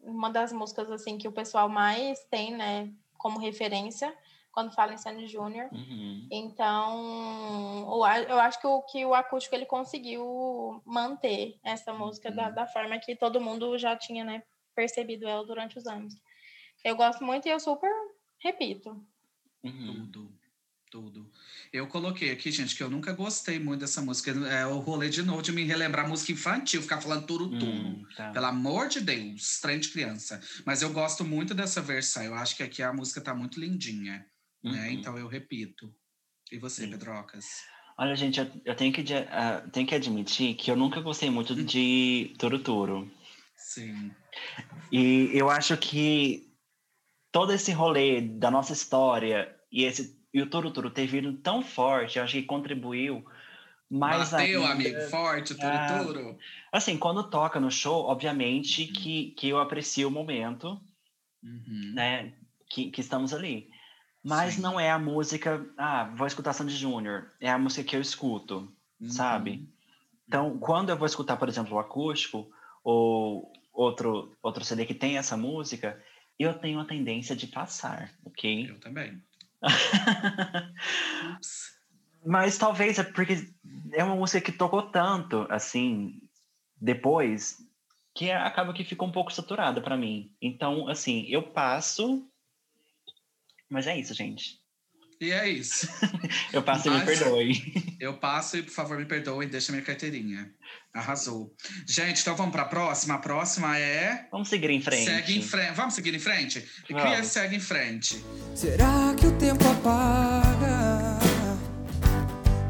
uma das músicas assim que o pessoal mais tem, né, como referência quando fala em Sandy Júnior. Uhum. Então, eu acho que o, que o acústico ele conseguiu manter essa música da, Uhum. da forma que todo mundo já tinha, né, percebido ela durante os anos. Eu gosto muito e eu super repito. Uhum. Tudo, tudo. Eu coloquei aqui, gente, que eu nunca gostei muito dessa música. É o rolê de novo de me relembrar música infantil, ficar falando turu turu. Hum, tá. Pelo amor de Deus, trem de criança. Mas eu gosto muito dessa versão. Eu acho que aqui a música tá muito lindinha, né? Uhum. Então eu repito. E você, Sim. Pedrocas? Olha, gente, eu, eu tenho, que, ah, tenho que admitir que eu nunca gostei muito Hum. de Turuturo. Sim. E eu acho que todo esse rolê da nossa história e, esse, e o Turuturo ter vindo tão forte, eu acho que contribuiu mais Bateu, ainda. amigo, forte, turu Ah. turu. Assim, quando toca no show, obviamente que, que eu aprecio o momento, Uhum. né? Que, que estamos ali. Mas Sim. não é a música, ah, vou escutar Sandy Júnior. É a música que eu escuto. sabe? Uhum. Então, quando eu vou escutar, por exemplo, o acústico ou outro, outro CD que tem essa música, eu tenho a tendência de passar, ok? Eu também. *laughs* Mas talvez é porque é uma música que tocou tanto, assim, depois, que acaba que ficou um pouco saturada pra mim. Então, assim, eu passo. Mas é isso, gente. E é isso. *laughs* Eu passo e me Mas- perdoe. Eu passo e, por favor, me perdoe e deixa minha carteirinha. Arrasou. Gente, então vamos para a próxima. A próxima é. Vamos seguir em frente. Segue em frente. Vamos seguir em frente? E Vamos. Cria segue em frente. Será que o tempo apaga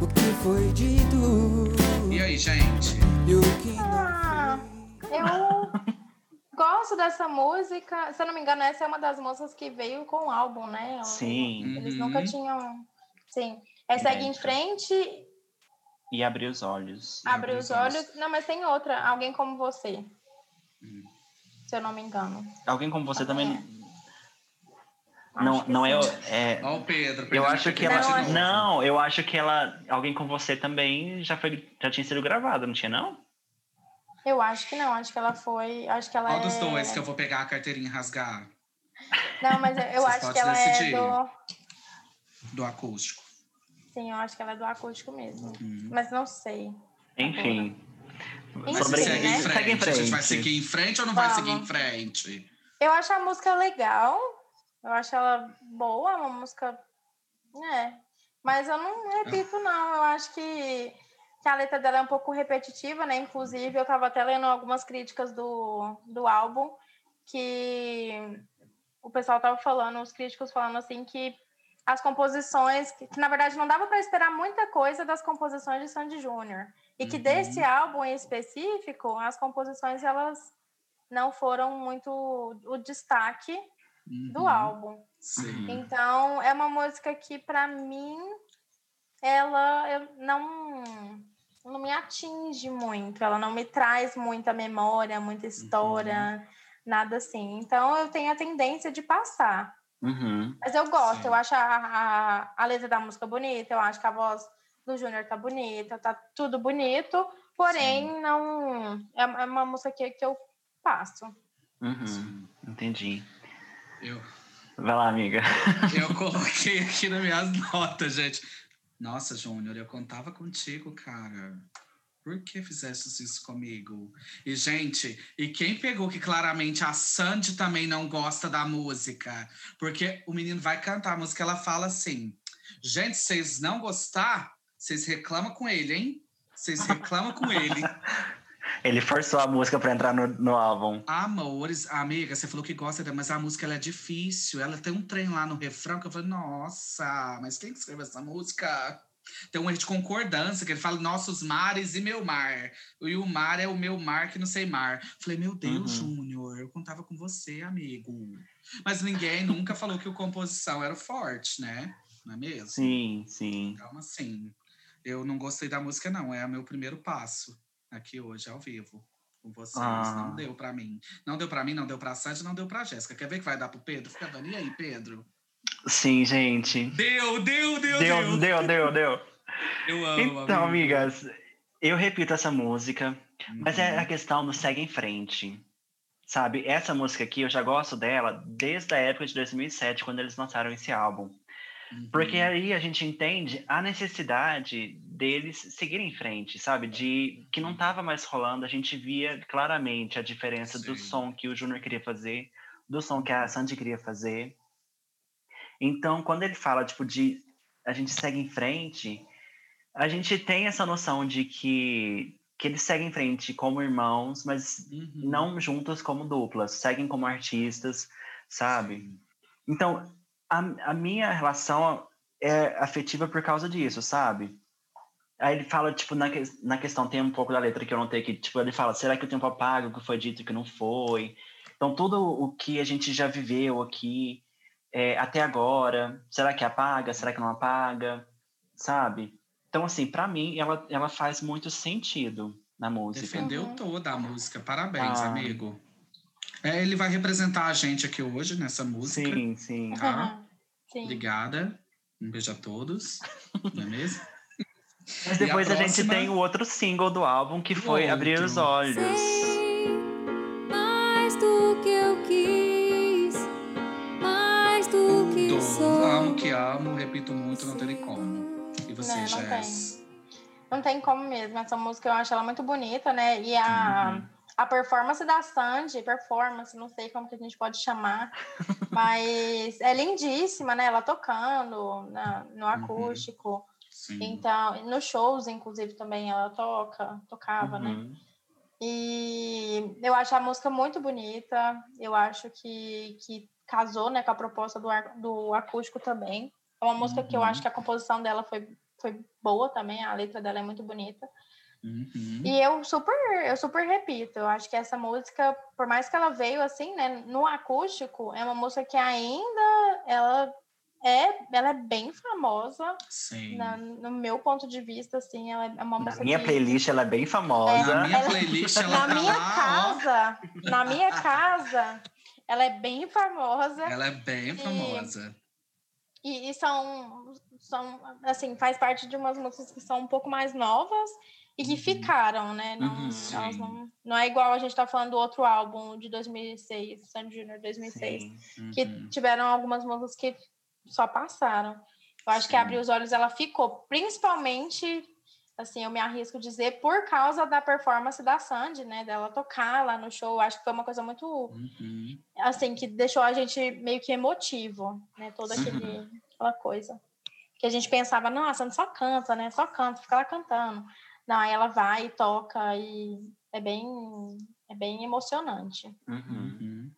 o que foi dito E aí, gente? e o que Ah, não foi? eu gosto dessa música. Se eu não me engano, essa é uma das músicas que veio com o álbum, né? Sim. Eles Uhum. nunca tinham. Sim. É Segue em Inédita. Frente, E abrir os olhos. Abre os olhos. Não, mas tem outra. Alguém como você. Hum. Se eu não me engano. Alguém como você também. Acho Não, que não é, é. Ó, o Pedro. Eu acho que ela. novo. Não, eu acho que ela. Alguém com você também já, foi, já tinha sido gravada, não tinha, não? Eu acho que não. Acho que ela foi. Acho que ela Qual é. dos dois que eu vou pegar a carteirinha e rasgar? Não, mas eu- *laughs* Vocês acho que ela decidir. é do. Do acústico. Sim, eu acho que ela é do acústico mesmo. Uhum. Mas não sei. Enfim. Mas Sobre- segue, né? em frente. Segue em A gente vai frente. seguir em frente ou não vai Vamos. seguir em frente? Eu acho a música legal. Eu acho ela boa, uma música. É. Mas eu não repito, não. Eu acho que, que a letra dela é um pouco repetitiva, né? Inclusive, eu estava até lendo algumas críticas do, do álbum que o pessoal tava falando, os críticos falando assim que as composições, que, que, na verdade não dava para esperar muita coisa das composições de Sandy Júnior. E que Uhum. desse álbum em específico, as composições elas não foram muito o destaque do Uhum. álbum. Sim. Então, é uma música que, para mim, ela eu não, não me atinge muito. Ela não me traz muita memória, muita história, nada assim. Então, eu tenho a tendência de passar. Uhum. Mas eu gosto, Sim. eu acho a, a, a letra da música bonita, eu acho que a voz do Júnior tá bonita, tá tudo bonito, porém, não. É, é uma música que, que eu passo. Uhum. Sim. Entendi. Eu, Vai lá, amiga. eu coloquei aqui nas minhas notas, gente. Nossa, Júnior, eu contava contigo, cara. Por que fizesse isso comigo? E, gente, e quem pegou que claramente a Sandy também não gosta da música? Porque o menino vai cantar a música, ela fala assim: gente, vocês não gostar, vocês reclamam com ele, hein? Vocês reclamam com ele. *laughs* Ele forçou a música pra entrar no, no álbum. Amores, amiga, você falou que gosta dela, mas a música é difícil. Ela tem um trem lá no refrão que eu falei, nossa, mas quem que escreveu essa música? Tem um erro de concordância, que ele fala nossos mares e meu mar. E o mar é o meu mar que não sei mar. Falei, meu Deus, Uhum. Júnior, eu contava com você, amigo. Mas ninguém nunca falou que o composição era o forte, né? Não é mesmo? Sim, sim. Então, assim, eu não gostei da música, não. É o meu primeiro passo aqui hoje, ao vivo, com vocês. Ah. Não deu pra mim. Não deu pra mim, não deu pra Sandy, não deu pra Jéssica. Quer ver que vai dar pro Pedro? Fica dando. E aí, Pedro? Sim, gente. Deu, deu, deu, Deu, deu. deu, deu, deu. Eu amo, Então, amigo. amigas, eu repito essa música, mas é Uhum. a questão do segue em frente. Sabe, essa música aqui, eu já gosto dela desde a época de 2007, quando eles lançaram esse álbum. Uhum. Porque aí a gente entende a necessidade deles seguirem em frente, sabe? De que não estava mais rolando, a gente via claramente a diferença do Sim. som que o Júnior queria fazer, do som que a Sandy queria fazer. Então, quando ele fala, tipo, de a gente segue em frente, a gente tem essa noção de que, que eles seguem em frente como irmãos, mas Uhum. não juntos como duplas, seguem como artistas, sabe? Então, a, a minha relação é afetiva por causa disso, sabe? Aí ele fala, tipo, na, que- na questão, tem um pouco da letra que eu notei que, tipo, ele fala, será que o tempo apaga o que foi dito o que não foi? Então, tudo o que a gente já viveu aqui é, até agora, será que apaga? Será que não apaga? Sabe? Então, assim, pra mim, ela, ela faz muito sentido na música. Defendeu Uhum. toda a música. Parabéns, Ah. amigo. É, ele vai representar a gente aqui hoje nessa música. Sim, sim. Ah. Sim. Obrigada. Um beijo a todos. Não é mesmo? *laughs* Mas E a depois a, gente próxima? tem o outro single do álbum, que foi Outro. Abrir os Olhos. Sei mais do que eu quis, mais do que Tudo. sou. Amo que amo, repito muito, não tem como. E você, Não, não Jess? Não tem como mesmo. Essa música eu acho ela muito bonita, né? E a, a performance da Sandy, performance, não sei como que a gente pode chamar, *laughs* mas é lindíssima, né? Ela tocando na, no acústico. Sim. Então, nos shows, inclusive, também ela toca, tocava, né? Uhum. E eu acho a música muito bonita. Eu acho que, que casou né, com a proposta do, do acústico também. É uma música que eu Uhum. acho que a composição dela foi, foi boa também, a letra dela é muito bonita. Uhum. E eu super, eu super repito, eu acho que essa música, por mais que ela veio assim, né, no acústico, é uma música que ainda ela é, ela é bem famosa, Sim. na- no meu ponto de vista, assim, ela é uma Na música minha que- playlist ela é bem famosa. Na minha Ela- playlist, ela na tá minha lá, casa, na minha casa, ela é bem famosa ó. Ela é bem famosa. e, e são, são, assim, faz parte de umas músicas que são um pouco mais novas e que Uhum. ficaram, né? Não, Uhum, não, não é igual a gente tá falando do outro álbum de 2006, Sandy Junior 2006, Sim. que Uhum. tiveram algumas músicas que só passaram. Eu acho que Sim. Abrir os Olhos ela ficou, principalmente, assim, eu me arrisco dizer, por causa da performance da Sandy, né? Dela tocar lá no show. Eu Acho que foi uma coisa muito, Uhum. assim, que deixou a gente meio que emotivo, né? Toda aquele, aquela coisa. Que a gente pensava, não, a Sandy só canta, né? Só canta, fica lá cantando. Não, aí ela vai e toca e é bem, é bem emocionante. Uhum. Uhum.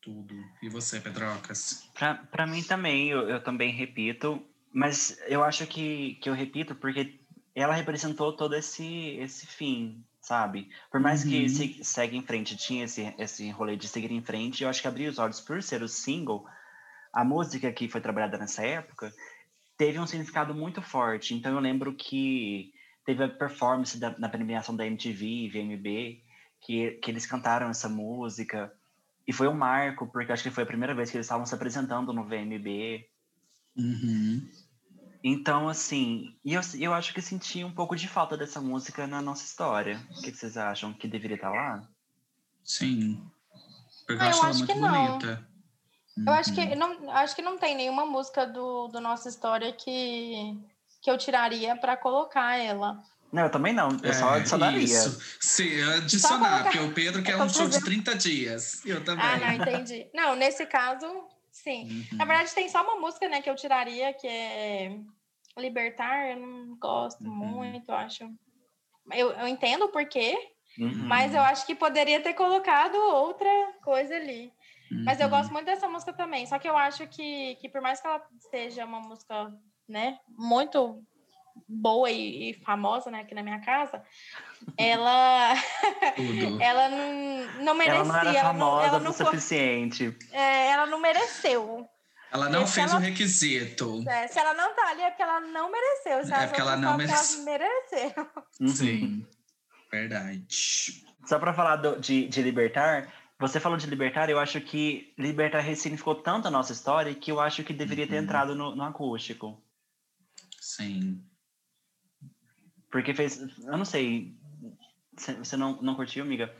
Tudo. E você, Pedrocas? Pra mim também, eu, eu também repito, mas eu acho que, que eu repito porque ela representou todo esse, esse fim, sabe? Por mais que Uhum. se, segue em frente, tinha esse, esse rolê de seguir em frente, eu acho que Abrir os Olhos, por ser o single, a música que foi trabalhada nessa época, teve um significado muito forte. Então eu lembro que teve a performance da, na premiação da MTV, VMB, que, que eles cantaram essa música. E foi um marco, porque acho que foi a primeira vez que eles estavam se apresentando no VMB. Uhum. Então, assim, e eu, eu acho que senti um pouco de falta dessa música na nossa história. O que, vocês acham? Que deveria estar lá? Sim. Porque Ah, eu eu acho ela acho muito que não. bonita. Eu acho que não, acho que não tem nenhuma música do, do nossa história que, que eu tiraria para colocar ela. Não, eu também não. Eu só É, adicionaria. Isso. Sim, adicionar, colocar- porque o Pedro quer um show de fazendo- 30 dias. Eu também. Ah, não, entendi. Não, nesse caso, sim. Uhum. Na verdade, tem só uma música, né, que eu tiraria, que é Libertar, eu não gosto Uhum. muito, eu acho. Eu, eu entendo o porquê, Uhum. Mas eu acho que poderia ter colocado outra coisa ali. Mas eu Uhum. gosto muito dessa música também. Só que eu acho que, que por mais que ela seja uma música, né, muito boa e, e famosa, né, aqui na minha casa, ela, *laughs* ela não, não merecia. Ela não era ela famosa ela o não, foi- suficiente. é, ela não mereceu. Ela não fez ela- o requisito. É, se ela não tá ali é porque ela não mereceu. Se É porque ela não elas mereceram. Uhum. Sim. Verdade. Só pra falar do- de, de Libertar, você falou de Libertar, eu acho que Libertar ressignificou tanto a nossa história que eu acho que deveria ter Uhum. entrado no, no acústico. Sim. Porque fez. Eu não sei. se- Você não, não curtiu, amiga?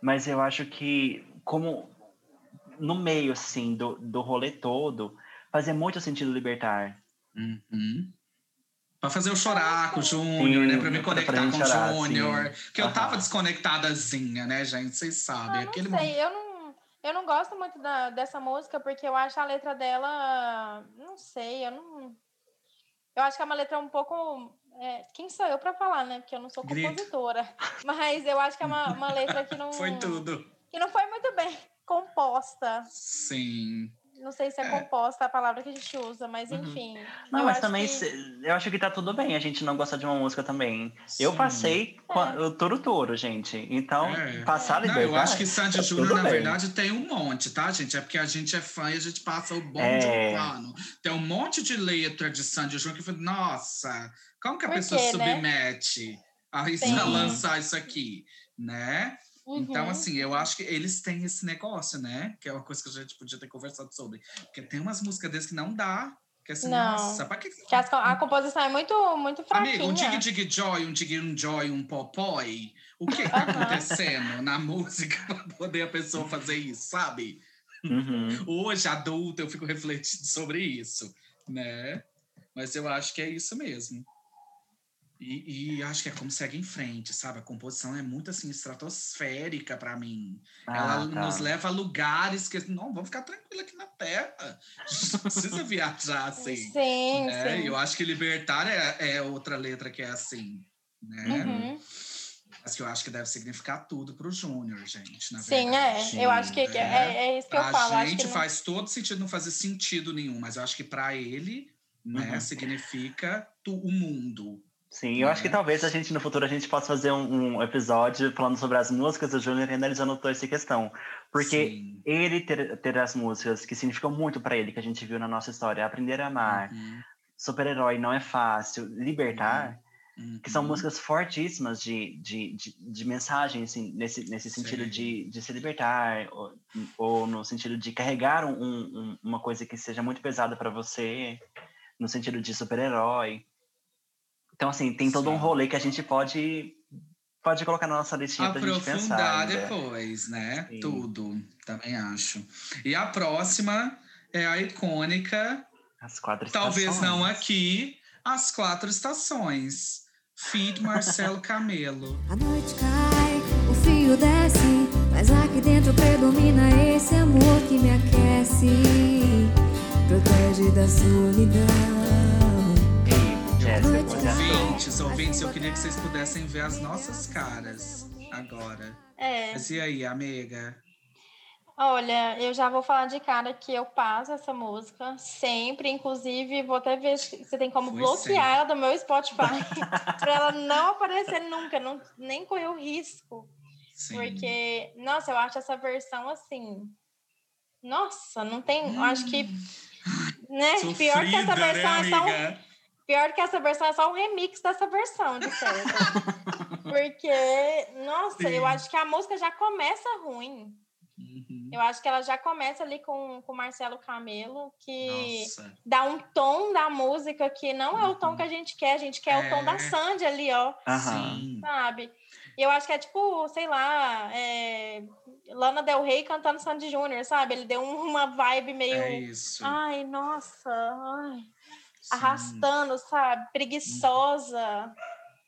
Mas eu acho que, como no meio, assim, do, do rolê todo, fazia muito sentido libertar. Uhum. Pra fazer eu chorar com o Júnior, né? Pra me conectar pra com o Júnior. Que eu tava desconectadazinha, né, gente? Vocês sabem. Ah, não Aquele sei, eu não, eu não gosto muito da, dessa música porque eu acho a letra dela, não sei, eu não. Eu acho que é uma letra um pouco. é, quem sou eu pra falar, né? Porque eu não sou compositora. Mas eu acho que é uma, uma letra que *laughs* não. Foi tudo. Que não foi muito bem composta. Sim. Não sei se é, É. composta a palavra que a gente usa, mas Uhum. enfim. Não, eu mas acho também que- eu acho que tá tudo bem a gente não gostar de uma música também. Eu Sim. passei qua- o Toro Toro, gente. Então, É. passar a Não, eu acho que Sandy tá Júnior, na bem. verdade, tem um monte, tá, gente? É porque a gente é fã e a gente passa o bonde É. do pano. Tem um monte de letra de Sandy Júnior que eu falei, nossa, como que a Por pessoa quê, né? submete a Sim. a lançar isso aqui, né? Então, Uhum. assim, eu acho que eles têm esse negócio, né? Que é uma coisa que a gente podia ter conversado sobre. Porque tem umas músicas deles que não dá. Que assim, Não. nossa, pra que. Que as a composição é muito, muito fraquinha. Amigo, um dig dig joy, um dig um joy, um popói. O que que tá acontecendo na música *laughs* pra poder a pessoa fazer isso, sabe? Uhum. Hoje, adulta, eu fico refletindo sobre isso, né? Mas eu acho que é isso mesmo. E, e acho que é como segue em frente, sabe? A composição é muito assim estratosférica para mim. Ela Ah, tá. nos leva a lugares que não, vamos ficar tranquilo aqui na Terra. Não precisa viajar *laughs* assim. Sim, né? sim. Eu acho que libertar é, é outra letra que é assim, né? Uhum. Mas que eu acho que deve significar tudo pro Júnior, gente. Na Sim, verdade. é. Eu acho que é, É. é isso que eu Pra falo. acho gente que não- faz todo sentido, não fazer sentido nenhum, mas eu acho que para ele, né, Uhum. significa tu, o mundo. Sim, eu acho que né? talvez a gente no futuro a gente possa fazer um, um episódio falando sobre as músicas do Júnior e analisando toda essa questão. Porque Sim. ele ter, ter as músicas que significam muito pra ele, que a gente viu na nossa história, Aprender a Amar, Uhum, Super-Herói Não é Fácil, Libertar, uhum. que são músicas fortíssimas de, de, de, de mensagem, assim, nesse, nesse sentido Sim. de, de se libertar, ou, ou no sentido de carregar um, um- uma coisa que seja muito pesada para você, no sentido de super-herói. Então, assim, tem todo um Sim. rolê que a gente pode, pode colocar na nossa listinha pra gente pensar. Aprofundar ainda. depois, né? Sim. Tudo, também acho. E a próxima é a icônica, As quatro talvez não aqui, As Quatro Estações. Feed Marcelo *laughs* Camelo. A noite cai, o fio desce, mas aqui dentro predomina esse amor que me aquece, protege da solidão. Jéssica? Ouvintes, ouvintes, eu queria que vocês pudessem ver as nossas caras agora. É. Mas e aí, amiga? Olha, eu já vou falar de cara que eu passo essa música sempre, inclusive vou até ver se você tem como Foi bloquear ela do meu Spotify *laughs* para ela não aparecer nunca, não, nem correr o risco, Sim. porque nossa, eu acho essa versão assim, nossa, não tem, eu acho que né, pior que essa Sofrida, né, versão é só um? Pior que essa versão é só um remix dessa versão, de certo. *laughs* Porque, nossa, eu Sim. acho que a música já começa ruim. Uhum. Eu acho que ela já começa ali com o Marcelo Camelo, que Nossa. dá um tom da música que não é o tom que a gente quer, a gente quer o tom da É. Sandy ali, ó, Aham. Sim. sabe? E eu acho que é tipo, sei lá, é, Lana Del Rey cantando Sandy Júnior, sabe? Ele deu um- uma vibe meio. É isso. Ai, nossa, ai, Sim. arrastando, sabe? Preguiçosa.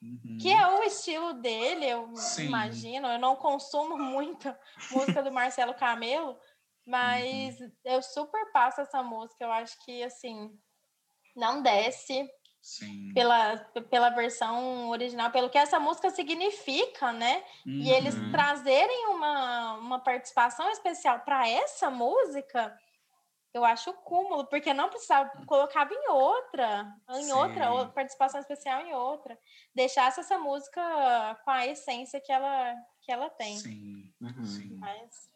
Uhum. Que é o estilo dele, eu Sim. imagino. Eu não consumo muita *laughs* música do Marcelo Camelo, mas Uhum. eu super passo essa música. Eu acho que, assim, não desce. Sim. pela, pela versão original, pelo que essa música significa, né? E eles Uhum. trazerem uma, uma participação especial para essa música, eu acho o cúmulo, porque não precisava, colocava em outra, em Sim. outra, ou- participação especial em outra. Deixasse essa música com a essência que ela, que ela tem. Sim, Uhum. sim. Mas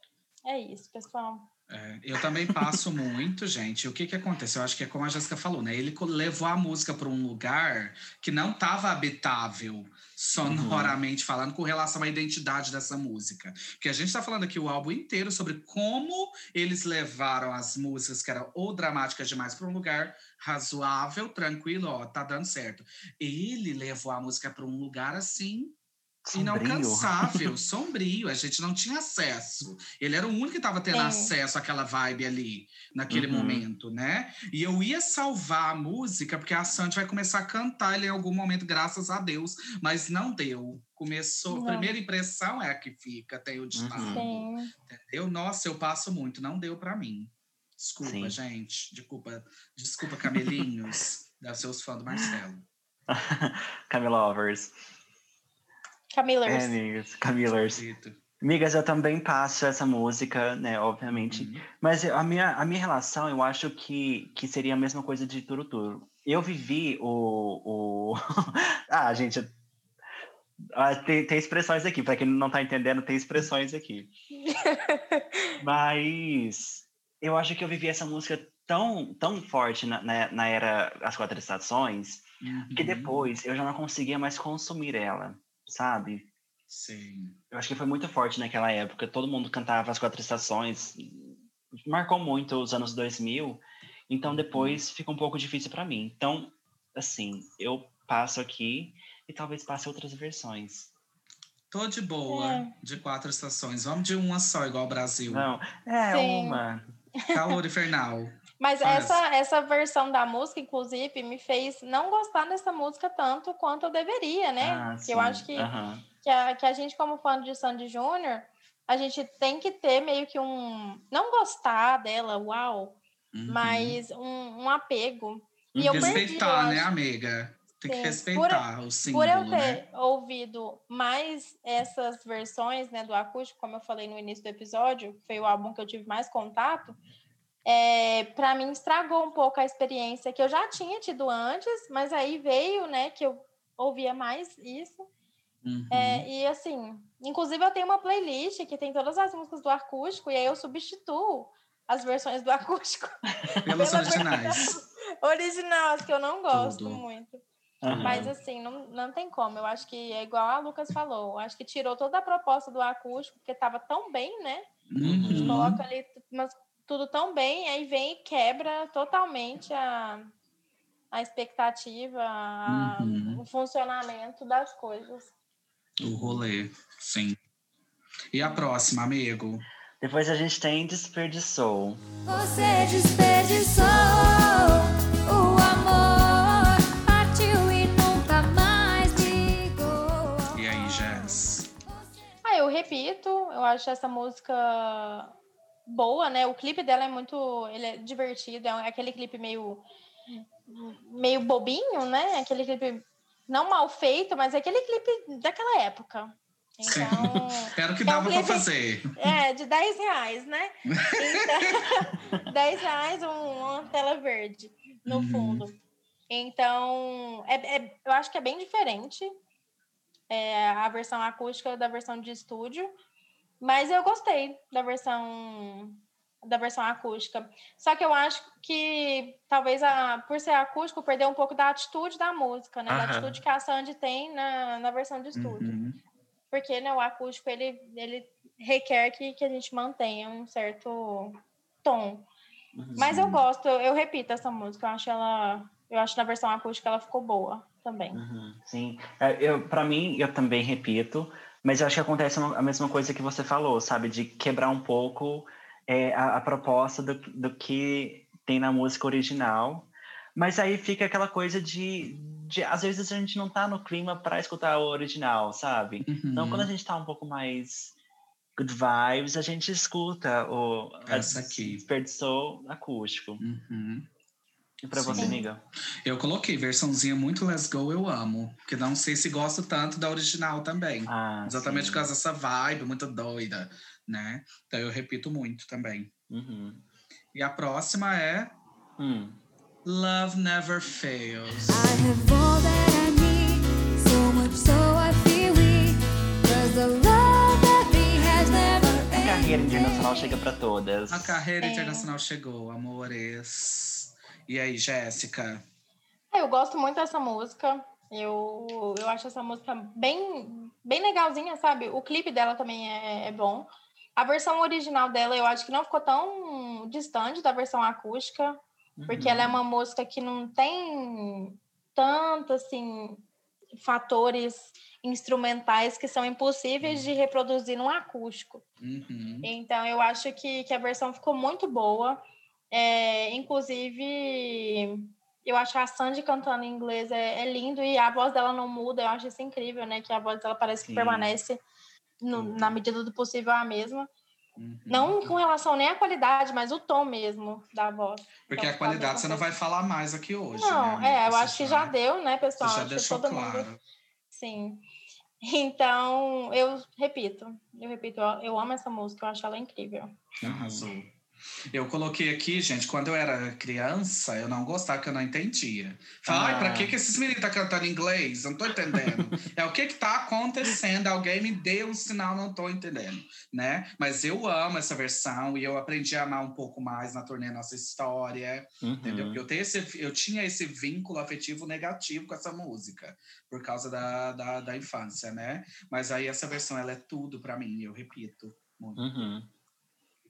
é isso, pessoal. É, eu também passo muito, gente. O que que acontece? Eu acho que é como a Jéssica falou, né? Ele levou a música para um lugar que não estava habitável, sonoramente falando, com relação à identidade dessa música. Porque a gente está falando aqui o álbum inteiro sobre como eles levaram as músicas que eram ou dramáticas demais para um lugar razoável, tranquilo, ó, tá dando certo. Ele levou a música para um lugar assim Sombrio. inalcançável, *laughs* sombrio. A gente não tinha acesso. Ele era o único que estava tendo Sim. acesso àquela vibe ali, naquele Uhum. momento, né? E eu ia salvar a música, porque a Sandy vai começar a cantar ele em algum momento, graças a Deus. Mas não deu. Começou. Não. Primeira impressão é a que fica, tem o ditado. Uhum. Entendeu? Nossa, eu passo muito. Não deu para mim. Desculpa, Sim. gente. Desculpa, desculpa, camelinhos. Deve ser os fãs do Marcelo. Camilovers. Camillers. É, amigas. Camillers. Acredito. Amigas, eu também passo essa música, né, obviamente. Uhum. Mas a minha, a minha relação, eu acho que, que seria a mesma coisa de Turo Turo. Eu vivi o... o... *laughs* ah, gente... ah, tem, tem expressões aqui, para quem não tá entendendo, tem expressões aqui. *laughs* Mas eu acho que eu vivi essa música tão, tão forte na, na, na era As Quatro Estações, que Uhum. depois eu já não conseguia mais consumir ela, sabe? Sim. Eu acho que foi muito forte naquela época. Todo mundo cantava as quatro estações. Marcou muito os anos 2000. Então depois fica um pouco difícil para mim. Então, assim, eu passo aqui e talvez passe outras versões. Tô de boa, É. de quatro estações. Vamos de uma só, igual o Brasil. Não, é Sim. uma. Calor infernal. *laughs* Mas Faz. essa, essa versão da música, inclusive, me fez não gostar dessa música tanto quanto eu deveria, né? Ah, Que eu acho que, Aham. que, a, que a gente, como fã de Sandy Júnior, a gente tem que ter meio que um. Não gostar dela, uau, Uhum. mas um, um apego. E perdi, eu Respeitar, né, amiga? Tem que Sim. respeitar o símbolo, Por eu ter né? ouvido mais essas versões né, do acústico, como eu falei no início do episódio, que foi o álbum que eu tive mais contato, é, para mim estragou um pouco a experiência que eu já tinha tido antes, mas aí veio, né, que eu ouvia mais isso. Uhum. É, e assim, inclusive eu tenho uma playlist que tem todas as músicas do acústico, e aí eu substituo as versões do *laughs* acústico Pelos pela originais. original, as que eu não gosto Tudo. muito. aham. Mas assim, não, não tem como. Eu acho que é igual a Lucas falou. Eu acho que tirou toda a proposta do acústico, porque estava tão bem, né? Uhum. Coloca ali t- mas tudo tão bem, aí vem e quebra totalmente a, a expectativa, a- Uhum. o funcionamento das coisas. O rolê, sim. E a próxima, amigo? Depois a gente tem Desperdiçou. Você desperdiçou o amor, partiu e nunca mais ligou. E aí, Jess? Ah, eu repito, eu acho essa música boa, né? O clipe dela é muito, ele é divertido, é aquele clipe meio meio bobinho, né? Aquele clipe não mal feito, mas é aquele clipe daquela época. Então, *laughs* Era o que É um dava pra fazer. é, de 10 reais, né? Então, *laughs* 10 reais um, uma tela verde no Uhum. fundo. Então, é, é- eu acho que é bem diferente é, a versão acústica da versão de estúdio, mas eu gostei da versão da versão acústica. Só que eu acho que talvez a, por ser acústico perdeu um pouco da atitude da música, né? Da Aham. atitude que a Sandy tem na, na versão de estúdio Uhum. porque né, o acústico ele, ele requer que, que a gente mantenha um certo tom. Uhum. Mas eu gosto, eu, eu repito essa música, eu acho ela, eu acho na versão acústica ela ficou boa também. Uhum, sim. É, Eu, para mim, eu também repito, mas eu acho que acontece a mesma coisa que você falou, sabe? De quebrar um pouco é, a, a proposta do, do que tem na música original. Mas aí fica aquela coisa de, de às vezes a gente não tá no clima para escutar o original, sabe? Então, Uhum. quando a gente tá um pouco mais good vibes, a gente escuta o Essa aqui. desperdiçou acústico. Uhum. E pra você, Sim. amiga? Eu coloquei versãozinha muito Let's Go, eu amo. Porque não sei se gosto tanto da original também. Ah, Exatamente sim. por causa dessa vibe muito doida, né? Então eu repito muito também. Uhum. E a próxima é Hum. Love Never Fails. I have all that I need, so much so I feel weak. Cause the love that we has never A carreira internacional chega pra todas. A carreira É. internacional chegou, amores. E aí, Jéssica? É, Eu gosto muito dessa música. Eu, eu acho essa música bem, bem legalzinha, sabe? O clipe dela também é, é bom. A versão original dela eu acho que não ficou tão distante da versão acústica, porque Uhum. ela é uma música que não tem tanto assim fatores instrumentais que são impossíveis de reproduzir num acústico. Uhum. Então, eu acho que, que a versão ficou muito boa. É, inclusive, eu acho a Sandy cantando em inglês é, é lindo e a voz dela não muda. Eu acho isso incrível, né? Que a voz dela parece que Sim. permanece, no- Uhum. na medida do possível, a mesma. Uhum. Não com relação nem à qualidade, mas o tom mesmo da voz. Porque Então, a qualidade você não vai falar mais aqui hoje. Não, né, é, eu Você acho que já deu, né, pessoal? Você já Acho que deixou todo claro. mundo. Sim. Então, eu repito, eu repito, eu, eu amo essa música, eu acho ela incrível. Arrasou. Eu coloquei aqui, gente, quando eu era criança, eu não gostava, porque eu não entendia. Falei, ai, pra Ah. que, que esses meninos estão cantando inglês? Eu não tô entendendo. *laughs* é o que que tá acontecendo? Alguém me deu um sinal, não tô entendendo, né? Mas eu amo essa versão e eu aprendi a amar um pouco mais na turnê Nossa História, Uhum. entendeu? Porque eu, tenho esse, eu tinha esse vínculo afetivo negativo com essa música, por causa da, da, da infância, né? Mas aí essa versão, ela é tudo pra mim, eu repito. Muito. Uhum.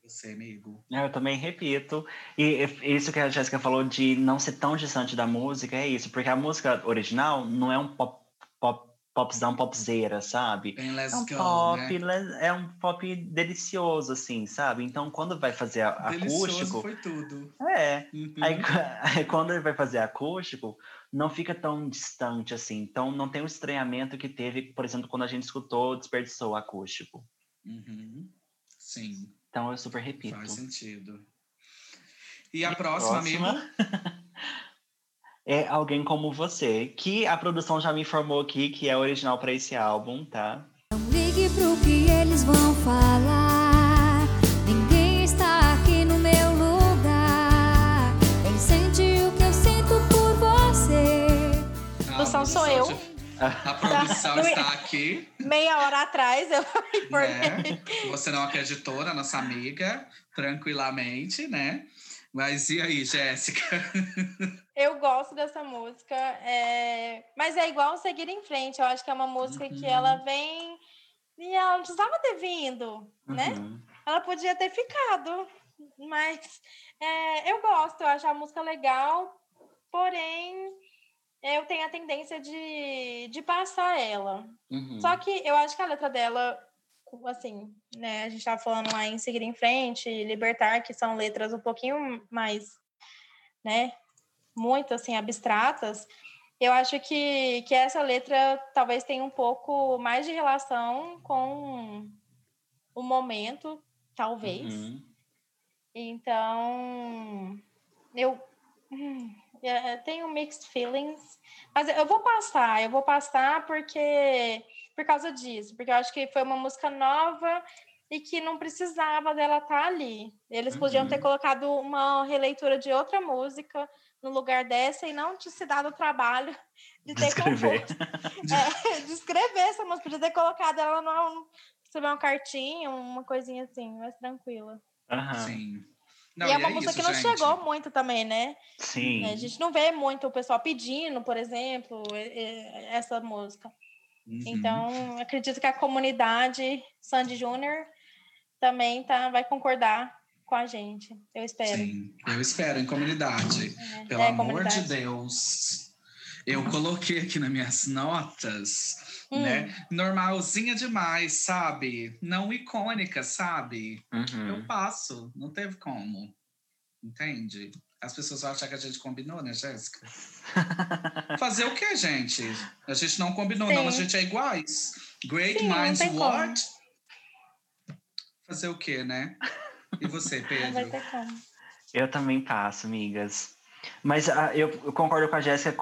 Você, amigo? É, Eu também repito. E isso que a Jéssica falou de não ser tão distante da música é isso, porque a música original não é um pop, pop, popzão, popzeira, sabe? Bem É um Go, pop, né? é um pop delicioso, assim, sabe? Então, quando vai fazer Delicioso acústico, foi tudo. é. Uhum. Aí, *laughs* aí, quando ele vai fazer acústico, não fica tão distante assim. Então, não tem o estranhamento que teve, por exemplo, quando a gente escutou Desperdiçou o acústico. Uhum. Sim, Então, eu super repito. faz sentido. E a E próxima, amigo? *laughs* é alguém como você, que a produção já me informou aqui que é original para esse álbum, tá? Não ligue pro que eles vão falar. Ninguém está aqui no meu lugar. Nem sente o que eu sinto por você. A produção sou eu. A produção é- está aqui, Meia hora atrás eu informei. né? Você não acreditou na nossa amiga, tranquilamente, né? Mas e aí, Jéssica? Eu gosto dessa música, é, mas é igual Seguir em Frente. Eu acho que é uma música que Uhum. ela vem e ela não precisava ter vindo, né? Uhum. Ela podia ter ficado, mas é, eu gosto, eu acho a música legal, porém eu tenho a tendência de, de passar ela. Uhum. Só que eu acho que a letra dela, assim, né? A gente tava falando lá em Seguir em Frente, Libertar, que são letras um pouquinho mais, né? Muito, assim, abstratas. Eu acho que, que essa letra talvez tenha um pouco mais de relação com o momento, talvez. Uhum. Então, eu, hum, eu tenho mixed feelings, mas eu vou passar, eu vou passar porque por causa disso, porque eu acho que foi uma música nova e que não precisava dela estar ali. Eles podiam ter Uhum. colocado uma releitura de outra música no lugar dessa e não te se dado o trabalho de ter composto. É, de escrever essa música, podia ter colocado ela numa, escrever uma cartinha, uma coisinha assim, mais tranquila. Aham. Sim. Não, e é uma música isso, que não gente. chegou muito também, né? Sim. A gente não vê muito o pessoal pedindo, por exemplo, essa música. Uhum. Então, acredito que a comunidade Sandy Júnior também tá, vai concordar com a gente. Eu espero. Sim, eu espero, em comunidade. É, Pelo é, amor comunidade. de Deus. Eu coloquei aqui nas minhas notas, Hum. né? Normalzinha demais, sabe? Não icônica, sabe? Uhum. Eu passo, não teve como. Entende? As pessoas vão achar que a gente combinou, né, Jéssica? *laughs* Fazer o quê, gente? A gente não combinou, não, a Sim. gente é iguais. Great Sim, minds como. what? Fazer o quê, né? E você, *laughs* Pedro? Eu também passo, amigas. Mas ah, eu, eu concordo com a Jéssica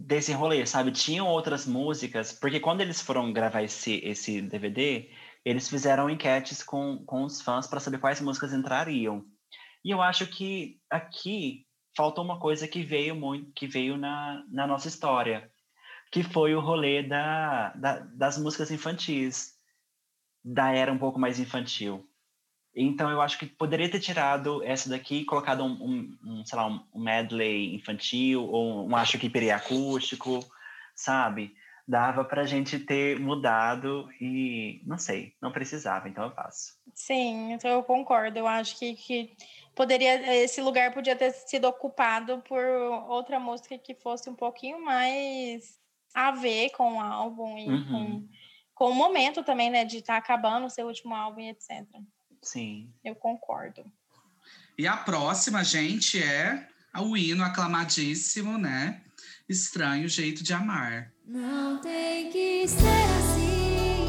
desse rolê, sabe? Tinham outras músicas, porque quando eles foram gravar esse, esse DVD, eles fizeram enquetes com, com os fãs para saber quais músicas entrariam. E eu acho que aqui falta uma coisa que veio muito, que veio na, na nossa história, que foi o rolê da, da, das músicas infantis, da era um pouco mais infantil. Então eu acho que poderia ter tirado essa daqui e colocado um, um, um, sei lá, um medley infantil ou um acho que periacústico, sabe? Dava para a gente ter mudado e não sei, não precisava, então eu faço. Sim, então eu concordo. Eu acho que, que poderia esse lugar podia ter sido ocupado por outra música que fosse um pouquinho mais a ver com o álbum e Uhum. com, com o momento também, né, de estar acabando o seu último álbum e etc. Sim. Eu concordo. E a próxima, gente, é o hino aclamadíssimo, né? Estranho Jeito de Amar. Não tem que ser assim.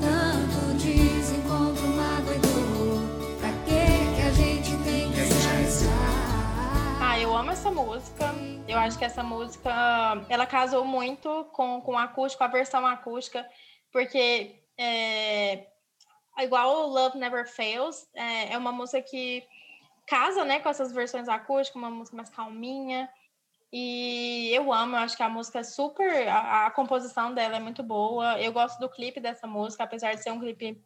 Tanto desencontro, mágoa e dor. Pra que que a gente tem que se? Ah, eu amo essa música. Eu acho que essa música, ela casou muito com, com o acústico, a versão acústica, porque é, igual o Love Never Fails, é, é uma música que casa, né, com essas versões acústicas, uma música mais calminha. E eu amo, eu acho que a música é super. A, a composição dela é muito boa. Eu gosto do clipe dessa música, apesar de ser um clipe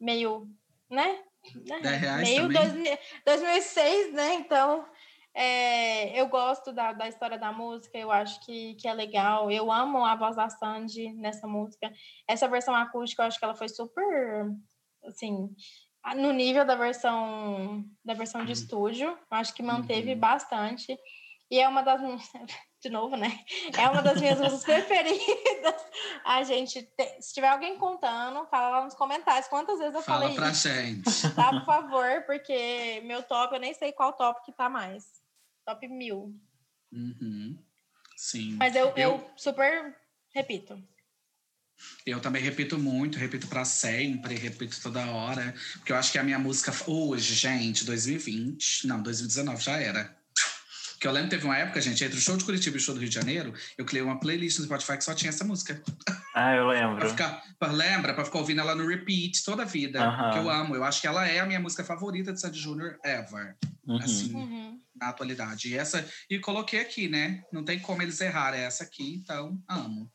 meio, né? 10 reais meio? 2000 2006, né? Então, é, eu gosto da, da história da música, eu acho que, que é legal. Eu amo a voz da Sandy nessa música. Essa versão acústica, eu acho que ela foi super, assim, no nível da versão da versão de Uhum. estúdio. Acho que manteve Uhum. bastante. E é uma das minhas, *laughs* de novo, né? É uma das minhas músicas *laughs* preferidas. A gente, te- se tiver alguém contando, fala lá nos comentários quantas vezes eu Fala falei pra isso gente. *laughs* tá? Por favor, porque meu top, eu nem sei qual top que tá mais. Top mil. Uhum. Sim. Mas eu, eu... Eu- super repito. Eu também repito muito, repito pra sempre, repito toda hora. Porque eu acho que a minha música hoje, gente, 2020, não, 2019 já era. Porque eu lembro que teve uma época, gente, entre o show de Curitiba e o show do Rio de Janeiro, eu criei uma playlist no Spotify que só tinha essa música. Ah, eu Pra lembro. ficar, pra, lembra? Pra ficar ouvindo ela no repeat toda a vida. Aham. Que eu amo. Eu acho que ela é a minha música favorita de Sandy Júnior ever. Uhum. Assim, Uhum. na atualidade. E essa. E coloquei aqui, né? Não tem como eles errarem essa aqui, então amo.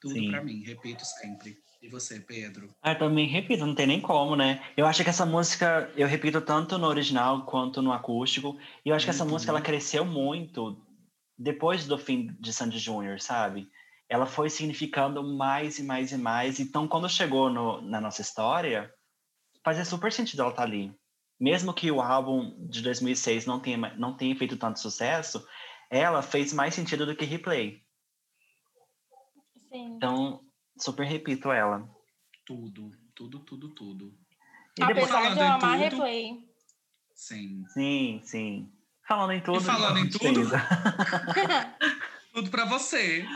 Tudo pra mim, repito sempre. E você, Pedro? Ah, eu também repito, não tem nem como, né? Eu acho que essa música, eu repito tanto no original quanto no acústico. E eu acho que essa Uhum. música, ela cresceu muito depois do fim de Sandy Júnior, sabe? Ela foi significando mais e mais e mais. Então, quando chegou no- na nossa história, fazia super sentido ela estar ali. Mesmo que o álbum de 2006 não tenha, não tenha feito tanto sucesso, ela fez mais sentido do que Replay. Sim. Então, super repito ela. Tudo, tudo, tudo, tudo. E depois, Apesar de eu amar tudo- replay. Sim. sim, sim. Falando em tudo. falando em tudo? *laughs* Tudo pra você.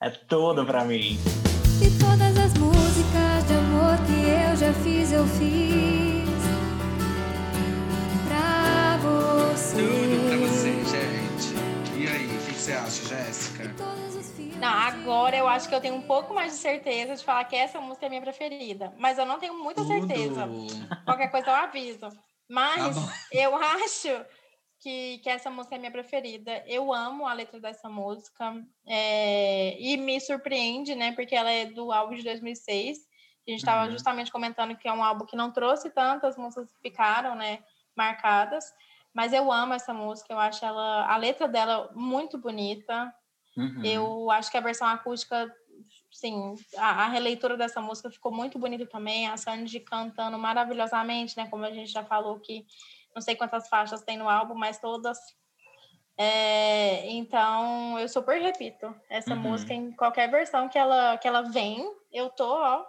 É tudo pra mim. E todas as músicas de amor que eu já fiz, eu fiz pra você. Tudo pra você, gente. E aí, o que que você acha, Jéssica? Não, agora eu acho que eu tenho um pouco mais de certeza de falar que essa música é minha preferida. Mas eu não tenho muita certeza. Tudo. Qualquer coisa eu aviso. Mas Tá eu *laughs* acho que, que essa música é minha preferida. Eu amo a letra dessa música. é, e me surpreende, né? Porque ela é do álbum de 2006. A gente estava Uhum. justamente comentando que é um álbum que não trouxe tantas músicas que ficaram, né? Marcadas. Mas eu amo essa música. Eu acho ela, a letra dela muito bonita. Uhum. Eu acho que a versão acústica, sim, a, a releitura dessa música ficou muito bonita também. A Sandy cantando maravilhosamente, né? Como a gente já falou que não sei quantas faixas tem no álbum, mas todas. É, então, eu super repito essa Uhum. música em qualquer versão que ela, que ela vem, eu tô, ó.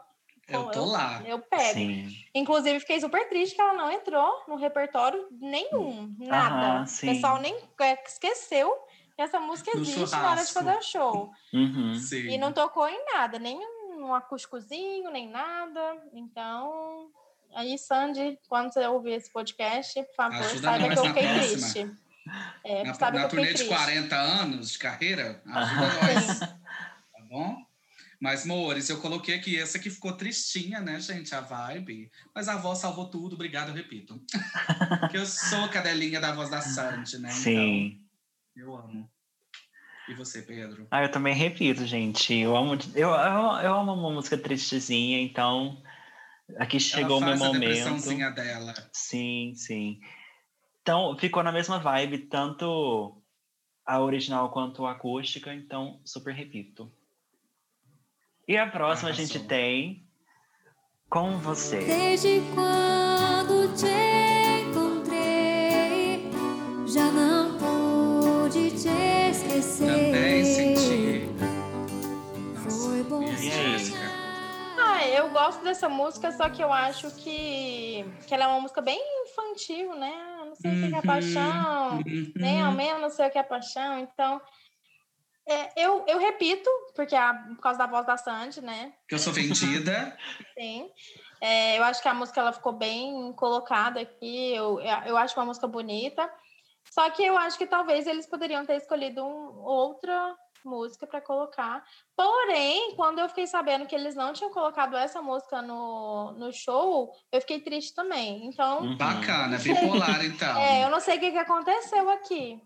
Eu tô lá. Eu pego. Sim. Inclusive, fiquei super triste que ela não entrou no repertório nenhum, nada. Aham, o pessoal nem é, esqueceu que essa música existe na hora de fazer o show. Uhum. Sim. E não tocou em nada, nem um acústicozinho, nem nada. Então, aí, Sandy, quando você ouvir esse podcast, por favor, Ajuda saiba que eu fiquei próxima. triste. É, Na, sabe na que eu turnê de triste. 40 anos de carreira, ajuda *laughs* nós. Tá bom? Mas, Mores, eu coloquei aqui essa que ficou tristinha, né, gente? A vibe. Mas a voz salvou tudo, obrigado, eu repito. *laughs* Porque eu sou cadelinha da voz da Sandy, né? Sim. Então, eu amo. E você, Pedro? Ah, eu também repito, gente. Eu amo, eu, eu, eu amo uma música tristezinha, então aqui chegou o meu a momento. depressãozinha dela. Sim, sim. Então, ficou na mesma vibe, tanto a original quanto a acústica, então super repito. E a próxima a gente Arrasou. tem Com Você. Desde quando te encontrei, já não e aí? Jéssica? Ah, eu gosto dessa música, só que eu acho que, que ela é uma música bem infantil, né? Não sei o que que é Uhum, paixão, nem ao Uhum. menos não sei o que é paixão. Então, é, eu, eu repito, porque é a- por causa da voz da Sandy, né? Que eu sou vendida. *laughs* Sim. É, eu acho que a música ela ficou bem colocada aqui. Eu, eu acho uma música bonita. Só que eu acho que talvez eles poderiam ter escolhido um- outra música para colocar. Porém, quando eu fiquei sabendo que eles não tinham colocado essa música no, no show, eu fiquei triste também. Então, Uhum. Bacana, bipolar, *laughs* então. é, eu não sei o que, que aconteceu aqui.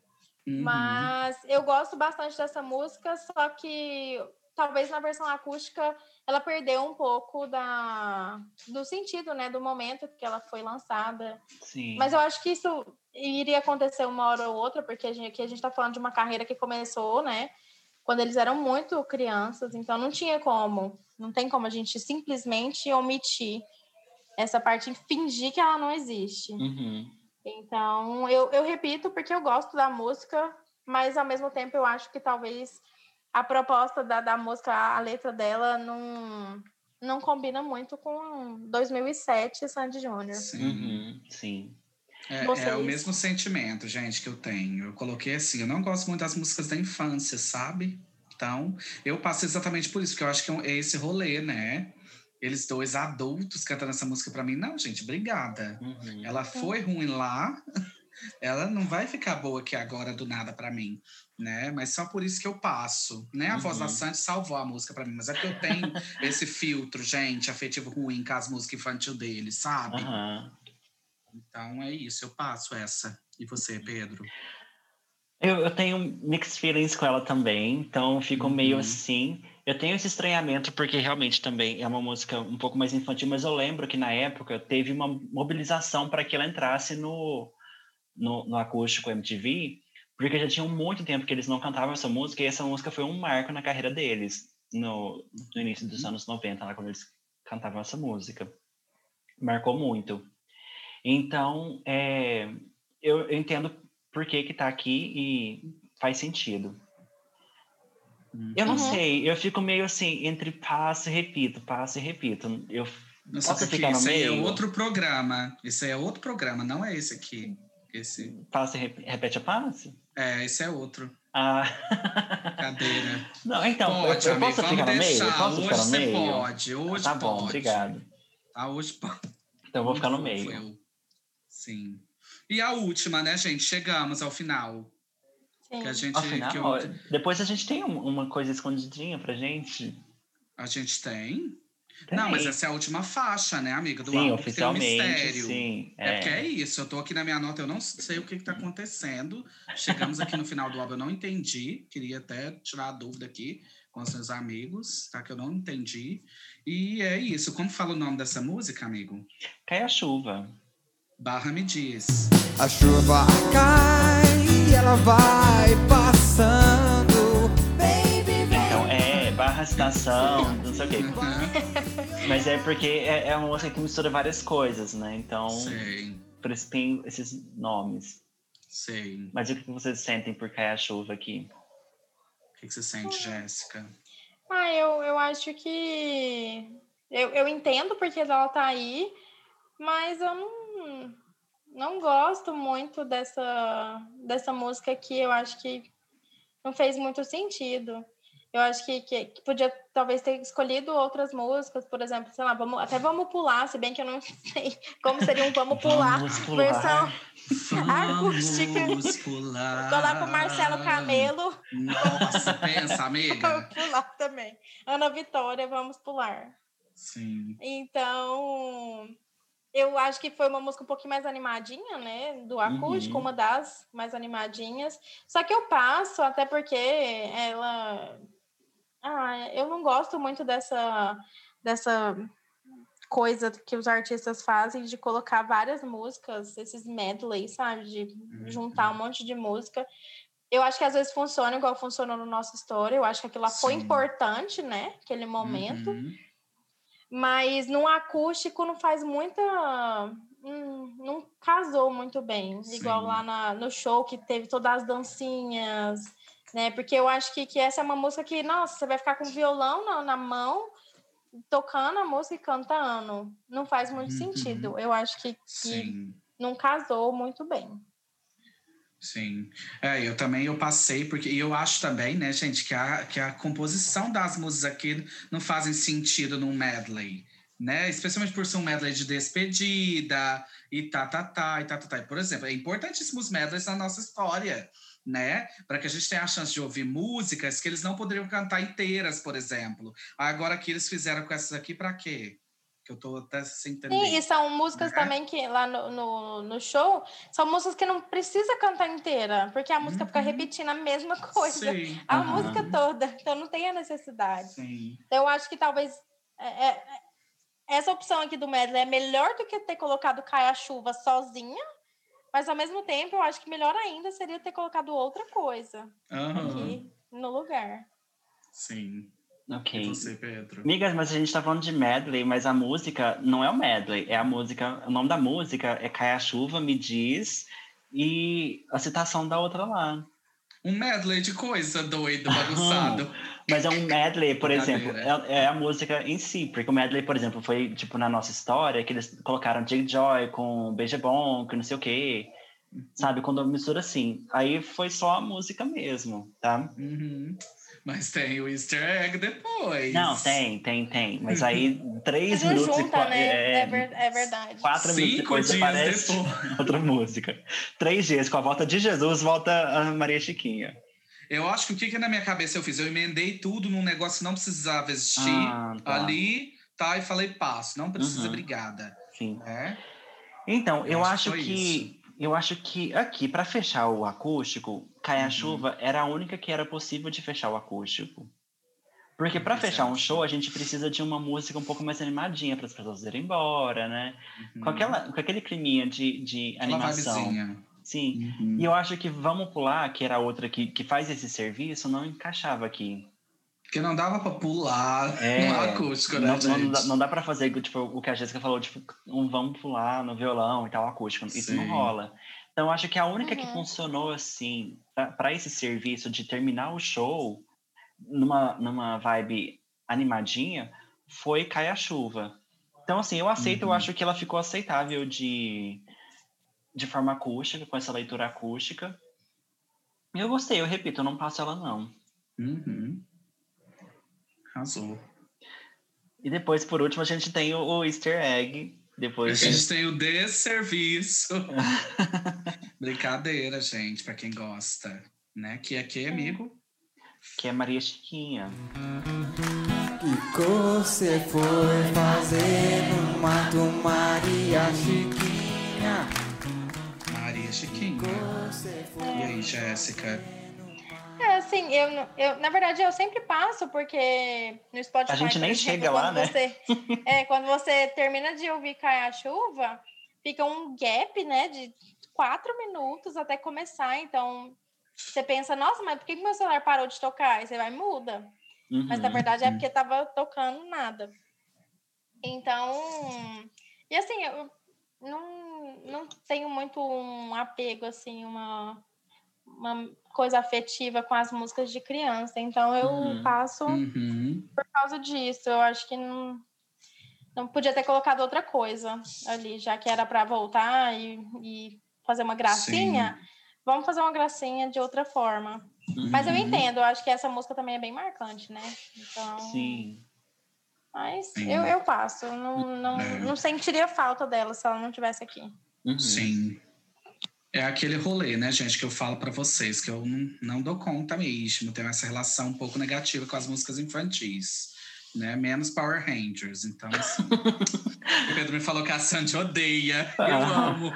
Uhum. Mas eu gosto bastante dessa música, só que talvez na versão acústica ela perdeu um pouco da, do sentido, né? Do momento que ela foi lançada. Sim. Mas eu acho que isso iria acontecer uma hora ou outra, porque a gente, aqui a gente está falando de uma carreira que começou, né? Quando eles eram muito crianças, então não tinha como, não tem como a gente simplesmente omitir essa parte e fingir que ela não existe. Uhum. Então, eu, eu repito porque eu gosto da música, mas ao mesmo tempo eu acho que talvez a proposta da, da música, a letra dela, não, não combina muito com 2007 Sandy Júnior. Sim. Uhum. Sim. É, Vocês? é o mesmo sentimento, gente, que eu tenho. Eu coloquei assim, eu não gosto muito das músicas da infância, sabe? Então, eu passo exatamente por isso, porque eu acho que é é esse rolê, né? Eles dois adultos cantando essa música pra mim. Não, gente, obrigada. Uhum. Ela foi ruim lá, *laughs* ela não vai ficar boa aqui agora do nada pra mim, né? Mas só por isso que eu passo, né? A voz da Uhum. Sandy salvou a música pra mim, mas é que eu tenho *laughs* esse filtro, gente, afetivo ruim com as músicas infantil dele, sabe? Aham. Então é isso, eu passo essa. E você, Pedro? Eu, eu tenho mixed feelings com ela também, então fico meio Uhum. assim. Eu tenho esse estranhamento porque realmente também é uma música um pouco mais infantil, mas eu lembro que na época teve uma mobilização para que ela entrasse no, no, no acústico MTV, porque já tinha muito tempo que eles não cantavam essa música e essa música foi um marco na carreira deles no, no início dos anos 90, lá quando eles cantavam essa música. Marcou muito. Então, é, eu, eu entendo por que que tá aqui e faz sentido. Eu não Uhum. sei, eu fico meio assim, entre passo e repito, passo e repito. Eu Nossa, posso ficar no esse aí é meio? outro programa. Esse aí é outro programa, não é esse aqui. Esse, Passo e rep- repete a passe? é, esse é outro. Ah, Cadeira. *laughs* não, então, eu- pode, eu, amigo, posso ficar no meio? Eu posso Hoje ficar no você meio? pode, hoje tá bom, pode. obrigado. Tá, hoje pode. Então eu vou ficar no meio. Sim. E a última, né, gente? Chegamos ao final. Sim. Que a gente, Afinal, que eu- depois a gente tem um- uma coisa escondidinha pra gente. a gente tem. Tem. Não, mas essa é a última faixa, né, amiga? Do Sim, álbum, que tem um oficialmente, mistério. sim. É. É. porque é isso, eu tô aqui na minha nota, eu não sei o que, que tá acontecendo. Chegamos aqui no final do álbum, eu não entendi. Queria até tirar a dúvida aqui com os meus amigos, tá? Que eu não entendi. E é isso. Como fala o nome dessa música, amigo? Cai a chuva. Barra me diz. A chuva cai e ela vai passando. Baby, Então, é, barra citação, *laughs* não sei o quê. Aham, Mas é porque é, é uma música que mistura várias coisas, né? Então, sei, por isso tem esses nomes. sei. Mas o que vocês sentem por cair a chuva aqui? O que, que você sente, Jéssica? Ah, eu, eu acho que. Eu, eu entendo porque ela tá aí, mas eu não, não gosto muito dessa, dessa música aqui. Eu acho que não fez muito sentido. Eu acho que, que, que podia talvez ter escolhido outras músicas, por exemplo, sei lá, vamos, até vamos pular, se bem que eu não *laughs* sei como seria um vamos pular, Vamos pular. versão acústica. Vamos pular. Coloca o Marcelo Camelo, Nossa, pensa, amiga. *laughs* vamos pular também. Ana Vitória, vamos pular. Sim. Então, eu acho que foi uma música um pouquinho mais animadinha, né? Do acústico, Uhum. uma das mais animadinhas. Só que eu passo, até porque ela. Ah, eu não gosto muito dessa, dessa coisa que os artistas fazem de colocar várias músicas, esses medleys, sabe? De juntar um monte de música. Eu acho que às vezes funciona igual funcionou no nossa história. Eu acho que aquilo lá foi importante, né? Aquele momento. Uhum. Mas no acústico não faz muita. hum, não casou muito bem. Igual Sim. lá na- no show que teve todas as dancinhas, né? Porque eu acho que, que essa é uma música que, nossa, você vai ficar com violão na, na mão, tocando a música e cantando. Não faz muito Uhum. sentido. Eu acho que, que não casou muito bem. Sim. É, eu também eu passei, porque eu acho também, né, gente, que a, que a composição das músicas aqui não fazem sentido num medley, né? Especialmente por ser um medley de despedida e tá, tá, tá, e tá, tá, tá. Por exemplo, é importantíssimos medleys na nossa história, né? Para que a gente tenha a chance de ouvir músicas que eles não poderiam cantar inteiras, por exemplo. Agora que eles fizeram com essas aqui, para quê? Que eu tô até sem entender. Sim, e são músicas né? também que lá no, no, no show são músicas que não precisa cantar inteira, porque a música fica Uhum. repetindo a mesma *laughs* coisa. Sim. A Aham. música toda, então não tem a necessidade. Sim. Então, eu acho que talvez é, é, essa opção aqui do medley é melhor do que ter colocado Caia Chuva sozinha, mas ao mesmo tempo eu acho que melhor ainda seria ter colocado outra coisa Aham. aqui no lugar. Sim. E Ok. você, Pedro? Amigas, mas a gente tá falando de medley, mas a música não é o medley, é a música. O nome da música é Cai a Chuva, Me Diz, e a citação da outra lá. Um medley de coisa doido, bagunçado. Mas é um medley, por exemplo, é, é a música em si, porque o medley, por exemplo, foi tipo na nossa história que eles colocaram Jake Joy com Beija Bom, que não sei o quê, sabe? Quando mistura assim. Aí foi só a música mesmo, tá? Uhum. Mas tem o easter egg depois. Não, tem, tem, tem. Mas aí *laughs* três Mas não minutos e junta, qua- né? É, é, ver- é verdade. quatro minutos Cinco depois dias aparece depois. *laughs* outra música. Três dias, com a volta de Jesus, volta a Maria Chiquinha. Eu acho que o que, que na minha cabeça eu fiz? Eu emendei tudo num negócio que não precisava existir Ah, tá. ali, tá? E falei, passo, não precisa, Uhum. obrigada. Sim. É? Então, eu, acho acho, que foi que. Eu acho que aqui, para fechar o acústico, Cai a Uhum. Chuva era a única que era possível de fechar o acústico. Porque para fechar um show, a gente precisa de uma música um pouco mais animadinha para as pessoas irem embora, né? Uhum. Com, aquela, com aquele climinha de, de animação. Sim. Uhum. E eu acho que Vamos Pular, que era outra que, que faz esse serviço, não encaixava aqui. Porque não dava pra pular É, no acústico, né, não, não, gente? dá, não dá pra fazer tipo, o que a Jéssica falou, tipo, um vamos pular no violão e tal, acústico. Isso não Sim. rola. Então, eu acho que a única que Uhum. funcionou assim, para esse serviço de terminar o show numa, numa vibe animadinha, foi Cai a Chuva. Então, assim, eu aceito, eu Uhum. acho que ela ficou aceitável de, de forma acústica, com essa leitura acústica. E eu gostei, eu repito, eu não passo ela não. Uhum. Arrasou. E depois, por último, a gente tem o, o easter egg. A Depois gente tem o desserviço. *laughs* Brincadeira, gente, pra quem gosta. Né? Que aqui, amigo. que é Maria Chiquinha. Que você foi fazer no mato Maria Chiquinha? Maria Chiquinha. E aí, Jéssica? É, assim, eu, eu, na verdade, eu sempre passo, porque no Spotify. A gente nem exemplo, chega lá, né? Você, *laughs* é, quando você termina de ouvir cair a chuva, fica um gap, né, de quatro minutos até começar. Então, você pensa, nossa, mas por que meu celular parou de tocar? Aí você vai muda. Mas na Uhum. verdade é porque tava tocando nada. Então, e assim, eu não, não tenho muito um apego, assim, uma, uma coisa afetiva com as músicas de criança. Então eu Uhum. passo Uhum. por causa disso. Eu acho que não, não podia ter colocado outra coisa ali, já que era para voltar e, e fazer uma gracinha. vamos fazer uma gracinha de outra forma. Mas eu Uhum. entendo, eu acho que essa música também é bem marcante, né? Então, Sim. mas Sim. eu, eu passo, não, não, É. não sentiria falta dela se ela não estivesse aqui. Uhum. Sim. É aquele rolê, né, gente, que eu falo pra vocês, que eu não, não dou conta mesmo. Tenho essa relação um pouco negativa com as músicas infantis. Né? Menos Power Rangers. Então, assim, *laughs* o Pedro me falou que a Sandy odeia. Eu Ah. amo.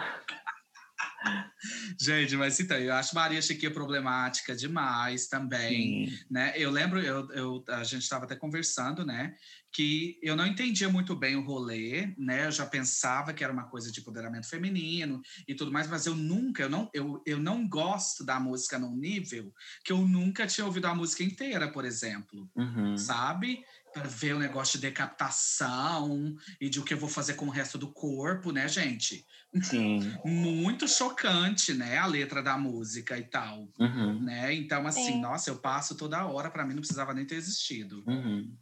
Gente, mas então, eu acho Maria Chiquinha problemática demais também Sim. né? Eu lembro, eu, eu- a gente estava até conversando, né? Que eu não entendia muito bem o rolê, né? Eu já pensava que era uma coisa de empoderamento feminino e tudo mais, mas eu nunca, eu não, eu, eu não gosto da música num nível que eu nunca tinha ouvido a música inteira, por exemplo, Uhum. sabe? Para ver o negócio de decapitação e de o que eu vou fazer com o resto do corpo, né, gente? Sim. *laughs* Muito chocante, né? A letra da música e tal Uhum. né? Então, assim, Sim. nossa, eu passo toda hora, pra mim não precisava nem ter existido. Uhum.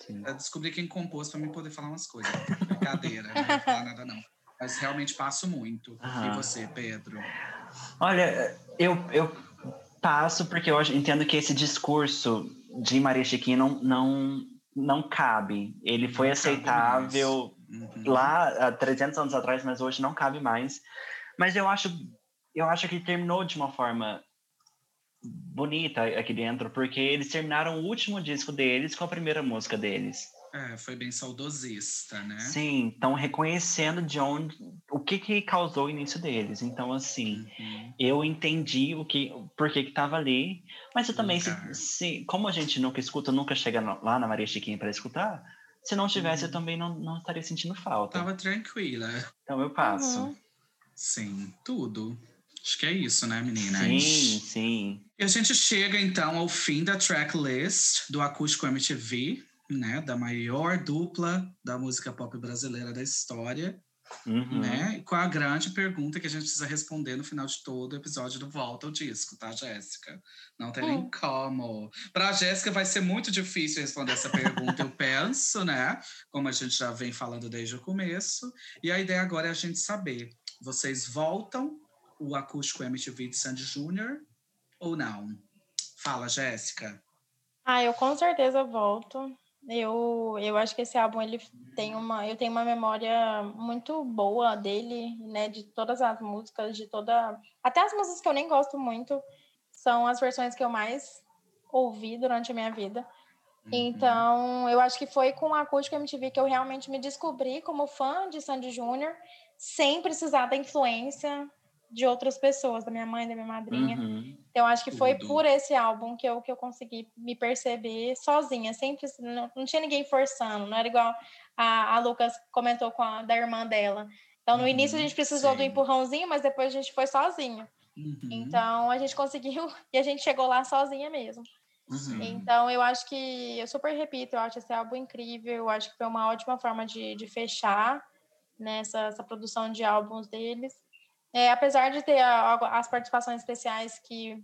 Sim. Eu descobri quem compôs pra mim poder falar umas coisas. Brincadeira, né? Não falar nada não. Mas realmente passo muito. E Aham. você, Pedro? Olha, eu, eu passo porque eu entendo que esse discurso de Maria Chiquinha não, não, não cabe. Ele foi Não aceitável Uhum. lá há 300 anos atrás, mas hoje não cabe mais. Mas eu acho, eu acho que terminou de uma forma bonita aqui dentro, porque eles terminaram o último disco deles com a primeira música deles. É, foi bem saudosista, né? Sim, estão reconhecendo de onde, o que que causou o início deles. Então, assim, Uhum. eu entendi o que, por que que tava ali, mas eu também, se, se- como a gente nunca escuta, nunca chega no- lá na Maria Chiquinha para escutar, se não tivesse, eu Uhum. também não, não estaria sentindo falta. Tava tranquila. Então eu passo. Uhum. Sim, tudo. Acho que é isso, né, meninas? Sim, sim. E a gente chega então ao fim da tracklist do Acústico MTV, né? Da maior dupla da música pop brasileira da história. Uhum. né? E com a grande pergunta que a gente precisa responder no final de todo episódio do Volta ao Disco, tá, Jéssica? Não tem nem como. Para a Jéssica vai ser muito difícil responder essa pergunta, eu penso, né? Como a gente já vem falando desde o começo. E a ideia agora é a gente saber: vocês voltam o acústico MTV de Sandy Júnior ou não? Fala, Jéssica. Ah, eu com certeza volto. Eu, eu acho que esse álbum ele tem uma, eu tenho uma memória muito boa dele, né, de todas as músicas, de toda, até as músicas que eu nem gosto muito, são as versões que eu mais ouvi durante a minha vida. Uhum. Então, eu acho que foi com o Acústico MTV que eu realmente me descobri como fã de Sandy Júnior, sem precisar da influência de outras pessoas, da minha mãe, da minha madrinha. Uhum. Então, acho que foi Tudo. por esse álbum que eu, que eu consegui me perceber sozinha, sempre, não, não tinha ninguém forçando, não era igual a, a Lucas comentou com a da irmã dela. Então, no Uhum, início a gente precisou do sim. empurrãozinho, mas depois a gente foi sozinho. Uhum. Então, a gente conseguiu *laughs* e a gente chegou lá sozinha mesmo. Uhum. Então, eu acho que, eu super repito, eu acho esse álbum incrível, eu acho que foi uma ótima forma de, de fechar né, essa, essa produção de álbuns deles. É, apesar de ter a- a- as participações especiais que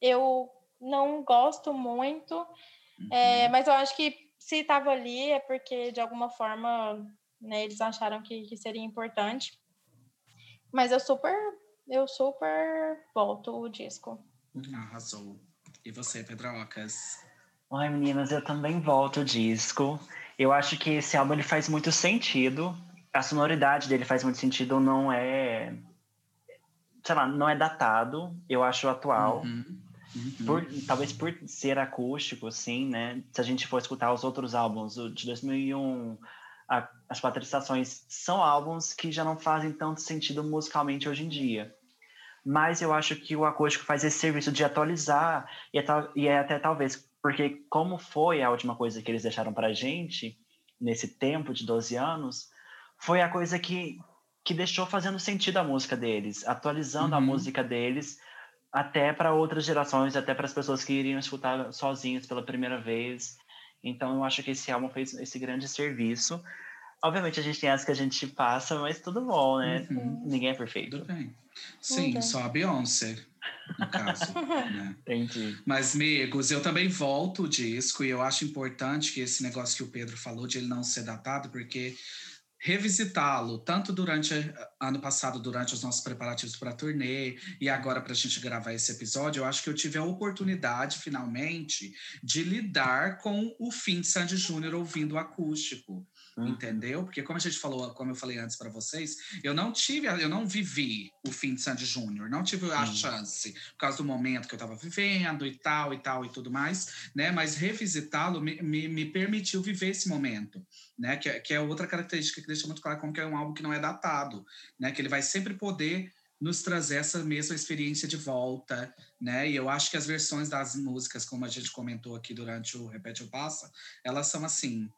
eu não gosto muito, é, Uhum. mas eu acho que se estava ali é porque, de alguma forma, né, eles acharam que, que seria importante. Mas eu super, eu super volto o disco. Arrasou. E você, Pedrocas? Ai, meninas, eu também volto o disco. Eu acho que esse álbum ele faz muito sentido. A sonoridade dele faz muito sentido, não é. Sei lá, não é datado. Eu acho atual. Uhum. Uhum. Por- talvez por ser acústico, assim, né? Se a gente for escutar os outros álbuns, o de 2001, a- as quatro estações, são álbuns que já não fazem tanto sentido musicalmente hoje em dia. Mas eu acho que o acústico faz esse serviço de atualizar e, é e é até talvez porque como foi a última coisa que eles deixaram pra gente nesse tempo de 12 anos, foi a coisa que que deixou fazendo sentido a música deles, atualizando a Uhum. música deles até para outras gerações, até para as pessoas que iriam escutar sozinhas pela primeira vez. Então eu acho que esse álbum fez esse grande serviço. Obviamente a gente tem as que a gente passa, mas tudo bom, né? Uhum. Ninguém é perfeito. Tudo bem. Sim, Então. só a Beyoncé, no caso. *laughs* né? Entendi. Mas, amigos, eu também volto o disco e eu acho importante que esse negócio que o Pedro falou de ele não ser datado, porque revisitá-lo, tanto durante ano passado, durante os nossos preparativos para a turnê, e agora para a gente gravar esse episódio, eu acho que eu tive a oportunidade, finalmente, de lidar com o fim de Sandy Júnior ouvindo o acústico. Uhum. Entendeu? Porque como a gente falou, como eu falei antes para vocês, eu não tive, eu não vivi o fim de Sandy Júnior, não tive a Sim. chance, por causa do momento que eu estava vivendo e tal, e tal, e tudo mais, né? Mas revisitá-lo me, me, me permitiu viver esse momento, né? Que, é- que é outra característica que deixa muito claro como que é um álbum que não é datado, né? Que ele vai sempre poder nos trazer essa mesma experiência de volta, né? E eu acho que as versões das músicas, como a gente comentou aqui durante o Repete ou Passa, elas são assim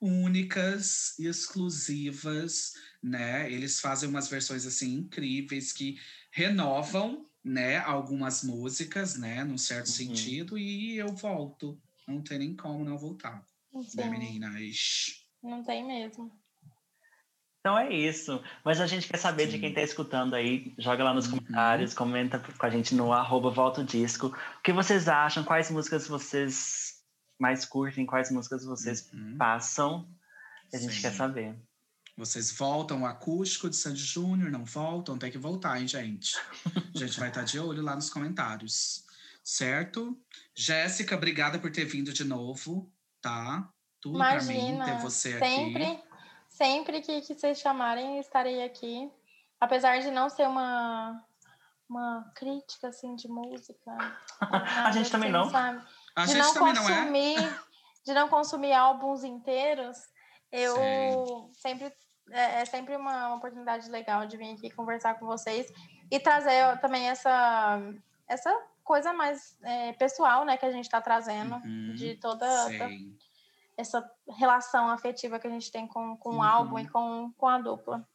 únicas e exclusivas, né? Eles fazem umas versões assim incríveis que renovam, né, algumas músicas, né, num certo Uhum. sentido e eu volto. Não tem nem como não voltar, né, meninas? não tem mesmo. Então é isso. Mas a gente quer saber de Sim. quem está escutando aí. Joga lá nos Uhum. comentários, comenta com a gente no arroba Volta o Disco. O que vocês acham? Quais músicas vocês mais curtem? Quais músicas vocês Uhum. passam? A gente Sim. quer saber. Vocês voltam o acústico de Sandy Júnior? Não voltam? Tem que voltar, hein, gente? *laughs* A gente vai estar de olho lá nos comentários. Certo? Jéssica, obrigada por ter vindo de novo, tá? Tudo pra mim Imagina, ter você aqui. Sempre, sempre que, que vocês chamarem, estarei aqui. Apesar de não ser uma, uma crítica, assim, de música. *laughs* a gente também não. Sabe? A de não também não é. consumir, de não consumir álbuns inteiros, eu sempre é, é sempre uma, uma oportunidade legal de vir aqui conversar com vocês e trazer também essa essa coisa mais é, pessoal, né, que a gente está trazendo Uhum, de toda Sei. essa relação afetiva que a gente tem com, com o Uhum. álbum e com, com a dupla.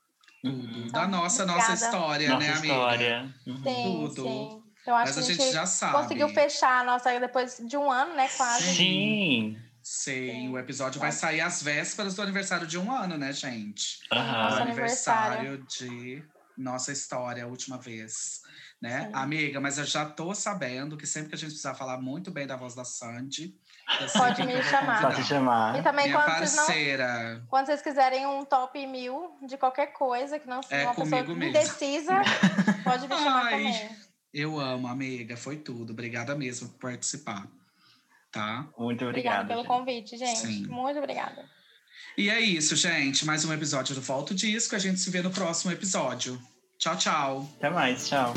Uhum. Da nossa, Obrigada. nossa história, Nossa né, amiga? história. Uhum. Sim, Tudo. sim. Eu acho Mas a que a gente gente já sabe. conseguiu fechar a nossa depois de um ano, né, quase. Sim. Sim, Sim. o episódio vai sair às vésperas do aniversário de um ano, né, gente? Aham. Nossa, o aniversário. aniversário de Nossa História, a última vez. Né? Sim. Amiga, mas eu já tô sabendo que sempre que a gente precisar falar muito bem da voz da Sandy, Pode me chamar. Convidar. chamar. E também Minha quando vocês, não, parceira. quando vocês quiserem um top mil de qualquer coisa, que não seja É uma pessoa mesmo. indecisa, pode me chamar *laughs* Ai. também. Eu amo, amiga. Foi tudo. Obrigada mesmo por participar. Tá? Muito Obrigada obrigada. pelo gente. convite, gente. Sim. Muito obrigada. E é isso, gente. Mais um episódio do Volta o Disco. A gente se vê no próximo episódio. Tchau, tchau. Até mais. Tchau.